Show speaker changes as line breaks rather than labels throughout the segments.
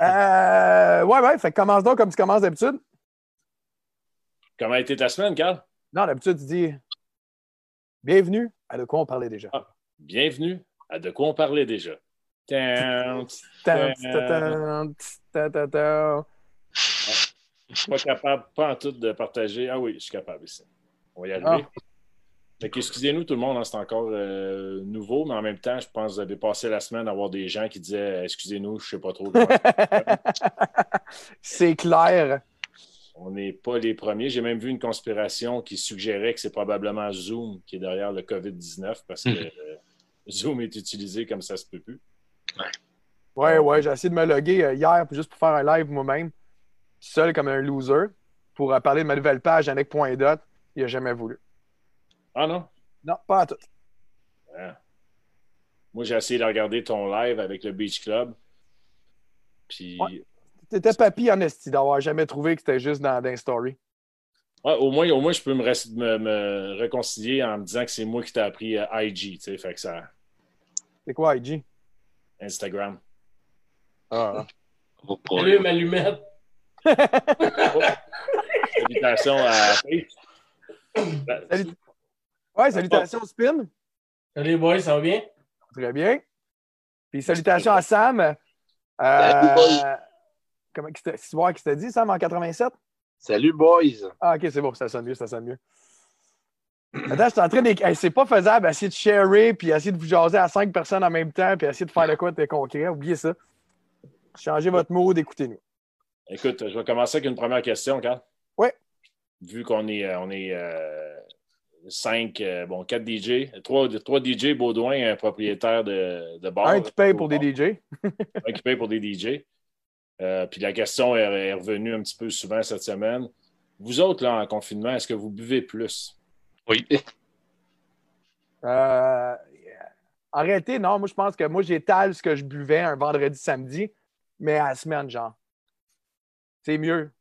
Euh, ouais, ouais, fait que commence donc comme tu commences d'habitude.
Comment a été ta semaine, Carl?
Non, d'habitude, tu dis Bienvenue à De quoi on parlait déjà.
Ah, bienvenue à De quoi on parlait déjà. Je suis pas capable, pas en tout, de partager. Ah oui, je suis capable ici. On va y arriver. Fait que excusez-nous tout le monde, hein, c'est encore euh, nouveau, mais en même temps, je pense que vous avez passé la semaine à voir des gens qui disaient Excusez-nous, je sais pas trop.
C'est clair.
On n'est pas les premiers. J'ai même vu une conspiration qui suggérait que c'est probablement Zoom qui est derrière le COVID-19 parce que euh, Zoom est utilisé comme ça se peut plus.
Ouais, ouais, j'ai essayé de me loguer euh, hier juste pour faire un live moi-même, seul comme un loser, pour euh, parler de ma nouvelle page, Annick.dot. Il n'a jamais voulu.
Ah non?
Non, pas à tout.
Ah. Moi, j'ai essayé de regarder ton live avec le Beach Club. Puis,
Ouais. T'étais papy en esti d'avoir jamais trouvé que c'était juste dans, dans Story.
Ouais, au, moins, au moins, je peux me, me- me réconcilier en me disant que c'est moi qui t'ai appris euh, IG, tu sais, fait que ça,
C'est quoi, IG?
Instagram.
Ah.
Oh, pour-
Salut, ma lumette.
Salutations à.
Salut. Ouais, salutations Spin.
Salut, boys, ça va bien?
Très bien. Puis salutations à Sam. Euh,
Salut, boys.
comment c'est moi qui t'a dit, Sam, en 87?
Salut, boys!
Ah, ok, c'est bon, ça sonne mieux, ça sonne mieux. Attends, je suis en train de. Hey, c'est pas faisable, essayer de sharer, puis essayer de vous jaser à cinq personnes en même temps, puis essayer de faire de quoi de concret. Oubliez ça. Changez votre mot, écoutez-nous.
Écoute, je vais commencer avec une première question, Carl.
Ouais.
Vu qu'on est, euh, on est euh, cinq, euh, bon, quatre DJ, trois, trois DJ, Baudouin, un propriétaire de, de bar.
Un qui paye pour des DJ.
Un qui paye pour des DJ. Euh, puis la question est, est revenue un petit peu souvent cette semaine. Vous autres, là, en confinement, est-ce que vous buvez plus?
Oui.
Euh, arrêtez, non, moi je pense que moi j'étale ce que je buvais un vendredi, samedi, mais à la semaine, genre. C'est mieux.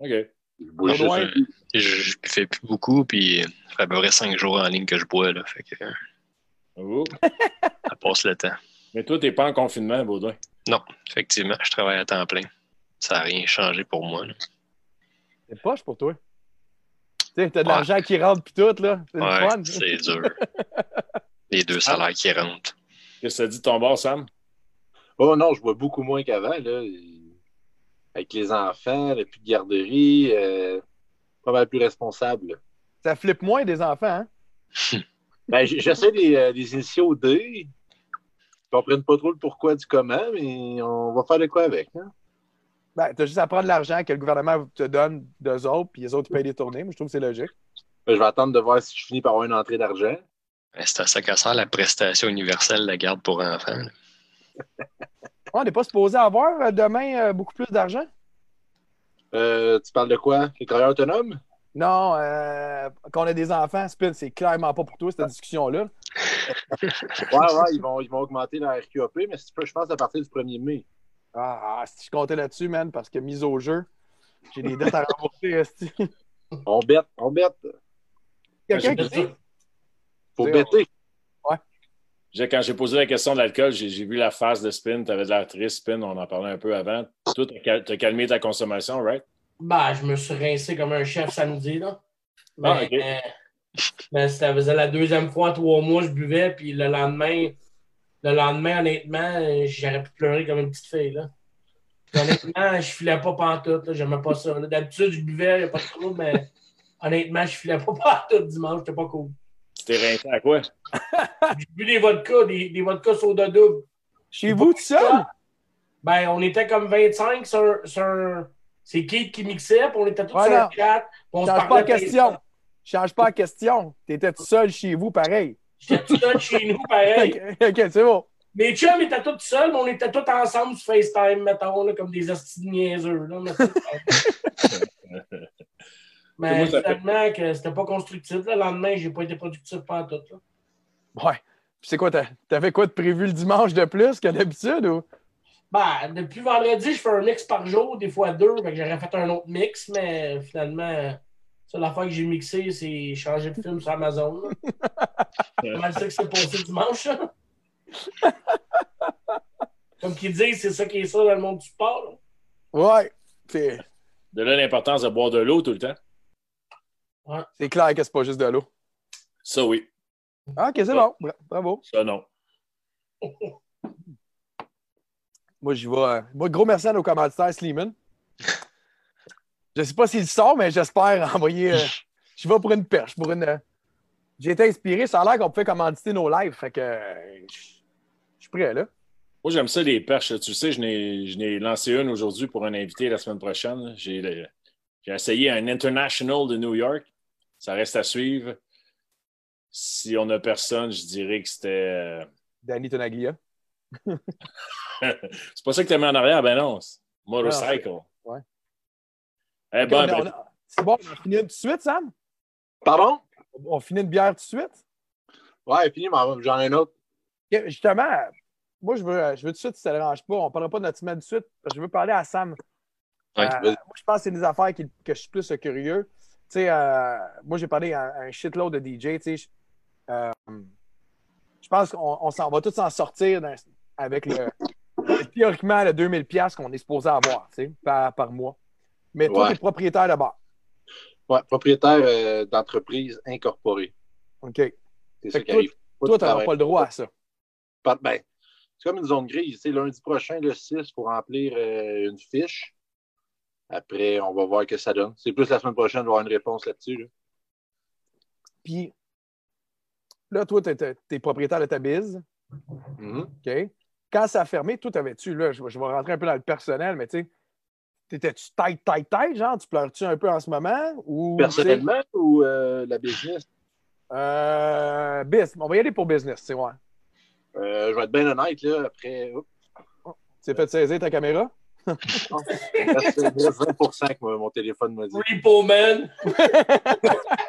OK.
Je bois juste
Je, je fais plus beaucoup, puis ça fait à peu près cinq jours en ligne que je bois, là. Fait que
Oh.
ça passe le temps.
Mais toi, t'es pas en confinement, Baudouin?
Non, effectivement, je travaille à temps plein. Ça n'a rien changé pour moi.
C'est poche pour toi. Tu sais, t'as de
Ouais.
l'argent qui rentre pis tout, là. C'est
Ouais,
fun.
c'est dur. Les deux salaires qui rentrent.
Qu'est-ce que ça dit de ton bar, Sam?
Oh non, je bois beaucoup moins qu'avant. là. Avec les enfants, le plus de garderie, euh, pas mal plus responsable.
Ça flippe moins des enfants, hein?
Ben, J'essaie des, euh, des initiaux D. Ils comprennent pas trop le pourquoi du comment, mais on va faire de quoi avec. hein?
Ben, t'as juste à prendre l'argent que le gouvernement te donne d'eux autres, puis les autres payent les tournées. Moi, je trouve que c'est logique.
Ben, Je vais attendre de voir si je finis par avoir une entrée d'argent.
Ben, C'est à ça que sert la prestation universelle de la garde pour enfants.
on n'est pas supposé avoir euh, demain euh, beaucoup plus d'argent?
Euh, tu parles de quoi? Les travailleurs autonomes?
Non, euh, qu'on a des enfants, Spin, c'est clairement pas pour toi, cette discussion-là.
Ouais, ouais, ils vont, ils vont augmenter la RQAP, mais c'est pas- je pense à partir du 1er mai.
Ah, ah, si je comptais là-dessus, man, parce que mise au jeu, j'ai des dettes à rembourser. esti.
On bête, on bête.
Quelqu'un qui dit?
Faut bêter.
Quand j'ai posé la question de l'alcool, j'ai vu la face de Spin. Tu avais de l'air triste, Spin. On en parlait un peu avant. Toi, tu as calmé ta consommation, right?
Ben, je me suis rincé comme un chef samedi, là. Mais,
Ah, ok.
euh, mais ça faisait la deuxième fois en trois mois je buvais, puis le lendemain, le lendemain, honnêtement, j'aurais pu pleurer comme une petite fille, là. Puis honnêtement, je filais pas pantoute. J'aimais pas ça. D'habitude, je buvais, y a pas de trouble, mais honnêtement, je filais pas pantoute dimanche, c'était pas cool.
T'es rincé à quoi?
J'ai bu des vodkas, des, des vodkas soda double.
Chez vous, tout seul?
Ben, on était comme 25 sur, sur... C'est Kate qui mixait, puis on était tous
Ouais,
sur chat. se
Change pas la question. Change pas la question. T'étais tout seul chez vous, pareil.
J'étais tout seul chez nous, pareil.
Ok, c'est bon.
Mes chums étaient tous seuls, mais on était tous ensemble sur FaceTime, mettons, là, comme des de niaiseux. Là, mais finalement, que c'était pas constructif. Le lendemain, j'ai pas été productif pendant tout. Là.
Ouais. Puis c'est quoi, t'as- t'avais quoi de prévu le dimanche de plus que d'habitude ou?
Ben, depuis vendredi, je fais un mix par jour, des fois deux. Fait que j'aurais fait un autre mix, mais finalement, ça, la fois que j'ai mixé, c'est changer de film sur Amazon. C'est mal ça que c'est passé dimanche. là. Comme qu'ils disent, c'est ça qui est ça dans le monde du sport.
Ouais. C'est
De là l'importance de boire de l'eau tout le temps.
C'est clair que c'est pas juste de l'eau.
Ça, oui.
Ah, ok, c'est bon. Bra- Bravo.
Ça, non.
Moi, j'y vais. euh, Moi, gros merci à nos commanditaires Sleeman. Je sais pas s'il le sort, mais j'espère envoyer. euh, J'y vais pour une perche, pour une. euh, J'ai été inspiré. Ça a l'air qu'on pouvait commanditer nos lives. Fait que. euh, Je je suis prêt, là.
Moi, j'aime ça, les perches. Tu sais, je n'ai je n'ai lancé une aujourd'hui pour un invité la semaine prochaine. J'ai j'ai essayé un International de New York. Ça reste à suivre. Si on n'a personne, je dirais que c'était. euh,
Danny Tonaglia.
c'est pas ça que tu mis en arrière, ben non. c'est Motorcycle.
Ouais.
Eh ben, ben,
a- C'est bon, on finit tout de suite, Sam?
Pardon?
On finit une bière tout de suite?
Ouais, fini, mais j'en ai un autre.
Justement, moi, je veux, je veux tout de suite, si ça ne dérange pas, on ne parlera pas de notre semaine tout de suite, je veux parler à Sam.
Ouais,
Euh, moi, je pense que c'est des affaires qui- que je suis plus curieux. Tu sais, euh, moi, j'ai parlé à un shitload de DJ. Tu sais, je, euh, je pense qu'on s'en va tous s'en sortir avec le, théoriquement le 2000$ qu'on est supposé avoir tu sais, par, par mois. Mais toi,
Ouais.
tu es propriétaire de bar.
Ouais, propriétaire euh, d'entreprise incorporée.
OK.
C'est ça qui
toi-
arrive.
Toi, tu n'auras pas le droit à ça.
Ben, c'est comme une zone grise. Lundi prochain, le 6, il faut remplir euh, une fiche. Après, on va voir ce que ça donne. C'est plus la semaine prochaine, on va avoir une réponse là-dessus. là.
Puis là, toi, tu es, propriétaire de ta bise.
Mhm.
OK? Quand ça a fermé, toi, t'avais-tu, là, je, vais- je vais rentrer un peu dans le personnel, mais tu sais, t'étais-tu tête, tête, tête, genre, tu pleures-tu un peu en ce moment? Ou,
Personnellement ou euh, la business?
Euh, biz, on va y aller pour business, tu sais, ouais.
Euh, je vais être bien honnête, là, après.
Tu t'es fait saisir ta caméra?
Il reste- il reste 20 que mon mon téléphone m'a dit.
Repo Man.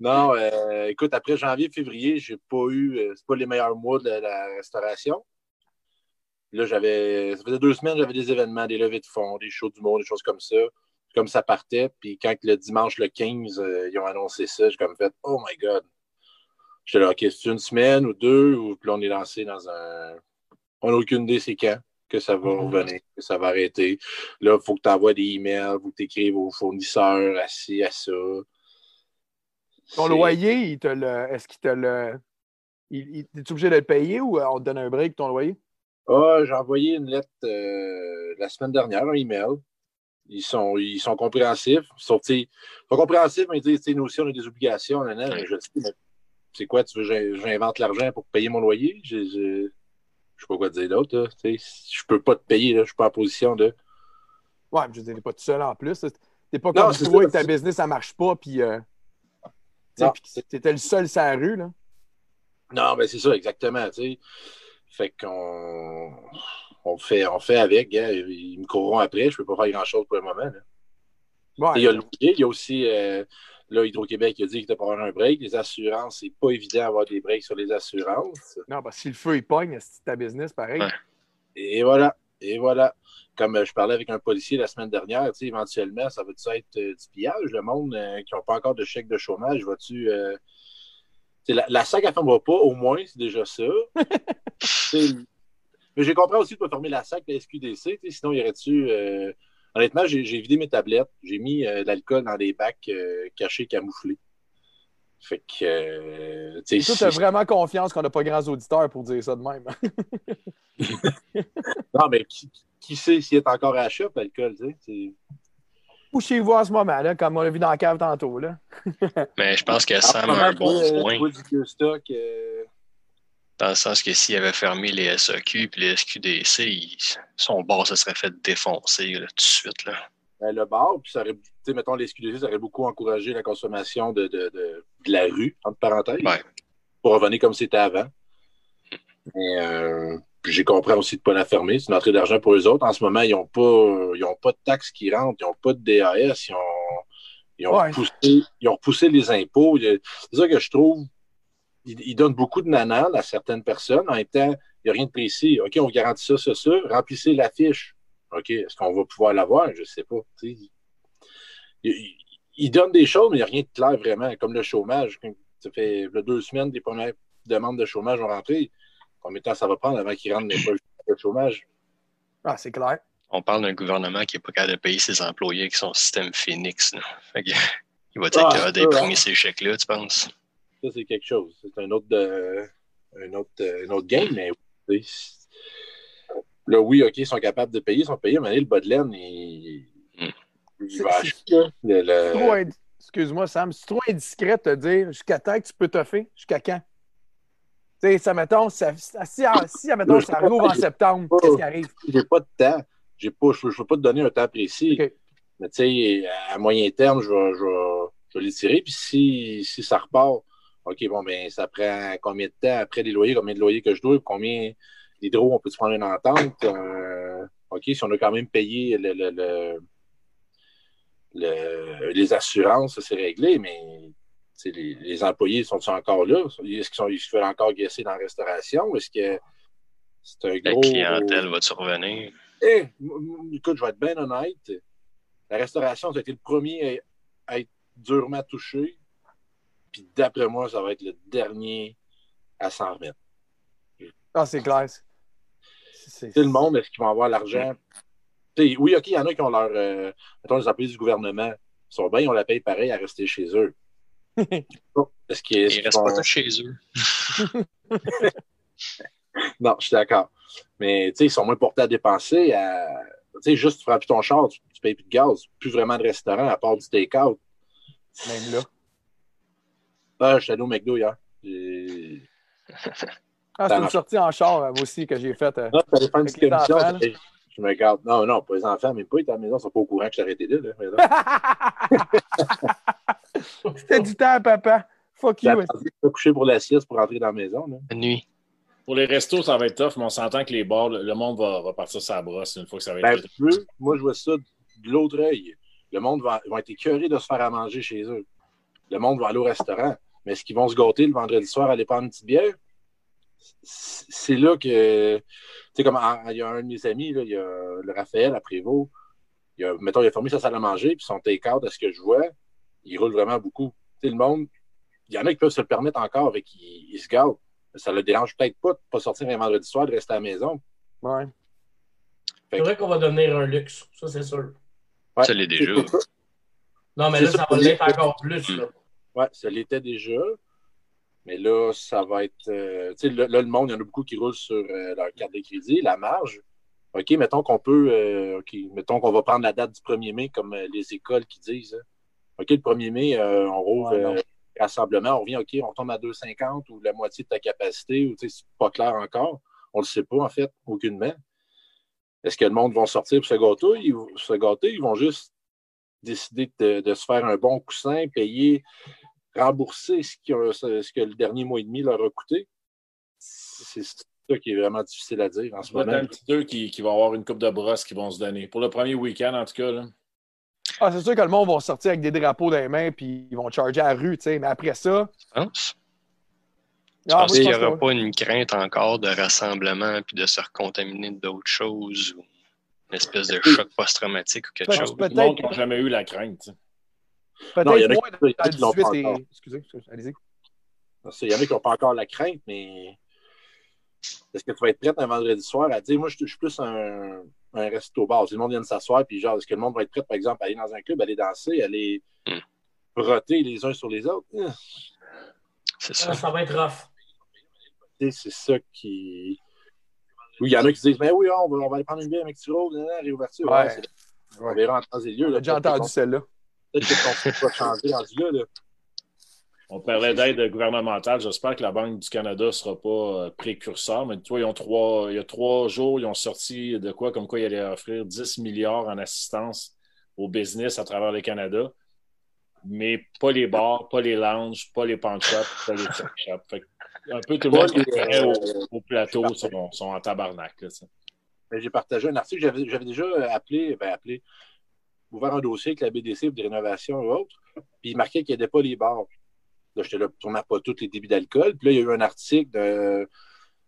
Non, euh, écoute, après janvier, février, j'ai pas eu. euh, c'est pas les meilleurs mois de la restauration. Là, j'avais. Ça faisait deux semaines, j'avais des événements, des levées de fonds, des shows du monde, des choses comme ça. Comme ça partait. Puis quand le dimanche, le 15, euh, ils ont annoncé ça, j'ai comme fait Oh my God. J'étais là, OK, c'est une semaine ou deux, ou puis là, on est lancé dans un. On n'a aucune idée c'est quand que ça va revenir, que ça va arrêter. Là, il faut que tu envoies des emails, il faut que tu écrives aux fournisseurs, à ci, à ça.
Ton loyer, il te le, est-ce qu'il te le. Il, il- es-tu obligé de le payer ou euh, on te donne un break, ton loyer?
Ah, j'ai envoyé une lettre euh, la semaine dernière, un email. Ils sont, ils sont compréhensifs. Ils sont, tu sais, ils sont compréhensifs, mais ils disent, tu nous aussi, on a des obligations. nan, nan. je sais, mais c'est quoi, tu veux, j'in- j'invente l'argent pour payer mon loyer? Je, je, je sais pas quoi te dire d'autre. Je peux pas te payer, là. je suis pas en position de.
Ouais, mais je veux dire, t'es pas tout seul en plus. T'es pas
Non,
comme
c'est
toi
ça,
que ta business, ça marche pas, puis. euh,
Non,
t'étais le seul sur la rue, là.
Non, ben c'est ça, exactement. Fait qu'on on fait, on fait avec. Ils me courront après. Je peux pas faire grand-chose pour le moment. là.
Ouais,
Il y a le il y a aussi euh, là, Hydro-Québec a dit qu'il était pour avoir un break. Les assurances, c'est pas évident d'avoir des breaks sur les assurances.
Non, parce que si le feu il pogne, c'est ta business, pareil.
Ouais.
Et voilà. Et voilà. Comme euh, je parlais avec un policier la semaine dernière, tu sais, éventuellement, ça va-tu être euh, du pillage, le monde euh, qui n'a pas encore de chèque de chômage? Va-tu. euh, tu sais, la, la SAC, elle ne fermera pas, au moins, c'est déjà ça. Mais j'ai compris aussi de ne pas fermer la SAC, la SQDC, tu sais, sinon, il y aurait-tu. Euh, Honnêtement, j'ai vidé mes tablettes, j'ai mis euh, de l'alcool dans des bacs euh, cachés, camouflés. Fait que. euh, tu si-
vraiment confiance qu'on n'a pas grands auditeurs pour dire ça de même.
Non, mais qui, qui sait s'il est encore à la shop, l'alcool, tu sais? c'est-
Ou chez vous en ce moment, là, comme on l'a vu dans la cave tantôt. Là.
Mais je pense que Sam a un bon
toi,
point,
du stock, euh,
dans le sens que s'il avait fermé les SAQ et les SQDC, il- son bar se serait fait défoncer là, tout de suite. Là.
ben, le bar, puis ça aurait, tu sais, mettons, les SQDC, ça aurait beaucoup encouragé la consommation de, de, de, de la rue, entre parenthèses,
Ouais.
pour revenir comme c'était avant. Mais, euh, puis j'ai compris aussi de ne pas la fermer. C'est une entrée d'argent pour eux autres. En ce moment, ils n'ont pas, ils ont pas de taxes qui rentrent, ils n'ont pas de DAS, ils ont, ils ont,
Ouais.
repoussé, ils ont repoussé les impôts. C'est ça que je trouve. Ils, ils donnent beaucoup de nanane à certaines personnes. En même temps, il n'y a rien de précis. OK, on garantit ça, ça, ça. Remplissez la fiche. OK, est-ce qu'on va pouvoir l'avoir? Je ne sais pas. Tu sais, Ils, ils- ils donnent des choses, mais il n'y a rien de clair vraiment. Comme le chômage. Ça fait là, deux semaines, des premières demandes de chômage ont rentré. combien de temps ça va prendre avant qu'ils rentrent dans le chômage?
Ah, c'est clair.
On parle d'un gouvernement qui n'est pas capable de payer ses employés avec son système Phoenix. Là. Fait que, il va être
Ah,
capable d'imprimer ces chèques-là, tu penses?
Ça, c'est quelque chose. C'est un autre, de- un autre, euh, un autre game, mais sais, là, oui, OK, ils sont capables de payer, ils sont payés, mais le bas de laine, il, il va acheter. le-
Excuse-moi, Sam, c'est trop indiscret de te dire jusqu'à temps que tu peux toffer, jusqu'à quand? Tu sais, ça, mettons, ça, si, si, mettons, ça rouvre en septembre, qu'est-ce qui arrive?
J'ai pas de temps. J'ai pas, je ne peux pas te donner un temps précis. Mais tu sais, à moyen terme, je vais, je je vais l'étirer. Puis si, si ça repart, OK, bon, ben ça prend combien de temps après les loyers, combien de loyers que je dois, combien d'hydro on peut se prendre une entente? euh, OK, si on a quand même payé le, le- le- le- les assurances, ça, c'est réglé, mais les, les employés sont-ils encore là? Est-ce qu'ils sont, ils se veulent encore guesser dans la restauration? Est-ce que c'est un
La
gros.
clientèle va survenir.
Eh, écoute, je vais être bien honnête. La restauration, ça a été le premier à, à être durement touché. Puis d'après moi, ça va être le dernier à s'en remettre.
Ah, c'est clair. C'est-
le monde, est-ce qu'ils vont avoir l'argent? Tu sais, oui, OK, il y en a qui ont leur. Euh, mettons, les employés du gouvernement. Ils sont bien, ils ont la paye pareil à rester chez eux. Est-ce qu'ils est-ce
Ils
qu'ils
restent
vont-
pas chez eux.
Non, je suis d'accord. Mais tu sais, ils sont moins portés à dépenser. À... Tu sais, juste tu prends plus ton char, tu, tu payes plus de gaz, plus vraiment de restaurant à part du take-out.
Même là.
Ah, je suis allé au McDo hier. J'ai-
Ah, c'est une sortie en char, euh, moi aussi, que j'ai faite. euh.
Ah, t'allais faire une petite commission. je- Je me garde. Non, non, pas les enfants, mais pas ils étaient à la maison, ils sont pas au courant que je t'arrêtais là. là. Non.
C'était du temps, papa. Fuck
J'ai
you.
de me coucher pour la sieste pour rentrer dans la maison. Là.
La nuit.
Pour les restos, ça va être tough, mais on s'entend que les bars, le monde va, va partir sa brosse une fois que ça va
Ben,
être.
veux, moi, je vois ça de l'autre œil. Le monde va, va être écœuré de se faire à manger chez eux. Le monde va aller au restaurant. Mais est-ce qu'ils vont se gâter le vendredi soir à aller prendre une petite bière? C'est là que. Tu sais, comme il y a un de mes amis, là, il y a le Raphaël à Prévost. Il a, mettons, il a fermé sa salle à manger, puis son take-out, à ce que je vois, il roule vraiment beaucoup. Tu sais, le monde, il y en a qui peuvent se le permettre encore et qui se gâtent. Ça ne le dérange peut-être pas de ne pas sortir un vendredi soir, de rester à la maison.
Ouais.
C'est vrai qu'on va devenir un luxe, ça c'est sûr.
Ouais,
Ça l'est déjà.
Non, mais là,
ça
va l'être encore plus. là.
Ouais, ça l'était déjà. Mais là, ça va être. euh, tu sais, là, le monde, il y en a beaucoup qui roulent sur euh, leur carte de crédit, la marge. OK, mettons qu'on peut. euh, OK, mettons qu'on va prendre la date du 1er mai comme les écoles qui disent. hein. OK, le 1er mai, on rouvre
Ouais,
rassemblement, on revient, OK, on tombe à 2,50 ou la moitié de ta capacité, ou tu sais, c'est pas clair encore. On le sait pas, en fait, aucunement. Est-ce que le monde va sortir pour se gâter? Ils, vont- se gâter, ils vont juste décider de, de se faire un bon coussin, payer, rembourser ce, a- que le dernier mois et demi leur a coûté. C'est ça qui est vraiment difficile à dire en ce
Il y
moment.
avoir un petit deux qui, qui va avoir une coupe de brosse qui vont se donner. Pour le premier week-end, en tout cas. Là.
Ah, c'est sûr que le monde va sortir avec des drapeaux dans les mains puis ils vont charger à la rue, tu sais. Mais après ça.
Tu penses?
Ah,
Tu penses qu'il n'y aura pas une crainte encore de rassemblement puis de se recontaminer d'autres choses ou une espèce de choc post-traumatique ou quelque chose?
Le monde qui n'a jamais eu la crainte.
Peut-être moins dans
y en a
le
qui l'ont
18
pas
et.
encore.
Excusez, excusez, allez-y.
Il y en a qui n'ont pas encore la crainte, mais est-ce que tu vas être prête un vendredi soir à dire, moi, je, je suis plus un, un resto-bar. Si le monde vient de s'asseoir, puis genre, est-ce que le monde va être prêt, par exemple, à aller dans un club, aller danser, aller
Hmm.
frotter les uns sur les autres? Euh,
C'est
Ça,
ça.
va être rough.
C'est ça qui. Oui, il y en a qui disent, mais oui, on va, on va aller prendre une bière avec Tiro, réouverture.
Ouais.
Ouais, c'est- on verra en temps et lieu.
J'ai entendu celle-là.
Peut-être que ton va changer là. là.
On parlait d'aide gouvernementale. J'espère que la Banque du Canada ne sera pas euh, précurseur. Mais toi, ils ont trois, il y a trois jours, ils ont sorti de quoi, comme quoi ils allaient offrir 10 milliards en assistance au business à travers le Canada. Mais pas les bars, pas les lounges, pas les pawn shops, pas les que un peu tout le monde qui au, au plateau sont, sont en tabarnak.
J'ai partagé un article. J'avais j'avais déjà appelé, ben, appelé, ouvert un dossier avec la BDC pour des rénovations et autres. Puis il marquait qu'il n'y avait pas les bars. Là, j'étais là, sûrement pas tous les débits d'alcool. Puis là, il y a eu un article de.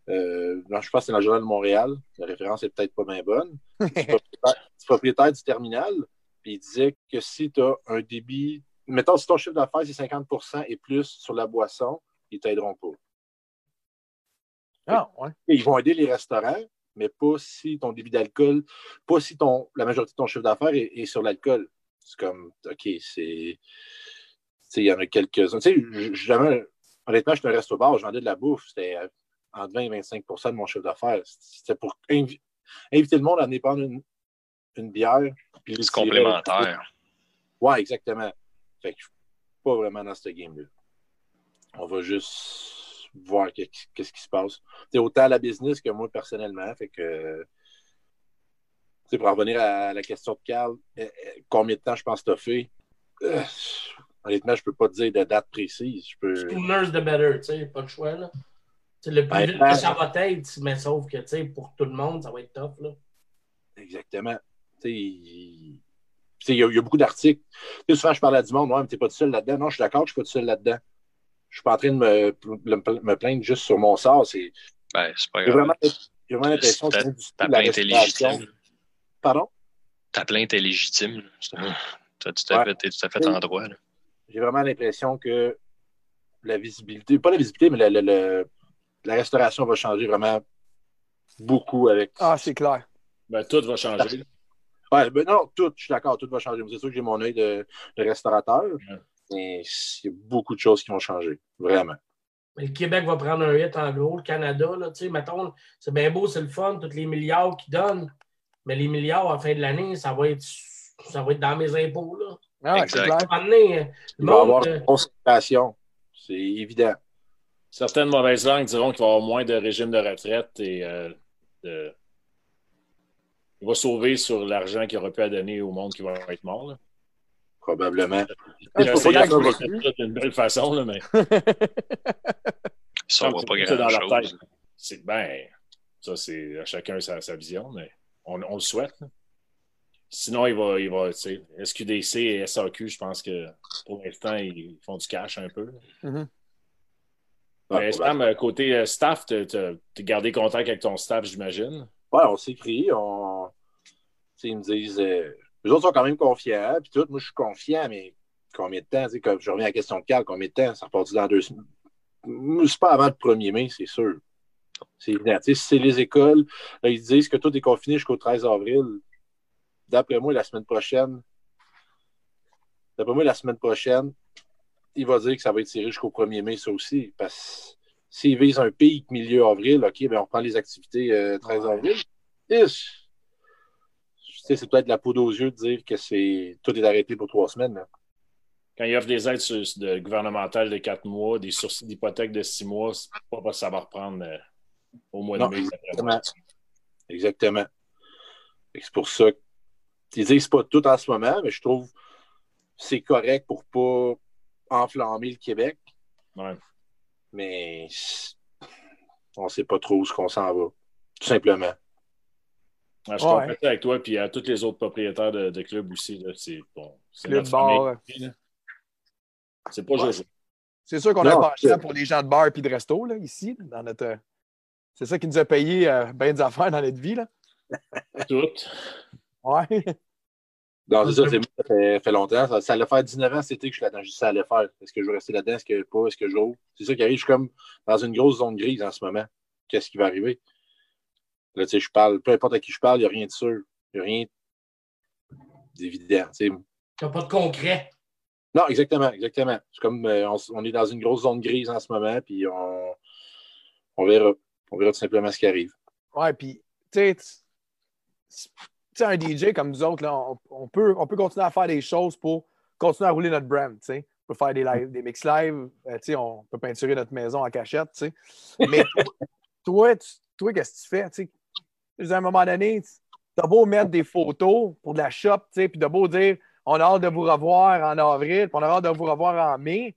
euh, non, je pense que c'est dans le Journal de Montréal. La référence est peut-être pas bien bonne. Du propriétaire, du propriétaire du terminal. Puis il disait que si tu as un débit. Mettons, si ton chiffre d'affaires, c'est 50% et plus sur la boisson, ils ne t'aideront pas.
Ah, ouais.
Et ils vont aider les restaurants, mais pas si ton débit d'alcool, pas si ton, la majorité de ton chiffre d'affaires est, est sur l'alcool. C'est comme, OK, c'est. Tu sais, il y en a quelques-uns. Tu sais, jamais. Honnêtement, j'étais un resto-bar, je vendais de la bouffe. C'était entre 20 et 25% de mon chiffre d'affaires. C'était pour invi- inviter le monde à venir prendre une, une bière. puis
C'est complémentaire.
Ouais, exactement. Fait que je suis pas vraiment dans ce game-là. On va juste voir que- qu'est-ce qui se passe. C'est autant la business que moi personnellement. Fait que. pour en revenir à la question de Carl, euh, euh, combien de temps je pense toffer? Euh, honnêtement, je peux pas te dire de date précise. Je peux.
Sooner the better, tu sais, pas de choix, là. C'est le plus vite que ça va être, mais sauf que, tu sais, pour tout le monde, ça va être tough, là.
Exactement. Tu il y, a- beaucoup d'articles. Tu sais, souvent, je parle à du monde, ouais, mais t'es pas tout seul là-dedans. Non, je suis d'accord je suis pas tout seul là-dedans. Je suis pas en train de me, me, me plaindre juste sur mon sort. C'est
Ben, c'est pas
J'ai
grave.
vraiment, j'ai vraiment l'impression que
Ta- Ta plainte est
restauration.
légitime.
Pardon?
Ta plainte est légitime. Tu as tout à fait, t'es tout à fait en droit. là.
J'ai vraiment l'impression que la visibilité, pas la visibilité, mais la, la- la- la restauration va changer vraiment beaucoup avec.
Ah, c'est clair.
Ben, tout va changer.
Ouais, ben non, tout, je suis d'accord, tout va changer. C'est sûr que j'ai mon œil de, de restaurateur, mais il y a beaucoup de choses qui vont changer. Vraiment.
Mais le Québec va prendre un hit en gros, le Canada, là, tu sais, mettons, c'est bien beau, c'est le fun, tous les milliards qu'ils donnent, mais les milliards à la fin de l'année, ça va être ça va être dans mes impôts, là.
Ah,
Exact.
donné, le
Il va y avoir une
euh,
concentration. C'est évident.
Certaines mauvaises langues diront qu'il va y avoir moins de régime de retraite et euh, de- il va sauver sur l'argent qu'il aurait pu à donner au monde qui va être mort. là.
Probablement.
Ah,
J'ai
c'est
essayé
pas je
ça d'une belle façon, là, mais
Ça va
Comme
pas
c'est dans leur
grand-chose.
tête. C'est ben, ça c'est à chacun sa, sa vision, mais on, on le souhaite. là. Sinon, il va, il va, tu sais, SQDC et SAQ, je pense que pour l'instant, ils font du cash un peu. Sam, euh, côté euh, staff, tu as gardé contact avec ton staff, j'imagine?
Ouais, on s'écrit, on. tu sais, ils me disent. euh, Les autres sont quand même confiants, puis tout. Moi, je suis confiant, mais combien de temps? Comme je reviens à la question de Carl, combien de temps? Ça repart dans deux semaines? C'est pas avant le 1er mai, c'est sûr. C'est évident. Si c'est les écoles, là, ils disent que tout est confiné jusqu'au 13 avril. D'après moi, la semaine prochaine, d'après moi, la semaine prochaine, il va dire que ça va être tiré jusqu'au 1er mai, ça aussi. Parce que s'ils visent un pic milieu avril, OK, ben on reprend les activités euh, 13 avril. Ish! Sais, c'est peut-être la poudre aux yeux de dire que c'est tout est arrêté pour trois semaines. là.
Quand ils offrent des aides sur- de, gouvernementales de quatre mois, des sursis d'hypothèque de six mois, c'est pas parce que ça va reprendre euh, au mois
Non,
de mai.
Exactement. C'est pour ça qu'ils disent pas tout en ce moment, mais je trouve que c'est correct pour pas enflammer le Québec.
Ouais.
Mais on sait pas trop où ce qu'on s'en va. Tout simplement.
Ouais, je
Ouais.
suis avec toi, puis à tous les autres propriétaires de, de clubs aussi. là, C'est bon, c'est
Club
notre
bar.
là. C'est pas
Ouais.
Jojo.
C'est sûr qu'on a pensé
c'est-
pour les gens de bar et de resto, là, ici, dans notre. C'est ça qui nous a payé euh, bien des affaires dans notre vie, là.
Toutes.
Ouais.
Non, c'est ça, c'est- ça fait, fait longtemps. Ça, ça allait faire 19 ans cet été que je suis là-dedans. Je dis ça allait faire. Est-ce que je vais rester là-dedans? Est-ce que pas? Est-ce que j'ouvre? C'est ça qui arrive. Je suis comme dans une grosse zone grise en ce moment. Qu'est-ce qui va arriver? Là, tu sais, je parle, peu importe à qui je parle, il n'y a rien de sûr. Il n'y a rien d'évident. tu sais.
t'as pas de concret.
Non, exactement, exactement. C'est comme euh, on, est dans une grosse zone grise en ce moment, puis on, on verra. On verra tout simplement ce qui arrive.
Ouais, puis, tu sais, tu sais, un DJ comme nous autres, là, on, on peut, on peut continuer à faire des choses pour continuer à rouler notre brand, tu sais. On peut faire des, live, des mix live, euh, tu sais, on peut peinturer notre maison en cachette, tu sais. Mais toi, toi, qu'est-ce que tu fais, tu À un moment donné, tu as beau mettre des photos pour de la shop, puis de beau dire, on a hâte de vous revoir en avril, puis on a hâte de vous revoir en mai,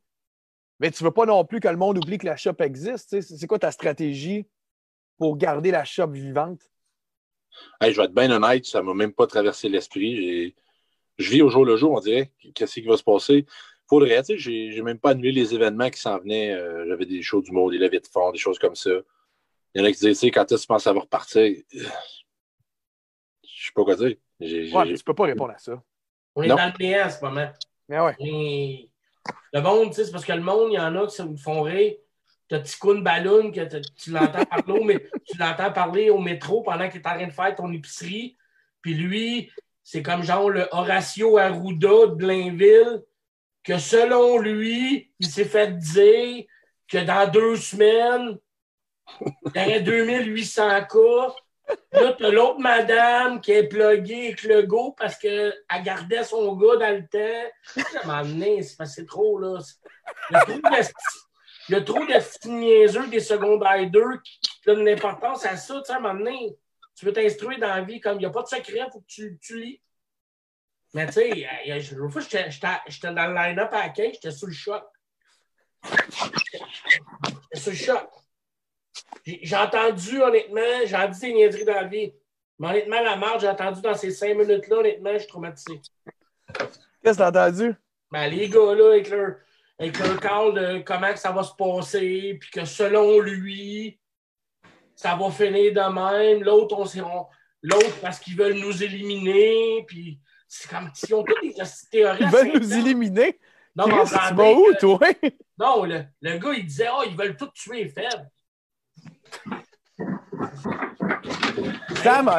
mais tu veux pas non plus que le monde oublie que la shop existe. C'est quoi ta stratégie pour garder la shop vivante?
Je vais être bien honnête, ça m'a même pas traversé l'esprit. Je vis au jour le jour, on dirait. Qu'est-ce qui va se passer? Faudrait, tu sais, j'ai même pas annulé les événements qui s'en venaient. Euh, J'avais des shows du monde, des levées de fond, des choses comme ça. Il y en a qui disaient, tu sais, quand est-ce que tu penses que ça va repartir? Je sais pas quoi dire. J'ai-
Ouais, mais tu peux pas répondre à ça.
On est
Non.
dans le néant en ce moment.
Mais ouais.
Mais le monde, tu sais, c'est parce que le monde, il y en a qui se font rire. t'as Ticoun Balloon, que tu l'entends parler, mé- tu l'entends parler au métro pendant qu'il est en train de faire ton épicerie. Puis lui, c'est comme genre le Horacio Arruda de Blainville, que selon lui, il s'est fait dire que dans deux semaines, aurait 2800 cas. Là, t'as l'autre madame qui est pluguée avec le go parce qu'elle gardait son gars dans le temps. Ça m'a amené, c'est passé trop, là. A trop de, niaiseux des secondaires 2 qui donnent l'importance à ça, tu sais. Tu veux t'instruire dans la vie, comme il n'y a pas de secret, il faut que tu, tu lis. Mais tu sais, l'autre fois, j'étais dans le line-up à la j'étais sous le choc. J'étais sous le choc. J'ai entendu, honnêtement, j'ai entendu des niaiseries dans la vie. Mais honnêtement, la marge, j'ai entendu dans ces cinq minutes-là, honnêtement, je suis traumatisé.
Qu'est-ce que t'as entendu?
Ben, les gars, là, avec leur, avec leur call de comment que ça va se passer, puis que selon lui, ça va finir de même. L'autre, on on- L'autre, parce qu'ils veulent nous éliminer, puis c'est comme si on toutes des théories.
Ils veulent nous éliminer?
Non, mais on
tu vas où, toi?
Non, le, le gars, il disait, oh, ils veulent tout tuer les faibles.
Sam,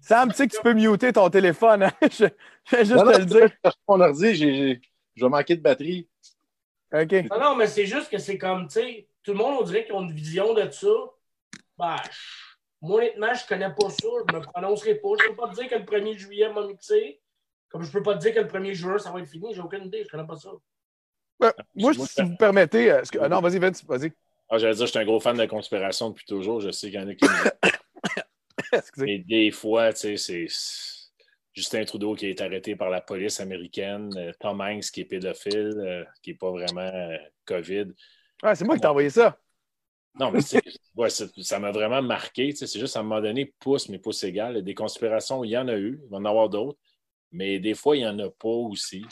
Sam, tu sais que tu peux muter ton téléphone. hein? Je, je vais juste
Non, non,
te le dire.
je mon ordi, je vais manquer de batterie.
OK.
Non, non, mais c'est juste que c'est comme, tu sais, tout le monde, on dirait qu'ils ont une vision de ça. Ben, moi, honnêtement, je connais pas ça. Je me prononcerai pas. Je peux pas te dire que le 1er juillet m'a mixé. Comme je peux pas te dire que le 1er juin, ça va être fini. J'ai aucune idée. Je connais pas ça.
Ben, moi, si vous permettez. euh, que- non, vas-y, Vince, vas-y.
Ah, J'allais dire, je suis un gros fan de conspiration depuis toujours. Je sais qu'il y en a qui. Mais des fois, tu sais, c'est Justin Trudeau qui est arrêté par la police américaine, euh, Tom Hanks qui est pédophile, euh, qui n'est pas vraiment euh, COVID.
Ouais, c'est moi qui t'ai envoyé ça.
Non, mais ouais, ça m'a vraiment marqué. C'est juste à un moment donné, pouce, mais pouce égal. Des conspirations, il y en a eu, il va en avoir d'autres, mais des fois, il n'y en a pas aussi.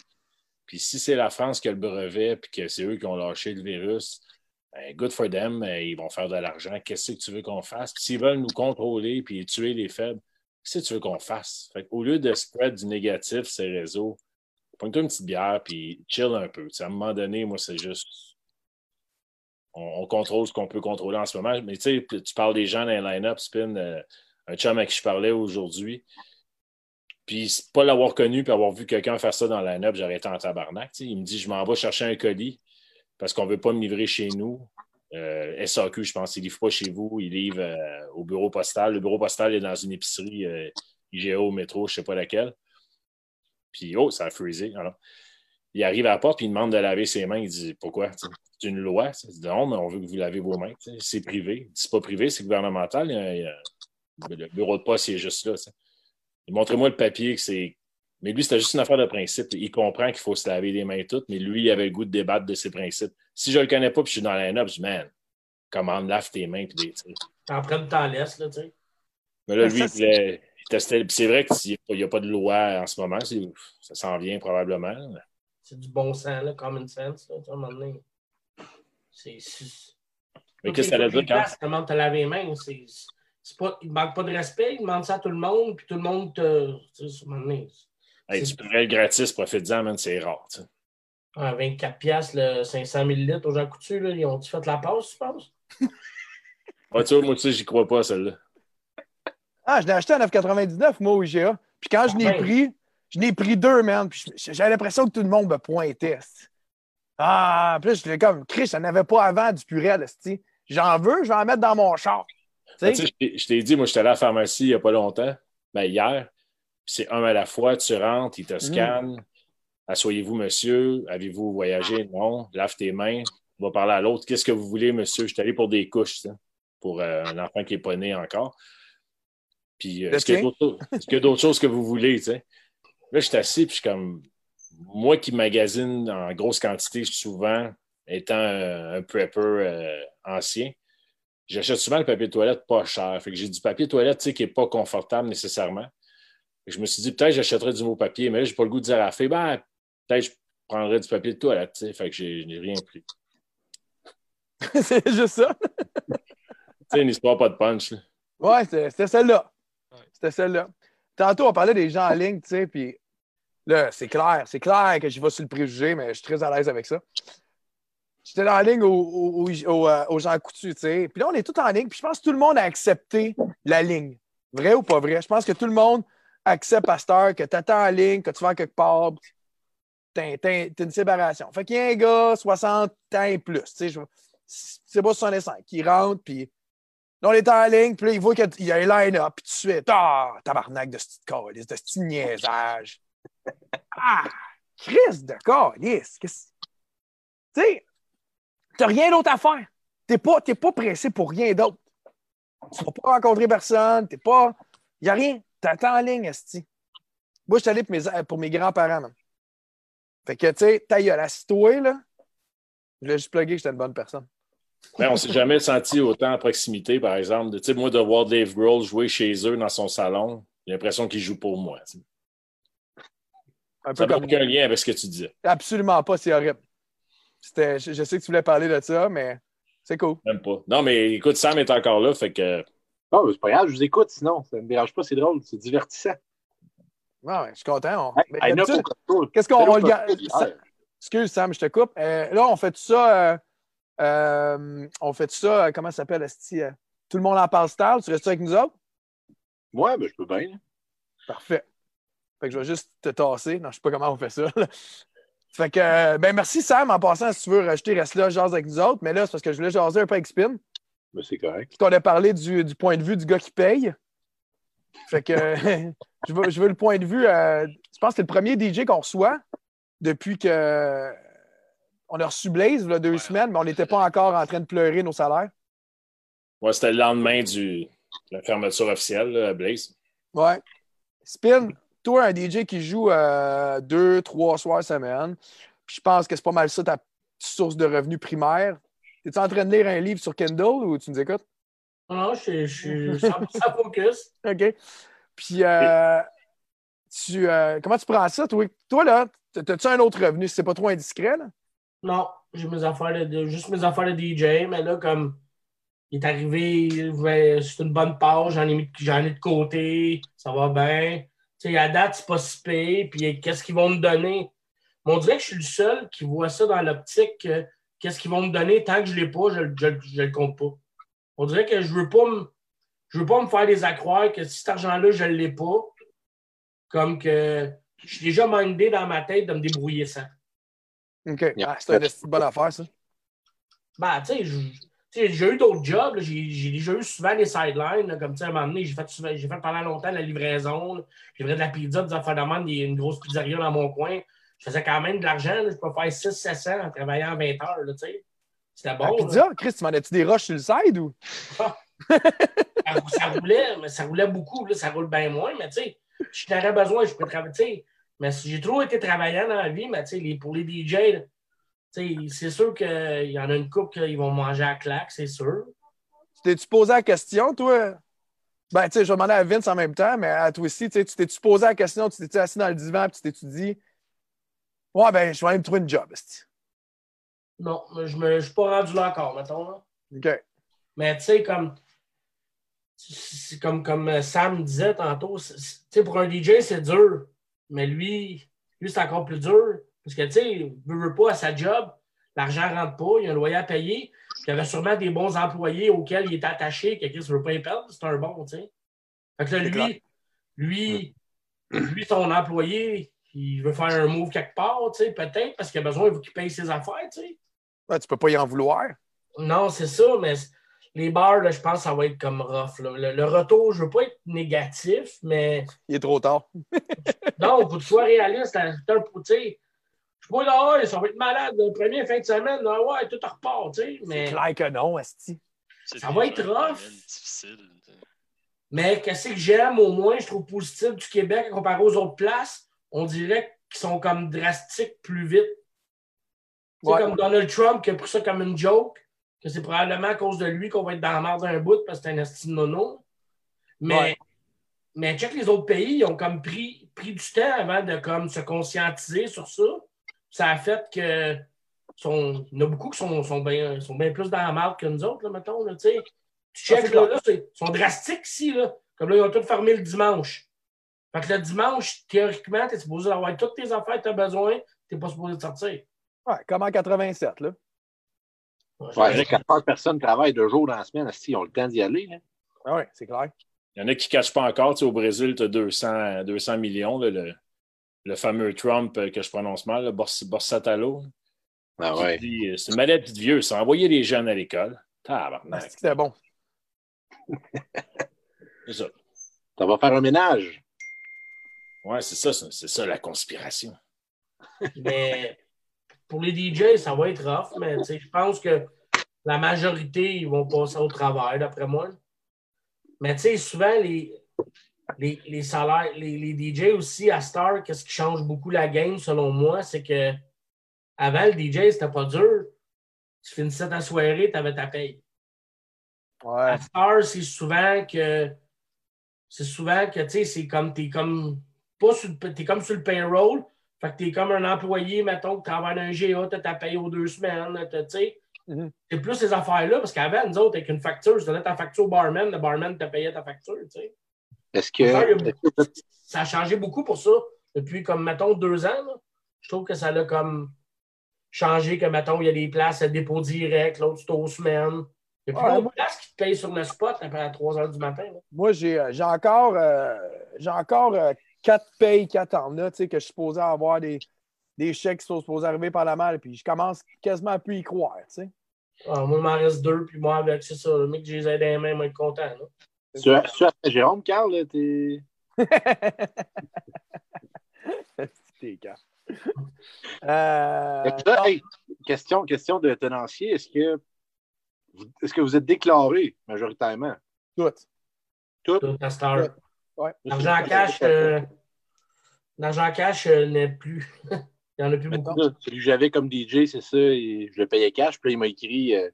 Puis si c'est la France qui a le brevet, puis que c'est eux qui ont lâché le virus, good for them, euh, ils vont faire de l'argent. Qu'est-ce que tu veux qu'on fasse? S'ils veulent nous contrôler puis tuer les faibles, qu'est-ce que tu veux qu'on fasse? Fait Au lieu de spread du négatif, ces réseaux, prends-toi une petite bière puis chill un peu. À un moment donné, moi, c'est juste. On, on contrôle ce qu'on peut contrôler en ce moment. Mais tu sais, tu parles des gens dans les line-up, Spin, euh, un chum à qui je parlais aujourd'hui. Puis pas l'avoir connu puis avoir vu quelqu'un faire ça dans le line-up, j'aurais été en tabarnak. Il me dit Je m'en vais chercher un colis parce qu'on ne veut pas me livrer chez nous. Euh, SAQ, je pense, il ne livre pas chez vous, il livre euh, au bureau postal. Le bureau postal est dans une épicerie euh, métro, je ne sais pas laquelle. Puis, oh, ça a freezé. Il arrive à la porte, puis il demande de laver ses mains. Il dit Pourquoi? C'est une loi. Il dit Non, mais on veut que vous lavez vos mains. C'est privé. C'est pas privé, c'est gouvernemental. Le bureau de poste, il est juste là. Montrez-moi le papier que c'est. Mais lui, c'était juste une affaire de principe. Il comprend qu'il faut se laver les mains toutes, mais lui, il avait le goût de débattre de ses principes. Si je ne le connais pas puis je suis dans la line-up, je dis, man, comment lave tes mains puis des.
T'en prends t'en laisses, là, tu sais.
Mais là,
Mais
lui,
ça,
il, testait. C'est vrai qu'il n'y a pas de loi en ce moment. Ça s'en vient probablement.
C'est du bon sens, là, common sense, là, à un moment donné. C'est.
Mais qu'est-ce que ça veut dire quand.
Comment te laver les mains, c'est. c'est Pas, il ne manque pas de respect, il demande ça à tout le monde, puis tout le monde te. Tu sais, à un moment donné,
Hey, tu pourrais être gratis, profite-en, man, c'est rare. tu sais.
Ah, 24 piastres, le 500 ml aux gens coutus, là, ils ont-tu fait la passe, tu penses?
Ouais, tu vois, moi, tu sais, j'y crois pas, celle-là.
Ah, je l'ai acheté à 9,99, moi, au IGA. Puis quand je l'ai
Ouais.
pris, je n'ai pris deux, man. Puis j'avais l'impression que tout le monde me pointait. Ah, puis là, j'étais comme, Chris, j'en avais pas avant du purel, esti. J'en veux, je vais en mettre dans mon char. Tu
Ah,
sais?
tu sais, je t'ai- je t'ai dit, moi, j'étais allé à la pharmacie il n'y a pas longtemps, ben, hier. Puis c'est un à la fois, tu rentres, ils te scannent. Asseyez-vous, monsieur. Avez-vous voyagé? Non. Lave tes mains. On va parler à l'autre. Qu'est-ce que vous voulez, monsieur? Je suis allé pour des couches, ça, pour euh, un enfant qui n'est pas né encore. Puis, euh, est-ce qu'il y a d'autres choses? Que vous voulez, tu sais? Là, je suis assis, puis je suis comme. Moi qui magasine en grosse quantité, souvent, étant un, un prepper euh, ancien, J'achète souvent le papier de toilette pas cher. Fait que j'ai du papier de toilette tu sais, qui n'est pas confortable nécessairement. Je me suis dit, peut-être j'achèterais du nouveau papier, mais là, j'ai pas le goût de dire à la fille, ben, peut-être je prendrais du papier de toilette. tu sais. Fait que j'ai- je n'ai rien pris.
c'est juste ça.
Tu sais, une histoire pas de punch. là.
Ouais, c'était celle-là. C'était celle-là. Tantôt, on parlait des gens en ligne, tu sais, puis là, c'est clair, c'est clair que je vais sur le préjugé, mais je suis très à l'aise avec ça. J'étais en ligne au, au, au- au, euh, aux gens coutus, tu sais. Puis là, on est tout en ligne. Puis je pense que tout le monde a accepté la ligne. Vrai ou pas vrai? Je pense que tout le monde cette heure que tu attends en ligne, que tu vas quelque part. T'as une séparation. Fait qu'il y a un gars, 60 ans et plus. Tu sais, c'est pas 65. qui rentre, puis on est en ligne, puis là, il voit qu'il y a un line-up, puis tout de suite, ah, tabarnak de ce calice, de ce niaisage. Ah, Christ de calice. Tu sais, t'as rien d'autre à faire. T'es pas, t'es pas pressé pour rien d'autre. Tu vas pas rencontrer personne, t'es pas. Y a rien. T'attends en ligne, Esti. Moi, je suis allé pour mes, pour mes grands-parents. Fait que, tu sais, ta gueule, assis-toi, là. Je voulais juste plugger que j'étais une bonne personne.
Mais on s'est jamais senti autant à proximité, par exemple. de- moi, de voir Dave Grohl jouer chez eux dans son salon, j'ai l'impression qu'il joue pour moi.
Un
Ça n'a
comme
aucun lien avec ce que tu disais.
Absolument pas, c'est horrible. C'était, je, je sais que tu voulais parler de ça, mais c'est cool.
Même pas. Non, mais écoute, Sam est encore là, fait que
Oh, c'est pas grave, je vous écoute sinon. Ça ne me dérange pas, c'est drôle, c'est divertissant.
Non, ouais, je suis content. On- Qu'est-ce qu'on ça-
hier.
Excuse, Sam, je te coupe. Euh, là, on fait ça. euh, euh, on fait ça. euh, comment ça s'appelle, Tout le monde en parle style. Tu restes avec nous autres?
Ouais, ben, je peux bien.
Parfait. Fait que je vais juste te tasser. Non, je sais pas comment on fait ça. là. Fait que, ben merci Sam. En passant, si tu veux rajouter, reste là, jase avec nous autres. Mais là, c'est parce que je voulais jaser un peu avec Spin.
C'est correct.
Puis qu'on a parlé du, du point de vue du gars qui paye. Fait que je, veux, je veux le point de vue. euh, je pense que c'est le premier DJ qu'on reçoit depuis que on a reçu Blaze il y a deux semaines, mais on n'était pas encore en train de pleurer nos salaires.
moi, c'était le lendemain du, de la fermeture officielle là, à Blaze.
Ouais. Spin, toi, un DJ qui joue euh, deux, trois soirs semaine, puis je pense que c'est pas mal ça ta source de revenus primaire. Es-tu en train de lire un livre sur Kindle ou tu nous écoutes?
Non, je, je suis 100% focus.
OK. Puis, euh, tu, euh, comment tu prends ça? Toi, toi là, as-tu un autre revenu? C'est pas trop indiscret? Là?
Non, j'ai mes affaires de, juste mes affaires de DJ, mais là, comme il est arrivé, c'est une bonne page, j'en ai, mis- j'en ai de côté, ça va bien. Tu sais, à date, c'est pas si payé, puis qu'est-ce qu'ils vont me donner? Mais on dirait que je suis le seul qui voit ça dans l'optique que qu'est-ce qu'ils vont me donner? Tant que je l'ai pas, je, je le compte pas. On dirait que je veux pas me, je veux pas me faire des accroires que si cet argent-là, je l'ai pas, comme que je suis déjà mindé dans ma tête de me débrouiller sans.
OK.
Yeah.
Ah, c'est une bonne affaire, ça.
Ben, tu sais, j'ai eu d'autres jobs. J'ai déjà eu souvent des sidelines. là, Comme, tu sais, à un moment donné, j'ai fait, souvent- j'ai fait pendant longtemps la livraison. J'ai fait de la pizza, des affaires de une grosse pizzeria dans mon coin. Je faisais quand même de l'argent. là. Je peux faire 600-700 en travaillant 20 heures, là. C'était
La
bon. là.
pizza, Chris, tu m'en as-tu des roches sur le side ou?
Ça, ça roulait, mais ça roulait beaucoup. Là, ça roule bien moins, mais tu sais, si j'en aurais besoin, je peux travailler. Mais j'ai trop été travaillant dans la vie, mais les- pour les DJ, là, c'est sûr qu'il y en a une couple qui vont manger à claque, c'est sûr.
Tu t'es-tu posé la question, toi? Ben, tu sais, je vais demander à Vince en même temps, mais à toi aussi, tu t'es-tu posé la question, tu t'es-tu assis dans le divan, puis tu t'es-tu dit, ouais, ben, je vais aller me trouver une job.
Non, mais je ne suis pas rendu là encore, mettons. Là.
OK.
Mais tu sais, comme, c'est comme, comme euh, Sam disait tantôt, pour un DJ, c'est dur. Mais lui, lui c'est encore plus dur. Parce que, tu sais, il veut, veut pas à sa job, l'argent ne rentre pas, il y a un loyer à payer. puis Il y avait sûrement des bons employés auxquels il est attaché, quelqu'un ne veut pas y perdre, c'est un bon, tu sais. Fait que là, lui, lui, lui, son employé, il veut faire un move quelque part, tu sais, peut-être, parce qu'il a besoin, qu'il paye ses affaires, tu sais.
Ouais, tu peux pas y en vouloir.
Non, c'est ça, mais les bars, là, je pense que ça va être comme rough. là. Le, le retour, je ne veux pas être négatif, mais
Il est trop tard.
non, faut que tu sois réaliste. hein. C'est un peu, tu sais, Je suis pas là, ouais, ça va être malade. Le premier fin de semaine, là, ouais, tout repart, tu sais. Mais,
C'est clair que non, esti.
C'est
Ça va être rough.
difficile.
mais qu'est-ce que j'aime, au moins, je trouve positif du Québec comparé aux autres places, on dirait qu'ils sont comme drastiques plus vite.
Ouais.
comme Donald Trump qui a pris ça comme une joke, que c'est probablement à cause de lui qu'on va être dans la merde d'un bout parce que c'est un esti nono. Mais,
Ouais.
mais check les autres pays, ils ont comme pris, pris du temps avant de comme se conscientiser sur ça. Ça a fait que sont, il y en a beaucoup qui sont, sont bien sont plus dans la merde que nous autres, là, mettons. Là, tu check,
c'est
là, là, c'est- ils sont drastiques ici. Là. Comme là, ils ont tout fermé le dimanche. Fait que le dimanche, théoriquement, tu es supposé avoir toutes tes affaires que tu as besoin, tu n'es pas supposé sortir.
Ouais, comme en 87, là.
Ouais, quand pas personne travaille deux jours dans la semaine, ils ont le temps d'y aller. Hein.
Ah oui, c'est clair.
Il y en a qui ne cachent pas encore. Tu sais, au Brésil, tu as 200, 200 millions, là, le, le, fameux Trump euh, que je prononce mal, le Bors, Borsatalo.
Ah ouais.
Euh, c'est une maladie de vieux, ça. Envoyer les jeunes à l'école. Tabarnak.
C'était bon.
c'est ça.
Ça va faire un ménage.
Ouais, c'est ça, c'est ça la conspiration.
Mais pour les DJ, ça va être rough, mais je pense que la majorité, ils vont passer au travail, d'après moi. Mais tu sais, souvent, les, les, salaires, les, les, DJ aussi à Star, qu'est-ce qui change beaucoup la game, selon moi, c'est que avant, le DJ, c'était pas dur. Tu finissais ta soirée, tu avais ta paye.
Ouais.
À Star, c'est souvent que. C'est souvent que, tu sais, c'est comme. T'es comme. Pas sur, es comme sur le payroll. Fait que t'es comme un employé, mettons, que travailles dans un GA, tu ta paye aux deux semaines, tu sais.
Mm-hmm.
C'est plus ces affaires-là, parce qu'avant, nous autres, avec une facture, je donnais ta facture au barman, le barman te payait ta facture, tu sais.
Est-ce que.
Ça a changé beaucoup pour ça. Depuis, comme, mettons, deux ans, je trouve que ça a comme changé, que, mettons, il y a des places à dépôt direct, l'autre, c'est aux semaines. Il n'y a plus de places qui te payent sur le spot après à 3 heures du matin.
Moi, j'ai euh, encore, euh, j'ai encore euh, quatre payes qui attendent, là, tu sais, que je suis supposé avoir des, des chèques qui sont supposés arriver par la malle, puis je commence quasiment à plus y croire, tu sais.
Ah, moi, il m'en reste deux, puis moi, avec, c'est ça, le mec, je les ai dans les mains, moi, être content. Là.
Tu as, tu as Jérôme, Carl, t'es.
t'es euh...
question, question de tenancier, est-ce que, est-ce que vous êtes déclaré majoritairement?
Tout.
Tout? Tout à Star.
Ouais.
L'argent cash, euh, l'argent cash euh, n'est plus. il n'y en a plus beaucoup.
celui que j'avais comme DJ, c'est ça, je le payais cash. Puis là, il m'a écrit euh,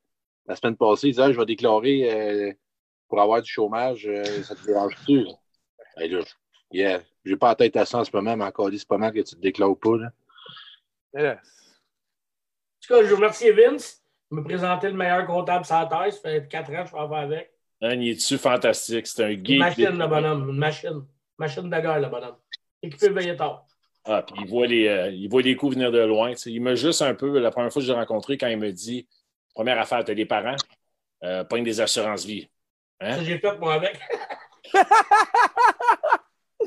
la semaine passée, il disait ah, Je vais déclarer pour avoir du chômage, ça te dérange-tu? Hey, là, yeah. J'ai pas la tête à ça en ce moment, mais encore dit, c'est pas mal que tu te déclares pas. Là.
Yes.
En tout cas, je remercie Vince de me présenter le meilleur comptable sur la terre. Ça fait 4 ans que je fais avec.
Hein, il est-tu fantastique? C'est un geek.
Une machine, le bonhomme. Une machine. Machine de guerre, le bonhomme. Équipé veiller tard.
Ah, puis il voit les, euh, il voit les coups venir de loin. Il me juste un peu, la première fois que je l'ai rencontré, quand il me dit Première affaire, tu as des parents, euh, pogne des assurances-vie.
Hein? Ça, j'ai fait, moi, avec.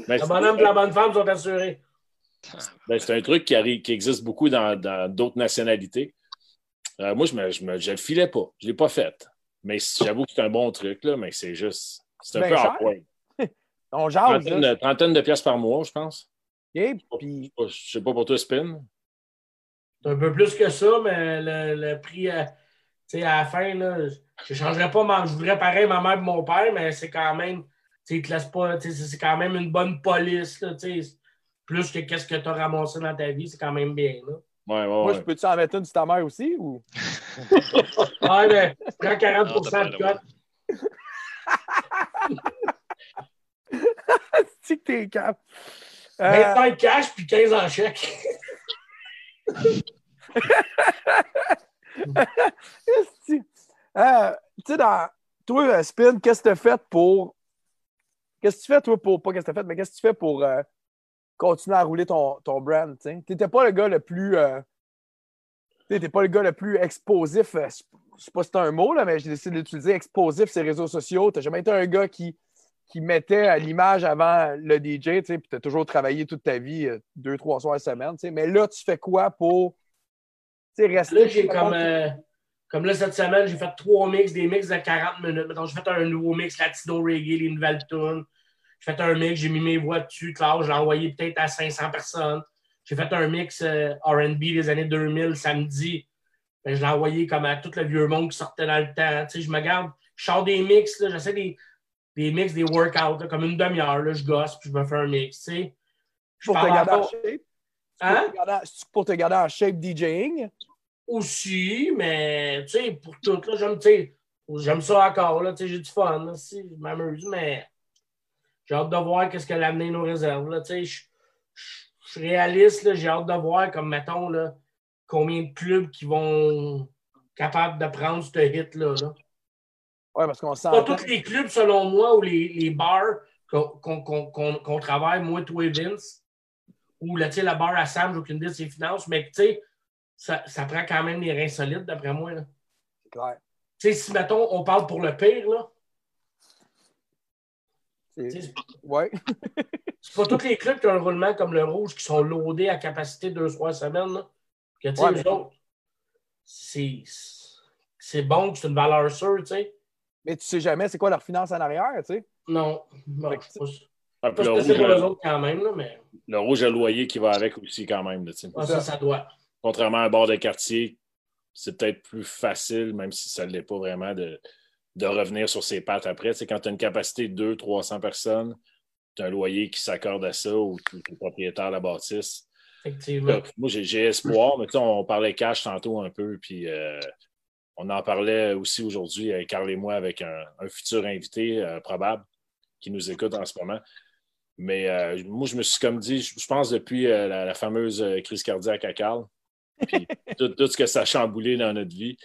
Ben, le bonhomme et la bonne femme sont assurés.
Ben, c'est un truc qui, arrive, qui existe beaucoup dans d'autres nationalités. Euh, moi, je ne je me, je le filais pas. Je ne l'ai pas fait. Mais j'avoue que c'est un bon truc, là, mais c'est juste. C'est un ben, peu en point.
On jase.
Trentaine, trentaine de pièces par mois, je pense.
Et puis...
Je ne sais pas pour toi, Spin.
C'est un peu plus que ça, mais le, le prix, à, à la fin, là, je ne changerais pas. Ma, je voudrais pareil ma mère et mon père, mais c'est quand même. Tu te laisses pas. C'est quand même une bonne police. Là, plus que qu'est-ce que tu as ramassé dans ta vie, c'est quand même bien. Là.
Ouais, ouais,
Moi, je peux-tu en mettre une sur ta mère aussi? Ou...
ouais, mais prends 40 de cote.
C'est que t'es cap?
25 cash puis 15 en chèque.
euh, tu sais, dans. Toi, euh, Spin, qu'est-ce que tu as fait pour. Qu'est-ce que tu fais, toi, pour. Pas qu'est-ce que tu as fait, mais qu'est-ce que tu fais pour euh, continuer à rouler ton, ton brand? Tu n'étais pas le gars le plus. Euh... Tu pas le gars le plus explosif. Euh, je sais pas si c'est un mot, là, mais j'ai décidé d'utiliser explosif ces réseaux sociaux. Tu n'as jamais été un gars qui, qui mettait à l'image avant le DJ, tu as toujours travaillé toute ta vie, deux, trois soirs semaine. Mais là, tu fais quoi pour rester.
Là, j'ai comme. Comme là, cette semaine, j'ai fait trois mix, des mix de 40 minutes. Maintenant, j'ai fait un nouveau mix Latino Reggae, les nouvelles tunes. J'ai fait un mix, j'ai mis mes voix dessus, Claude, je l'ai envoyé peut-être à 500 personnes. J'ai fait un mix euh, RB des années 2000 samedi. Ben, je l'ai envoyé comme à tout le vieux monde qui sortait dans le temps. Tu sais, je me garde, je sors des mix, j'essaie des, des mix, des workouts, comme une demi-heure, je gosse, puis je me fais un mix. Tu sais.
Pour te garder en shape? Hein? Pour te garder en shape DJing?
aussi, mais tu sais, pour tout, là, j'aime, j'aime ça encore, là, j'ai du fun, là, si, je m'amuse, mais j'ai hâte de voir qu'est-ce que l'avenir nous réserve, je suis réaliste, j'ai hâte de voir, comme, mettons, là, combien de clubs qui vont capables de prendre ce hit-là, là.
Ouais, parce qu'on sent.
Pas tous les clubs, selon moi, ou les, les bars qu'on travaille, moi, toi et Vince, ou là, la barre à Sam, j'ai aucune idée de ses finances, mais tu sais, ça, ça, prend quand même des reins solides, d'après moi.
Clair.
Tu sais, si, mettons, on parle pour le pire, là,
C'est- Ouais.
c'est pas tous les clubs qui ont un roulement comme le Rouge qui sont loadés à capacité deux soirs semaine, là. Que, tu sais,
Ouais,
eux
mais-
autres, c'est c'est bon, c'est une valeur sûre, tu sais.
Mais tu sais jamais c'est quoi leur finance en arrière, tu sais.
Non, bon,
que
Ah,
pas
le, rouge,
pour eux autres quand même, là, mais
le rouge a le loyer qui va avec aussi quand même. là,
ah, ça, ça doit.
Contrairement à un bord de quartier, c'est peut-être plus facile, même si ça ne l'est pas vraiment, de, de revenir sur ses pattes après. Sais, quand tu as une capacité de 200-300 personnes, tu as un loyer qui s'accorde à ça ou tu es propriétaire de la bâtisse.
Effectivement.
Moi, j'ai espoir, mais on parlait cash tantôt un peu, puis euh, on en parlait aussi aujourd'hui, euh, Carl et moi, avec un, un futur invité euh, probable qui nous écoute en ce moment. Mais euh, moi, je me suis comme dit, je, je pense depuis la, la fameuse crise cardiaque à Carl, puis tout, tout ce que ça a chamboulé dans notre vie,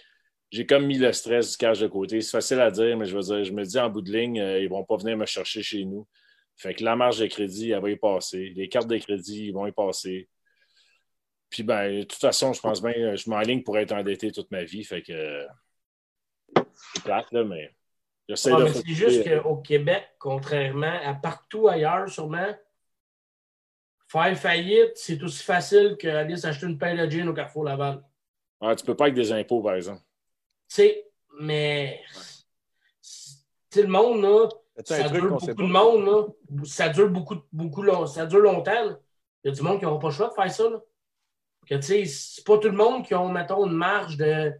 j'ai comme mis le stress du cash de côté. C'est facile à dire, mais je veux dire, je me dis en bout de ligne, euh, ils ne vont pas venir me chercher chez nous. Fait que la marge de crédit, elle va y passer. Les cartes de crédit, ils vont y passer. Puis, ben, de toute façon, je pense bien, euh, je m'enligne pour être endetté toute ma vie. Fait que. euh, C'est plate, là, mais. J'essaie
Ah,
de.
c'est juste qu'au Québec, contrairement à partout ailleurs, sûrement, faire faillite, c'est aussi facile qu'aller s'acheter une paire de jeans au Carrefour Laval.
Ah, tu peux pas avec des impôts, par exemple.
Tu sais, mais. Tu sais, le monde, là, ça dure beaucoup de monde, là. Ça dure beaucoup, beaucoup long, ça dure longtemps. là. Il y a du monde qui n'aura pas le choix de faire ça. Là. Que, tu sais, c'est pas tout le monde qui ont, mettons, une marge de,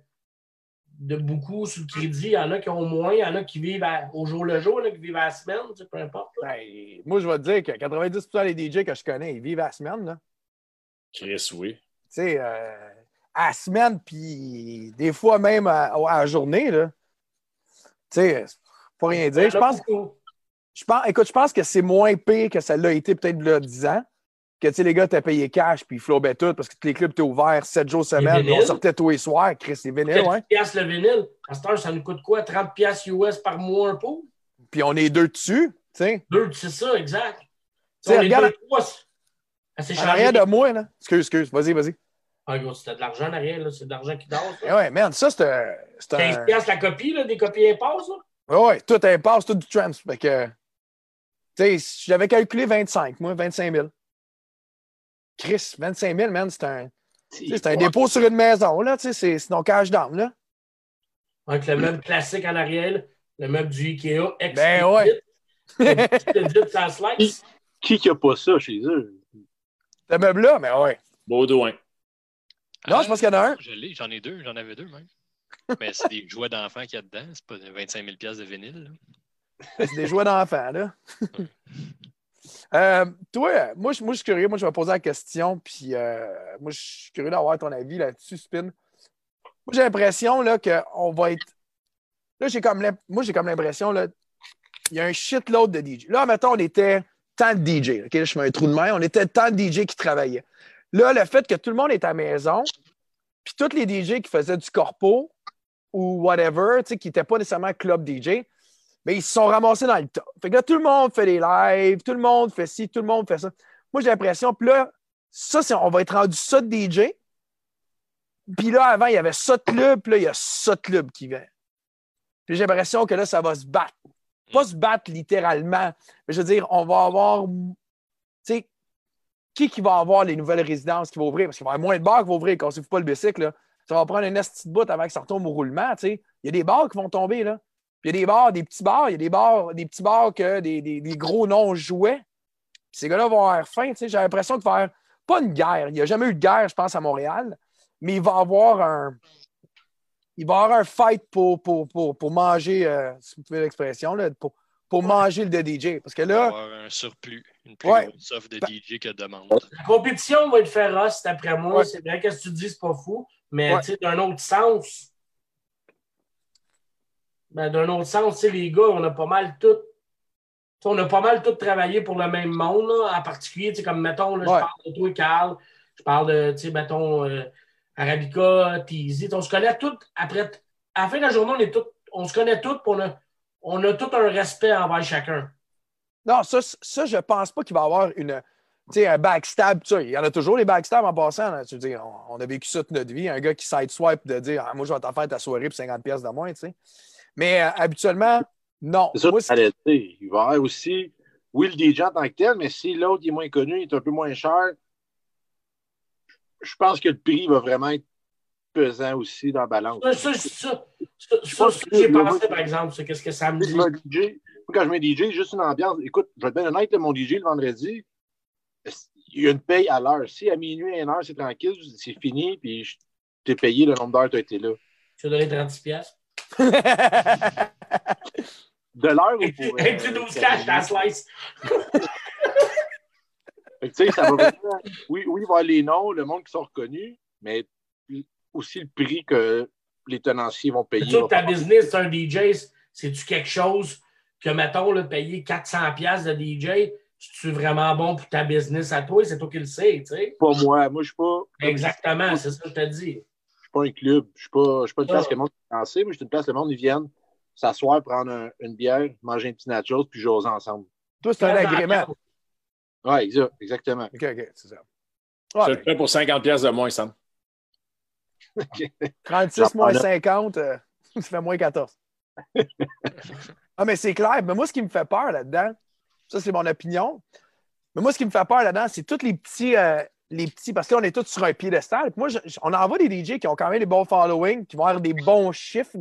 de beaucoup sur le crédit. Il y en a qui ont moins, il y en a qui vivent à- au jour le jour, il y en a qui vivent à la semaine, tu sais, peu importe. là.
Ben, moi, je vais te dire que 90% des DJ que je connais, ils vivent à la semaine. Là.
Chris, oui.
Tu sais, euh, à la semaine, puis des fois même à, à la journée. Là. Tu sais, pas rien dire. Je pense,
Beaucoup.
je pense, écoute, je pense que c'est moins pire que ça l'a été peut-être il y a 10 ans. Que tu sais, les gars, t'as payé cash, puis ils flobaient tout parce que tous les clubs étaient ouverts 7 jours semaine, puis on sortait tous les soirs. Chris, les vinyles, ouais.
4 piastres le vinyle. À cette heure, ça nous coûte quoi? 30 piastres US par mois un pot?
Puis on est deux dessus, tu sais.
Deux, c'est ça, exact.
Tu sais,
on est
regarde-
deux, trois. Ah, c'est
de moi, là. Excuse, excuse, vas-y, vas-y.
Ah, gros, c'était de l'argent en arrière, là. C'est de l'argent qui dort,
Eh ouais, man, ça, c'est un. c'est
15
un-
piastres la copie, là, des copies impasses, là.
Ouais, ouais, tout impasse, tout du trans. Fait que, tu sais, j'avais calculé 25, moi, 25 000. Chris, 25 000, man, c'est un, c'est un dépôt sur une maison, là, tu sais, c'est ton cash d'âme, là.
Avec le meuble classique en arrière, le meuble du Ikea. Ex
Ben ouais.
Qui qui a pas ça chez eux?
Ce meuble-là, mais ouais.
Baudouin.
Non, je pense qu'il y en a un.
Ah, Je j'en ai deux, j'en avais deux même. Mais c'est des jouets d'enfants qu'il y a dedans, c'est pas 25 000 piastres de vinyle.
C'est des jouets d'enfants, là. Euh, toi, moi, je moi, je suis curieux. Moi, je vais poser la question. Puis, euh, moi, je suis curieux d'avoir ton avis là-dessus, Spin. Moi, j'ai l'impression là, qu'on va être. Là, j'ai comme moi, j'ai comme l'impression, là, il y a un shitload de DJ. Là, mettons, on était tant de DJ. OK, là, je mets un trou de main. On était tant de DJ qui travaillaient. Là, le fait que tout le monde est à la maison, puis tous les DJ qui faisaient du corpo ou whatever, qui n'étaient pas nécessairement club DJ, mais ils se sont ramassés dans le tas. Fait que là, tout le monde fait des lives, tout le monde fait ci, tout le monde fait ça. Moi, j'ai l'impression, puis là, ça, on va être rendu ça de DJ. Puis là, avant, il y avait ça de club, puis là, il y a ça de club qui vient. Puis j'ai l'impression que là, ça va se battre. Pas se battre littéralement, mais je veux dire, on va avoir. Tu sais, qui qui va avoir les nouvelles résidences qui vont ouvrir? Parce qu'il va y avoir moins de bars qui vont ouvrir quand ne pas le bicycle. Ça va prendre une petite bout avant que ça retombe au roulement. Il y a des bars qui vont tomber. Là. Il y a des bars, des petits bars, il y a des bars, des petits bars que des, des- gros noms jouaient. Ces gars-là vont avoir faim. J'ai l'impression de faire pas une guerre. Il n'y a jamais eu de guerre, je pense, à Montréal, mais il va avoir un. Il va avoir un fight pour, pour, pour, pour manger, euh, si vous pouvez l'expression, là, pour, manger le de DJ. Parce que
Il va y
là,
avoir un surplus, une plus
Ouais.
grosse offre de
Ben-
DJ que de demande.
La compétition va être féroce, d'après moi.
Ouais.
C'est vrai que ce que tu dis, c'est pas fou. Mais
Ouais.
tu sais, d'un autre sens, ben, d'un autre sens, tu sais, les gars, on a pas mal tout. tu sais, On a pas mal tout travaillé pour le même monde, là, en particulier, tu sais, comme mettons, là,
Ouais.
je parle de toi, Carl, je parle de, tu sais, mettons, euh, Arabica, Teasy. On se connaît tous. Après, à la fin de la journée, on, est tous, on se connaît tous, on a, on a tout un respect envers chacun.
Non, ça, ça je pense pas qu'il va y avoir une. tu sais, un backstab, tu sais, il y en a toujours les backstabs en passant. là. Tu veux dire, on, on a vécu ça toute notre vie. Un gars qui sideswipe de dire ah, Moi, je vais t'en faire ta soirée pour 50$ pièces de moins, tu sais. Mais euh, habituellement, non.
C'est ça
Moi.
Il va y avoir aussi, oui, le DJ en tant que tel, mais si l'autre est moins connu, il est un peu moins cher, je pense que le prix va vraiment être pesant aussi dans la balance.
Ça, ça, ça, ça, ça, ça, j'ai pensé, par exemple, c'est qu'est-ce que ça me dit.
quand je mets DJ, juste une ambiance. Écoute, je vais être bien honnête, mon DJ le vendredi, il y a une paye à l'heure. Si à minuit, à une heure, c'est tranquille, c'est fini, puis je t'ai payé le nombre d'heures que tu as été là.
Tu as donné 30 pièces.
De l'heure ou pour.
Et tu 12 cash, ta slice.
Que, tu sais, ça va Oui, oui, il va y avoir les noms, le monde qui sont reconnus, mais aussi le prix que les tenanciers vont payer.
Que ta business, c'est un DJ, c'est-tu quelque chose que, mettons, là, payer 400 pièces de DJ, c'est-tu vraiment bon pour ta business à toi? C'est toi qui le sais, tu sais.
Pas moi. Moi, je suis pas.
Exactement, c'est ça que je te dis.
Je suis pas un club. Je suis pas, je suis pas une place
Ah.
que le monde peut penser, mais je suis une place que le monde, ils viennent s'asseoir, prendre un- une bière, manger un petit nachos, puis jaser ensemble.
Toi, c'est un agrément.
Ouais, exa- exactement.
OK, OK, c'est ça.
Je
Ouais,
le fais pour 50$ pièces de moins, Sam.
36 moins
J'en
50, euh, ça fait moins 14. ah, mais c'est clair. Mais moi, ce qui me fait peur là-dedans, ça, c'est mon opinion. Mais moi, ce qui me fait peur là-dedans, c'est tous les petits, euh, les petits, parce que là, on est tous sur un piédestal. Puis moi, je- on en voit des DJ qui ont quand même des bons followings, qui vont avoir des bons chiffres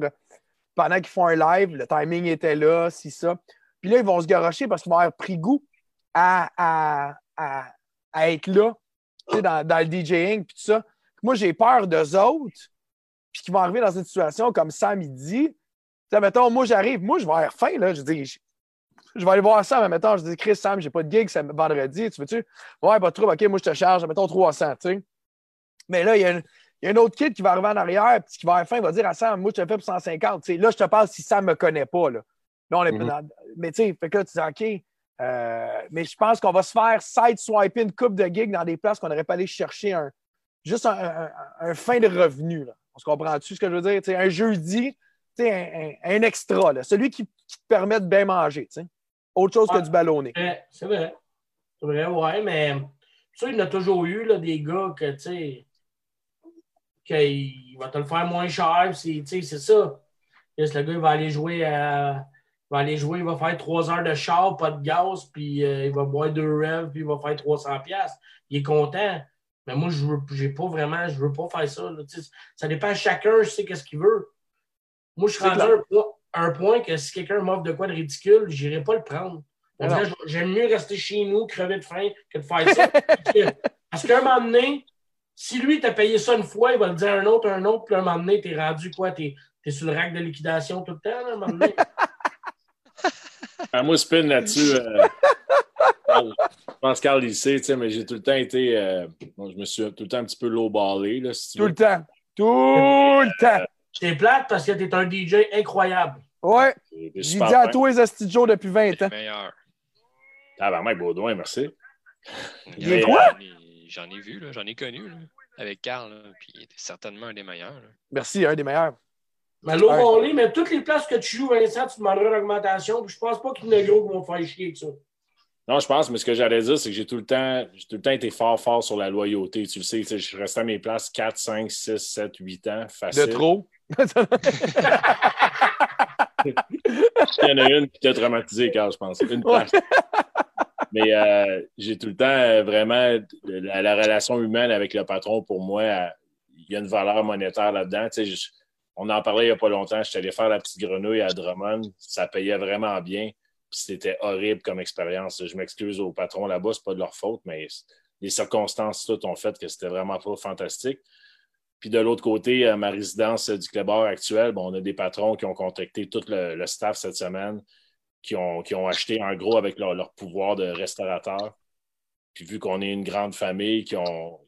pendant qu'ils font un live. Le timing était là, si ça. Puis là, ils vont se garocher parce qu'ils vont avoir pris goût à, à, à- à être là, tu sais, dans, dans le DJing, puis tout ça. Moi, j'ai peur d'eux autres, puis qu'ils vont arriver dans une situation comme Sam, il dit. Tu sais, mettons, moi, j'arrive, moi, je vais avoir faim, là. Je dis, je, vais aller voir Sam, mais mettons, je dis, Chris, Sam, j'ai pas de gig, c'est vendredi, tu veux-tu? Ouais, pas de trouble, OK, moi, je te charge, mettons 300, tu sais. Mais là, il y, a un- il y a un autre kid qui va arriver en arrière, puis qui va avoir faim, il va dire à Sam, moi, je te fais pour 150. Tu sais, là, je te parle si Sam me connaît pas, là. Là, on est
Mhm.
dans- Mais tu sais, fait que là, tu dis, OK. euh, mais je pense qu'on va se faire side-swiper une coupe de gigs dans des places qu'on n'aurait pas allé chercher un, juste un, un- un fin de revenu. Là. On se comprend-tu ce que je veux dire? Tu sais, un jeudi, tu sais, un, un- extra, là. celui qui, qui te permet de bien manger. tu sais. Autre chose que du ballonné.
C'est vrai. C'est vrai, ouais, mais ça, il y en a toujours eu, là, des gars que, tu sais, qu'il va te le faire moins cher, c'est tu sais, ça. Le gars, il va aller jouer à. Il va aller jouer, il va faire trois heures de char, pas de gaz, puis euh, il va boire deux rêves, puis il va faire 300 pièces. Il est content. Mais moi, je veux, j'ai pas vraiment, je veux pas faire ça. là. Ça dépend, chacun je sais qu'est-ce qu'il veut. Moi, je suis rendu à un, point- que si quelqu'un m'offre de quoi de ridicule, j'irai pas le prendre. Dirait, J'aime mieux rester chez nous, crever de faim, que de faire ça. Parce qu'à un moment donné, si lui t'a payé ça une fois, il va le dire à un autre, à un autre, puis à un moment donné, t'es rendu quoi? T'es es sur le rack de liquidation tout le temps, là, à un moment donné.
Ah, moi, spin là-dessus. euh, Carl, je pense Carl, il sait, tu sais, mais j'ai tout le temps été. euh, bon, je me suis tout le temps un petit peu low-ballé, là, si tu
Tout
veux.
le temps. Tout le temps.
T'es plate parce que t'es un DJ incroyable.
Ouais.
J'ai
dit à tous les astidios depuis 20 ans.
Meilleur.
Ah, ben, Mike Baudouin, merci.
Il est quoi?
J'en ai- vu, là, j'en ai connu là, avec Carl, puis il était certainement un des meilleurs. là.
Merci, un des meilleurs.
Mais l'eau
Ouais.
volée, mais toutes les places que tu joues, Vincent, tu demanderas une augmentation. Puis je pense pas qu'il y en a gros qui vont te faire chier avec ça.
Non, je pense, mais ce que j'allais dire, c'est que j'ai tout le temps, j'ai tout le temps été fort, fort sur la loyauté. Tu le sais, je restais à mes places 4, 5, 6, 7, 8 ans,
De
facile.
trop?
Il y en a une qui t'a traumatisé, Carl, je pense. Une place. Mais euh, j'ai tout le temps euh, vraiment la, la relation humaine avec le patron, pour moi, il y a une valeur monétaire là-dedans. Tu sais, je- on en parlait il n'y a pas longtemps. J'étais allé faire la petite grenouille à Drummond. Ça payait vraiment bien. C'était horrible comme expérience. Je m'excuse au patron là-bas, c'est pas de leur faute, mais les circonstances toutes ont fait que c'était vraiment pas fantastique. Puis de l'autre côté, à ma résidence du clubeur actuel, bon, on a des patrons qui ont contacté tout le, staff cette semaine, qui ont, acheté en gros avec leur pouvoir de restaurateur. Puis vu qu'on est une grande famille, qui ont,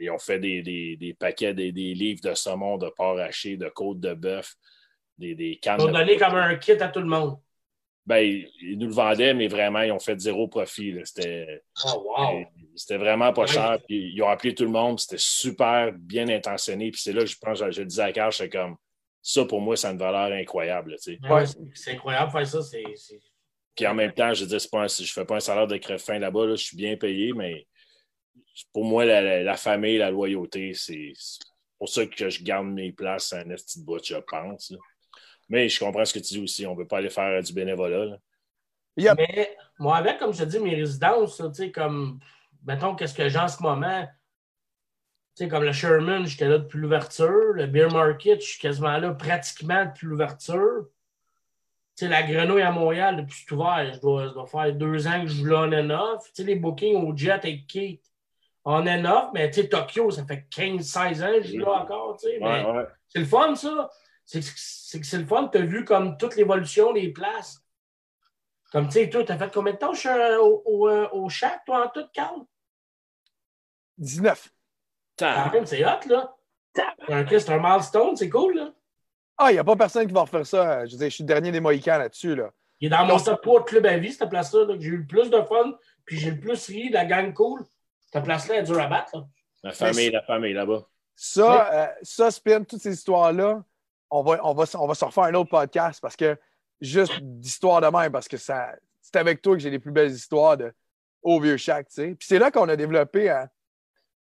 ils ont fait des, des- des paquets, des, des livres de saumon, de porc haché, de côte de bœuf, des, des cannes.
Ils ont
de-
donné comme un kit à tout le monde.
Ben, ils nous le vendaient, mais vraiment, ils ont fait zéro profit. C'était.
Oh, wow.
C'était vraiment pas
Ouais.
cher. Puis ils ont appelé tout le monde. C'était super bien intentionné. Puis c'est là que je pense, je, je le disais à Carl, j'étais comme ça pour moi, ça a une valeur incroyable. tu sais.
Ouais, c'est- c'est incroyable de faire ça. C'est c'est-
Puis en même temps, je c'est pas un- je fais pas un salaire de crève-fin là-bas, là, je suis bien payé, mais pour moi, la, la- la famille, la loyauté, c'est pour ça que je garde mes places à un petit bout, je pense. là. Mais je comprends ce que tu dis aussi. On ne peut pas aller faire du bénévolat. là.
Yep.
Mais moi, avec, comme je te dis, mes résidences, tu sais, comme, mettons, qu'est-ce que j'ai en ce moment? Tu sais, comme le Sherman, j'étais là depuis l'ouverture. Le Beer Market, je suis quasiment là pratiquement depuis l'ouverture. Tu sais, la grenouille à Montréal, depuis que c'est ouvert, je dois, je dois faire deux ans que je joue là en and-off. Tu sais, les bookings au Jet et Kate en and-off, mais tu sais, Tokyo, ça fait 15-16 ans que je joue là encore, tu sais. mais-
Ouais, ouais.
c'est le fun, ça. C'est que c'est le fun. Tu as vu comme toute l'évolution des places. Comme, tu sais, toi, tu as fait combien de temps chez- au, au, euh, au Shack, toi, en tout, Carl?
19.
Quand
Tain,
même, c'est hot, là. C'est un, c'est un milestone, c'est cool, là.
Ah, il n'y a pas personne qui va refaire ça. Je veux dire, je suis le dernier des Mohicans là-dessus. Là.
Il est dans mon top 3 de club à vie, cette place-là, que j'ai eu le plus de fun, puis j'ai le plus ri, la gang cool. Cette place-là est dure à battre, là.
La famille, la famille là-bas.
Ça, euh, ça, Spin, toutes ces histoires-là, on va, on, va, on va se refaire un autre podcast parce que juste d'histoire de même, parce que ça, c'est avec toi que j'ai les plus belles histoires de au vieux Shack, tu sais. Puis c'est là qu'on a développé euh,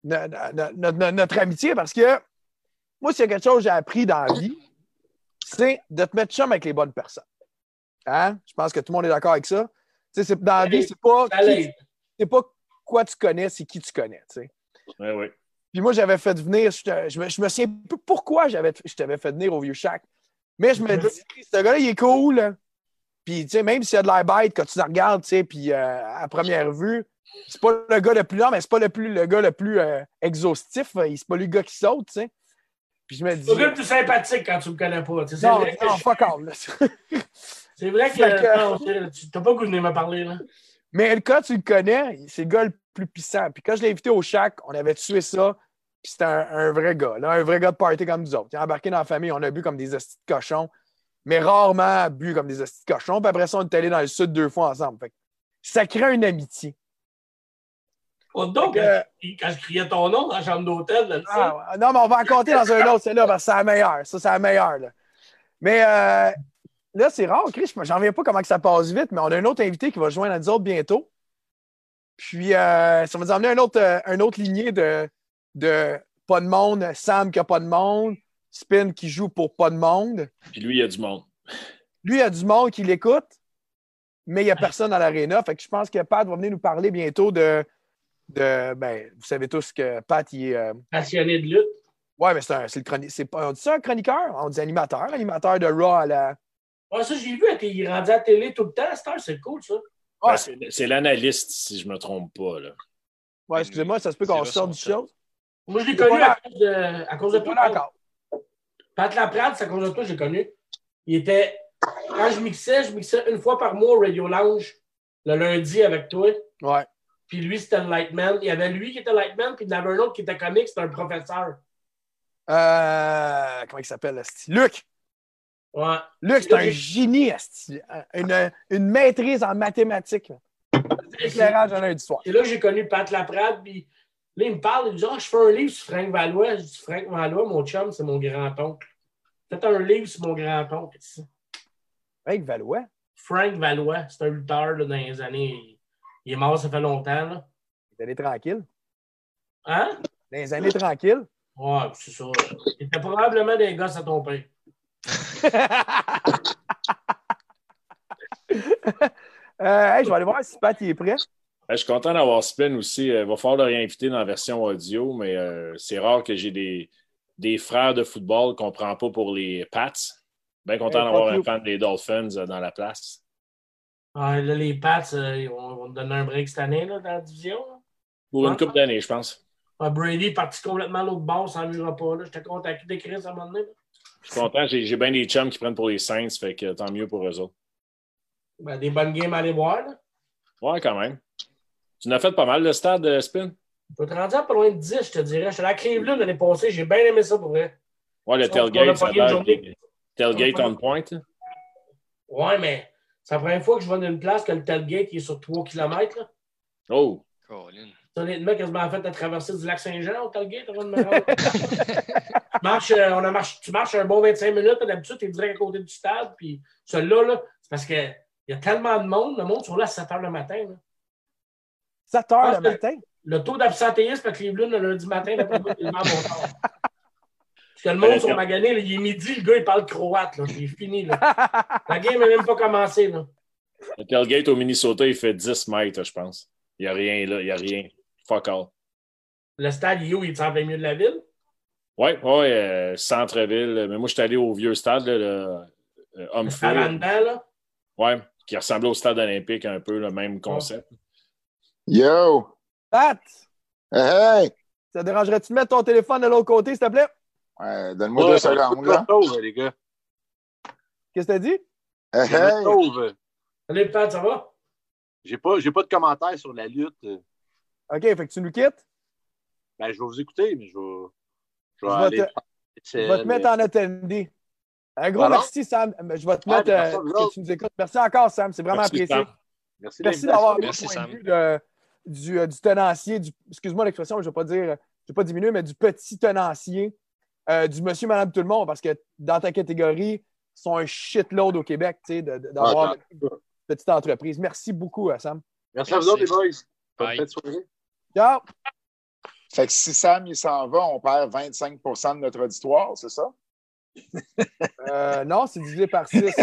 no- no- no- no- notre amitié parce que moi, s'il y a quelque chose que j'ai appris dans la vie, c'est de te mettre chum avec les bonnes personnes. Hein? Je pense que tout le monde est d'accord avec ça. Tu sais, c'est- dans la vie, c'est pas, qui- c'est pas quoi tu connais, c'est qui tu connais, tu sais.
Oui, oui.
Puis moi, j'avais fait venir, je, te- je me, je me souviens plus pourquoi j'avais, je t'avais fait venir au vieux Shack. Mais je me dis, ce gars-là, il est cool. hein. Puis, tu sais, même s'il y a de l'air bête, quand tu le regardes, tu sais, puis euh, à première vue, c'est pas le gars le plus lent, mais c'est pas le, plus, le gars le plus euh, exhaustif. Il- C'est pas le gars qui saute, tu sais. Puis je me dis.
C'est le gars le plus sympathique quand tu me connais pas. tu sais, C'est
Non,
vrai que,
non,
je-
fuck off, là.
c'est vrai que, non, tu n'as pas goût de venir me parler, là.
Mais le cas, tu le connais, c'est le gars le plus puissant. Puis quand je l'ai invité au Shack, on avait tué ça. Puis c'était un, un vrai gars, là, un vrai gars de party comme nous autres. Il a embarqué dans la famille, on a bu comme des hosties de cochons, mais rarement bu comme des hosties de cochons. Puis après ça, on est allé dans le sud deux fois ensemble. Fait que ça crée une amitié.
Oh, donc, quand, je criais ton nom dans la chambre d'hôtel, là,
Ah, non, mais on va en compter dans un autre, celle-là, parce que c'est la meilleure. Ça, c'est la meilleure. Là. Mais euh, là, c'est rare, Chris. J'en reviens pas comment que ça passe vite, mais on a un autre invité qui va se joindre à nous autres bientôt. Puis, euh, ça va nous emmener un autre, euh, un autre lignée de, de pas de monde, Sam qui a pas de monde, Spin qui joue pour pas de monde.
Puis lui, il y a du monde.
Lui, il y a du monde qui l'écoute, mais il n'y a personne à l'aréna. Fait que je pense que Pat va venir nous parler bientôt de. de ben, vous savez tous que Pat, il est. euh,
passionné de lutte.
Ouais, mais c'est un, c'est le chroni- c'est pas, on dit ça un chroniqueur? On dit animateur, animateur de Raw à la.
Ouais, ça, j'ai vu, il est rendu à la télé tout le temps, cette heure, c'est cool, ça.
Ben,
Ouais,
c'est c'est l'analyste, si je ne me trompe pas. Là.
ouais, excusez-moi, ça se peut qu'on sorte du chose.
Moi, je l'ai connu à cause de, à cause de toi.
pas là encore.
Pat Laprade, c'est à cause de toi, j'ai connu. Il était. Quand je mixais, je mixais une fois par mois au Radio Lounge, le lundi avec toi.
Ouais.
Puis lui, c'était le Lightman. Il y avait lui qui était Lightman, puis il y en avait un autre qui était comique, c'était un professeur.
Euh, comment il s'appelle? Luc.
Ouais.
Luc, c'est un génie. Une, une maîtrise en mathématiques. Éclairage un lundi soir.
C'est là j'ai connu Pat Laprade, puis là, il me parle, il me dit Ah, je fais un livre sur Frank Valois. Je dis Frank Valois, mon chum, c'est mon grand-oncle. Faites un livre sur mon grand-oncle.
Frank Valois?
Frank Valois, c'est un lutteur là, dans les années. Il est mort, ça fait longtemps. Là.
Il est tranquille.
Hein?
Dans les années tranquilles?
Ouais, c'est ça. Il était probablement des gosses à ton père.
Euh, hey, je vais aller voir si Pat il est prêt.
Ben, je suis content d'avoir Spin aussi. Il va falloir le réinviter dans la version audio, mais euh, c'est rare que j'ai des, des frères de football qu'on ne prend pas pour les Pats. Bien content
Hey,
d'avoir un fan des Dolphins euh, dans la place.
Ah, là, les Pats, euh, ils vont, te donner un break cette année là, dans la division. là.
Pour une
Ah.
couple d'années, je pense.
Ah, Brady est parti complètement à l'autre bord, ça n'arrivera pas. là. J'étais contacté d'écrire à un moment donné. là.
Je suis content. J'ai bien des chums qui prennent pour les Saints, fait que tant mieux pour eux autres.
Ben, des bonnes games à aller voir. Là.
Ouais, quand même. Tu n'as fait pas mal le stade, euh, Spin?
Je vais te rendre à pas loin de 10, je te dirais. J'étais à la Cleveland l'année passée, j'ai bien aimé ça pour vrai.
Ouais, le
Sauf
tailgate, ça
journée.
Tailgate
On
point. hein?
Ouais, mais c'est la première fois que je vais dans une place que le tailgate il est sur 3 km. Là.
Oh!
Colin.
Honnêtement, quasiment fait la traversée du lac Saint-Jean au avant de me rendre. tu, marches, on a marché- tu marches un bon 25 minutes, d'habitude, tu es direct à côté du stade. Puis celui-là, là, c'est parce que Il y a tellement de monde. Le monde sont là à 7 h le matin. là.
7 heures
Ah,
le matin?
Le taux d'absentéisme à Cleveland le lundi matin, d'après moi, est tellement bon temps. Parce que le monde sont maganés, il est midi, le gars, il parle croate. Là. Il est fini. Là. La game n'a même pas commencé. Là.
Le tailgate au Minnesota, il fait 10 mètres, je pense. Il n'y a rien là, il n'y a rien. Fuck all.
Le stade, il est où? Il est en plein milieu de la ville?
Oui, oui, euh, centre-ville. Mais moi, je suis allé au vieux stade, là, le euh,
Le
Humphrey.
stade en dedans, là?
Ouais, qui ressemblait au stade olympique, un peu le même concept.
Yo!
Pat,
Hey, hey!
ça dérangerait-tu de mettre ton téléphone de l'autre côté, s'il te plaît?
Ouais, Donne-moi deux secondes, là.
Sauve, les gars.
Qu'est-ce que t'as dit?
Hey, hey!
sauve.
Salut, Pat, ça va?
J'ai pas, j'ai pas de commentaires sur la lutte.
OK, fait que tu nous quittes?
Ben, je vais vous écouter, mais je vais, je vais
Je vais
aller.
te- Je vais te mettre en attendé. Un gros
Pardon?
merci, Sam. Je vais te
Ah,
mettre
merci
euh, que tu nous écoutes. Merci encore, Sam. C'est vraiment
Merci,
apprécié.
Sam.
Merci,
Merci d'avoir
Merci,
le point de vue de- du, euh, du tenancier, du, excuse-moi l'expression, je ne vais pas dire, je vais pas diminuer, mais du petit tenancier, euh, du monsieur, madame, tout le monde, parce que dans ta catégorie, ils sont un shitload au Québec, tu sais, d'avoir
Ah,
une petite entreprise. Merci beaucoup, euh, Sam.
Merci à vous
Merci.
autres, les boys. Bonne soirée.
Ciao!
Fait que si Sam il s'en va, on perd 25% de notre auditoire, c'est ça?
Euh, non, c'est divisé par 6.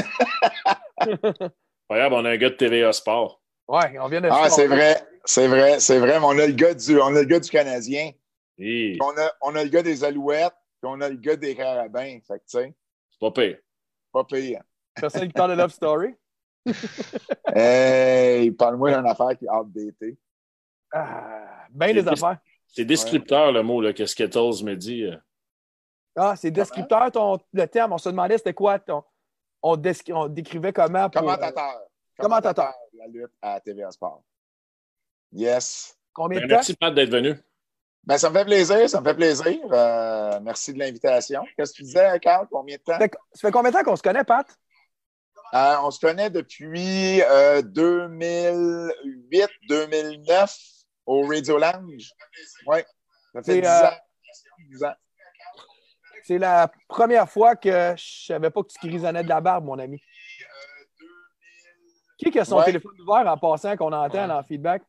Regarde, on a un gars de TVA Sport.
Ouais, on vient de
Ah, c'est vrai, c'est vrai, c'est vrai, mais on a le gars du, on a le gars du Canadien, on a, on a le gars des Alouettes, puis on a le gars des Carabins. Fait que, tu sais,
C'est pas pire.
pas pire.
Personne qui parle de Love Story?
Hey, parle-moi d'une affaire qui est outdatée.
Ah, ben
C'est-
affaires.
C'est descripteur, le mot là, que Skittles me dit. euh.
Ah, c'est descripteur, ton, le terme. On se demandait c'était quoi ton. On, descri- on décrivait comment pour. euh,
Commentateur.
commentateur.
de la lutte à TVA Sport. Yes.
combien
Ben,
de temps?
merci, Pat, d'être venu.
Ben, ça me fait plaisir, ça me fait plaisir. Euh, merci de l'invitation. Qu'est-ce que tu disais, Carl? Combien de temps?
Ça fait, ça fait combien de temps qu'on se connaît, Pat?
Euh, on se connaît depuis euh, 2008-2009 au Radio Lounge. Oui, ça fait
C'est,
10
euh,
ans. 10 ans.
C'est la première fois que je savais pas que tu grisonnais de la barbe, mon ami. Qui a son
Ouais.
téléphone ouvert en passant qu'on entend
Ouais.
dans le feedback?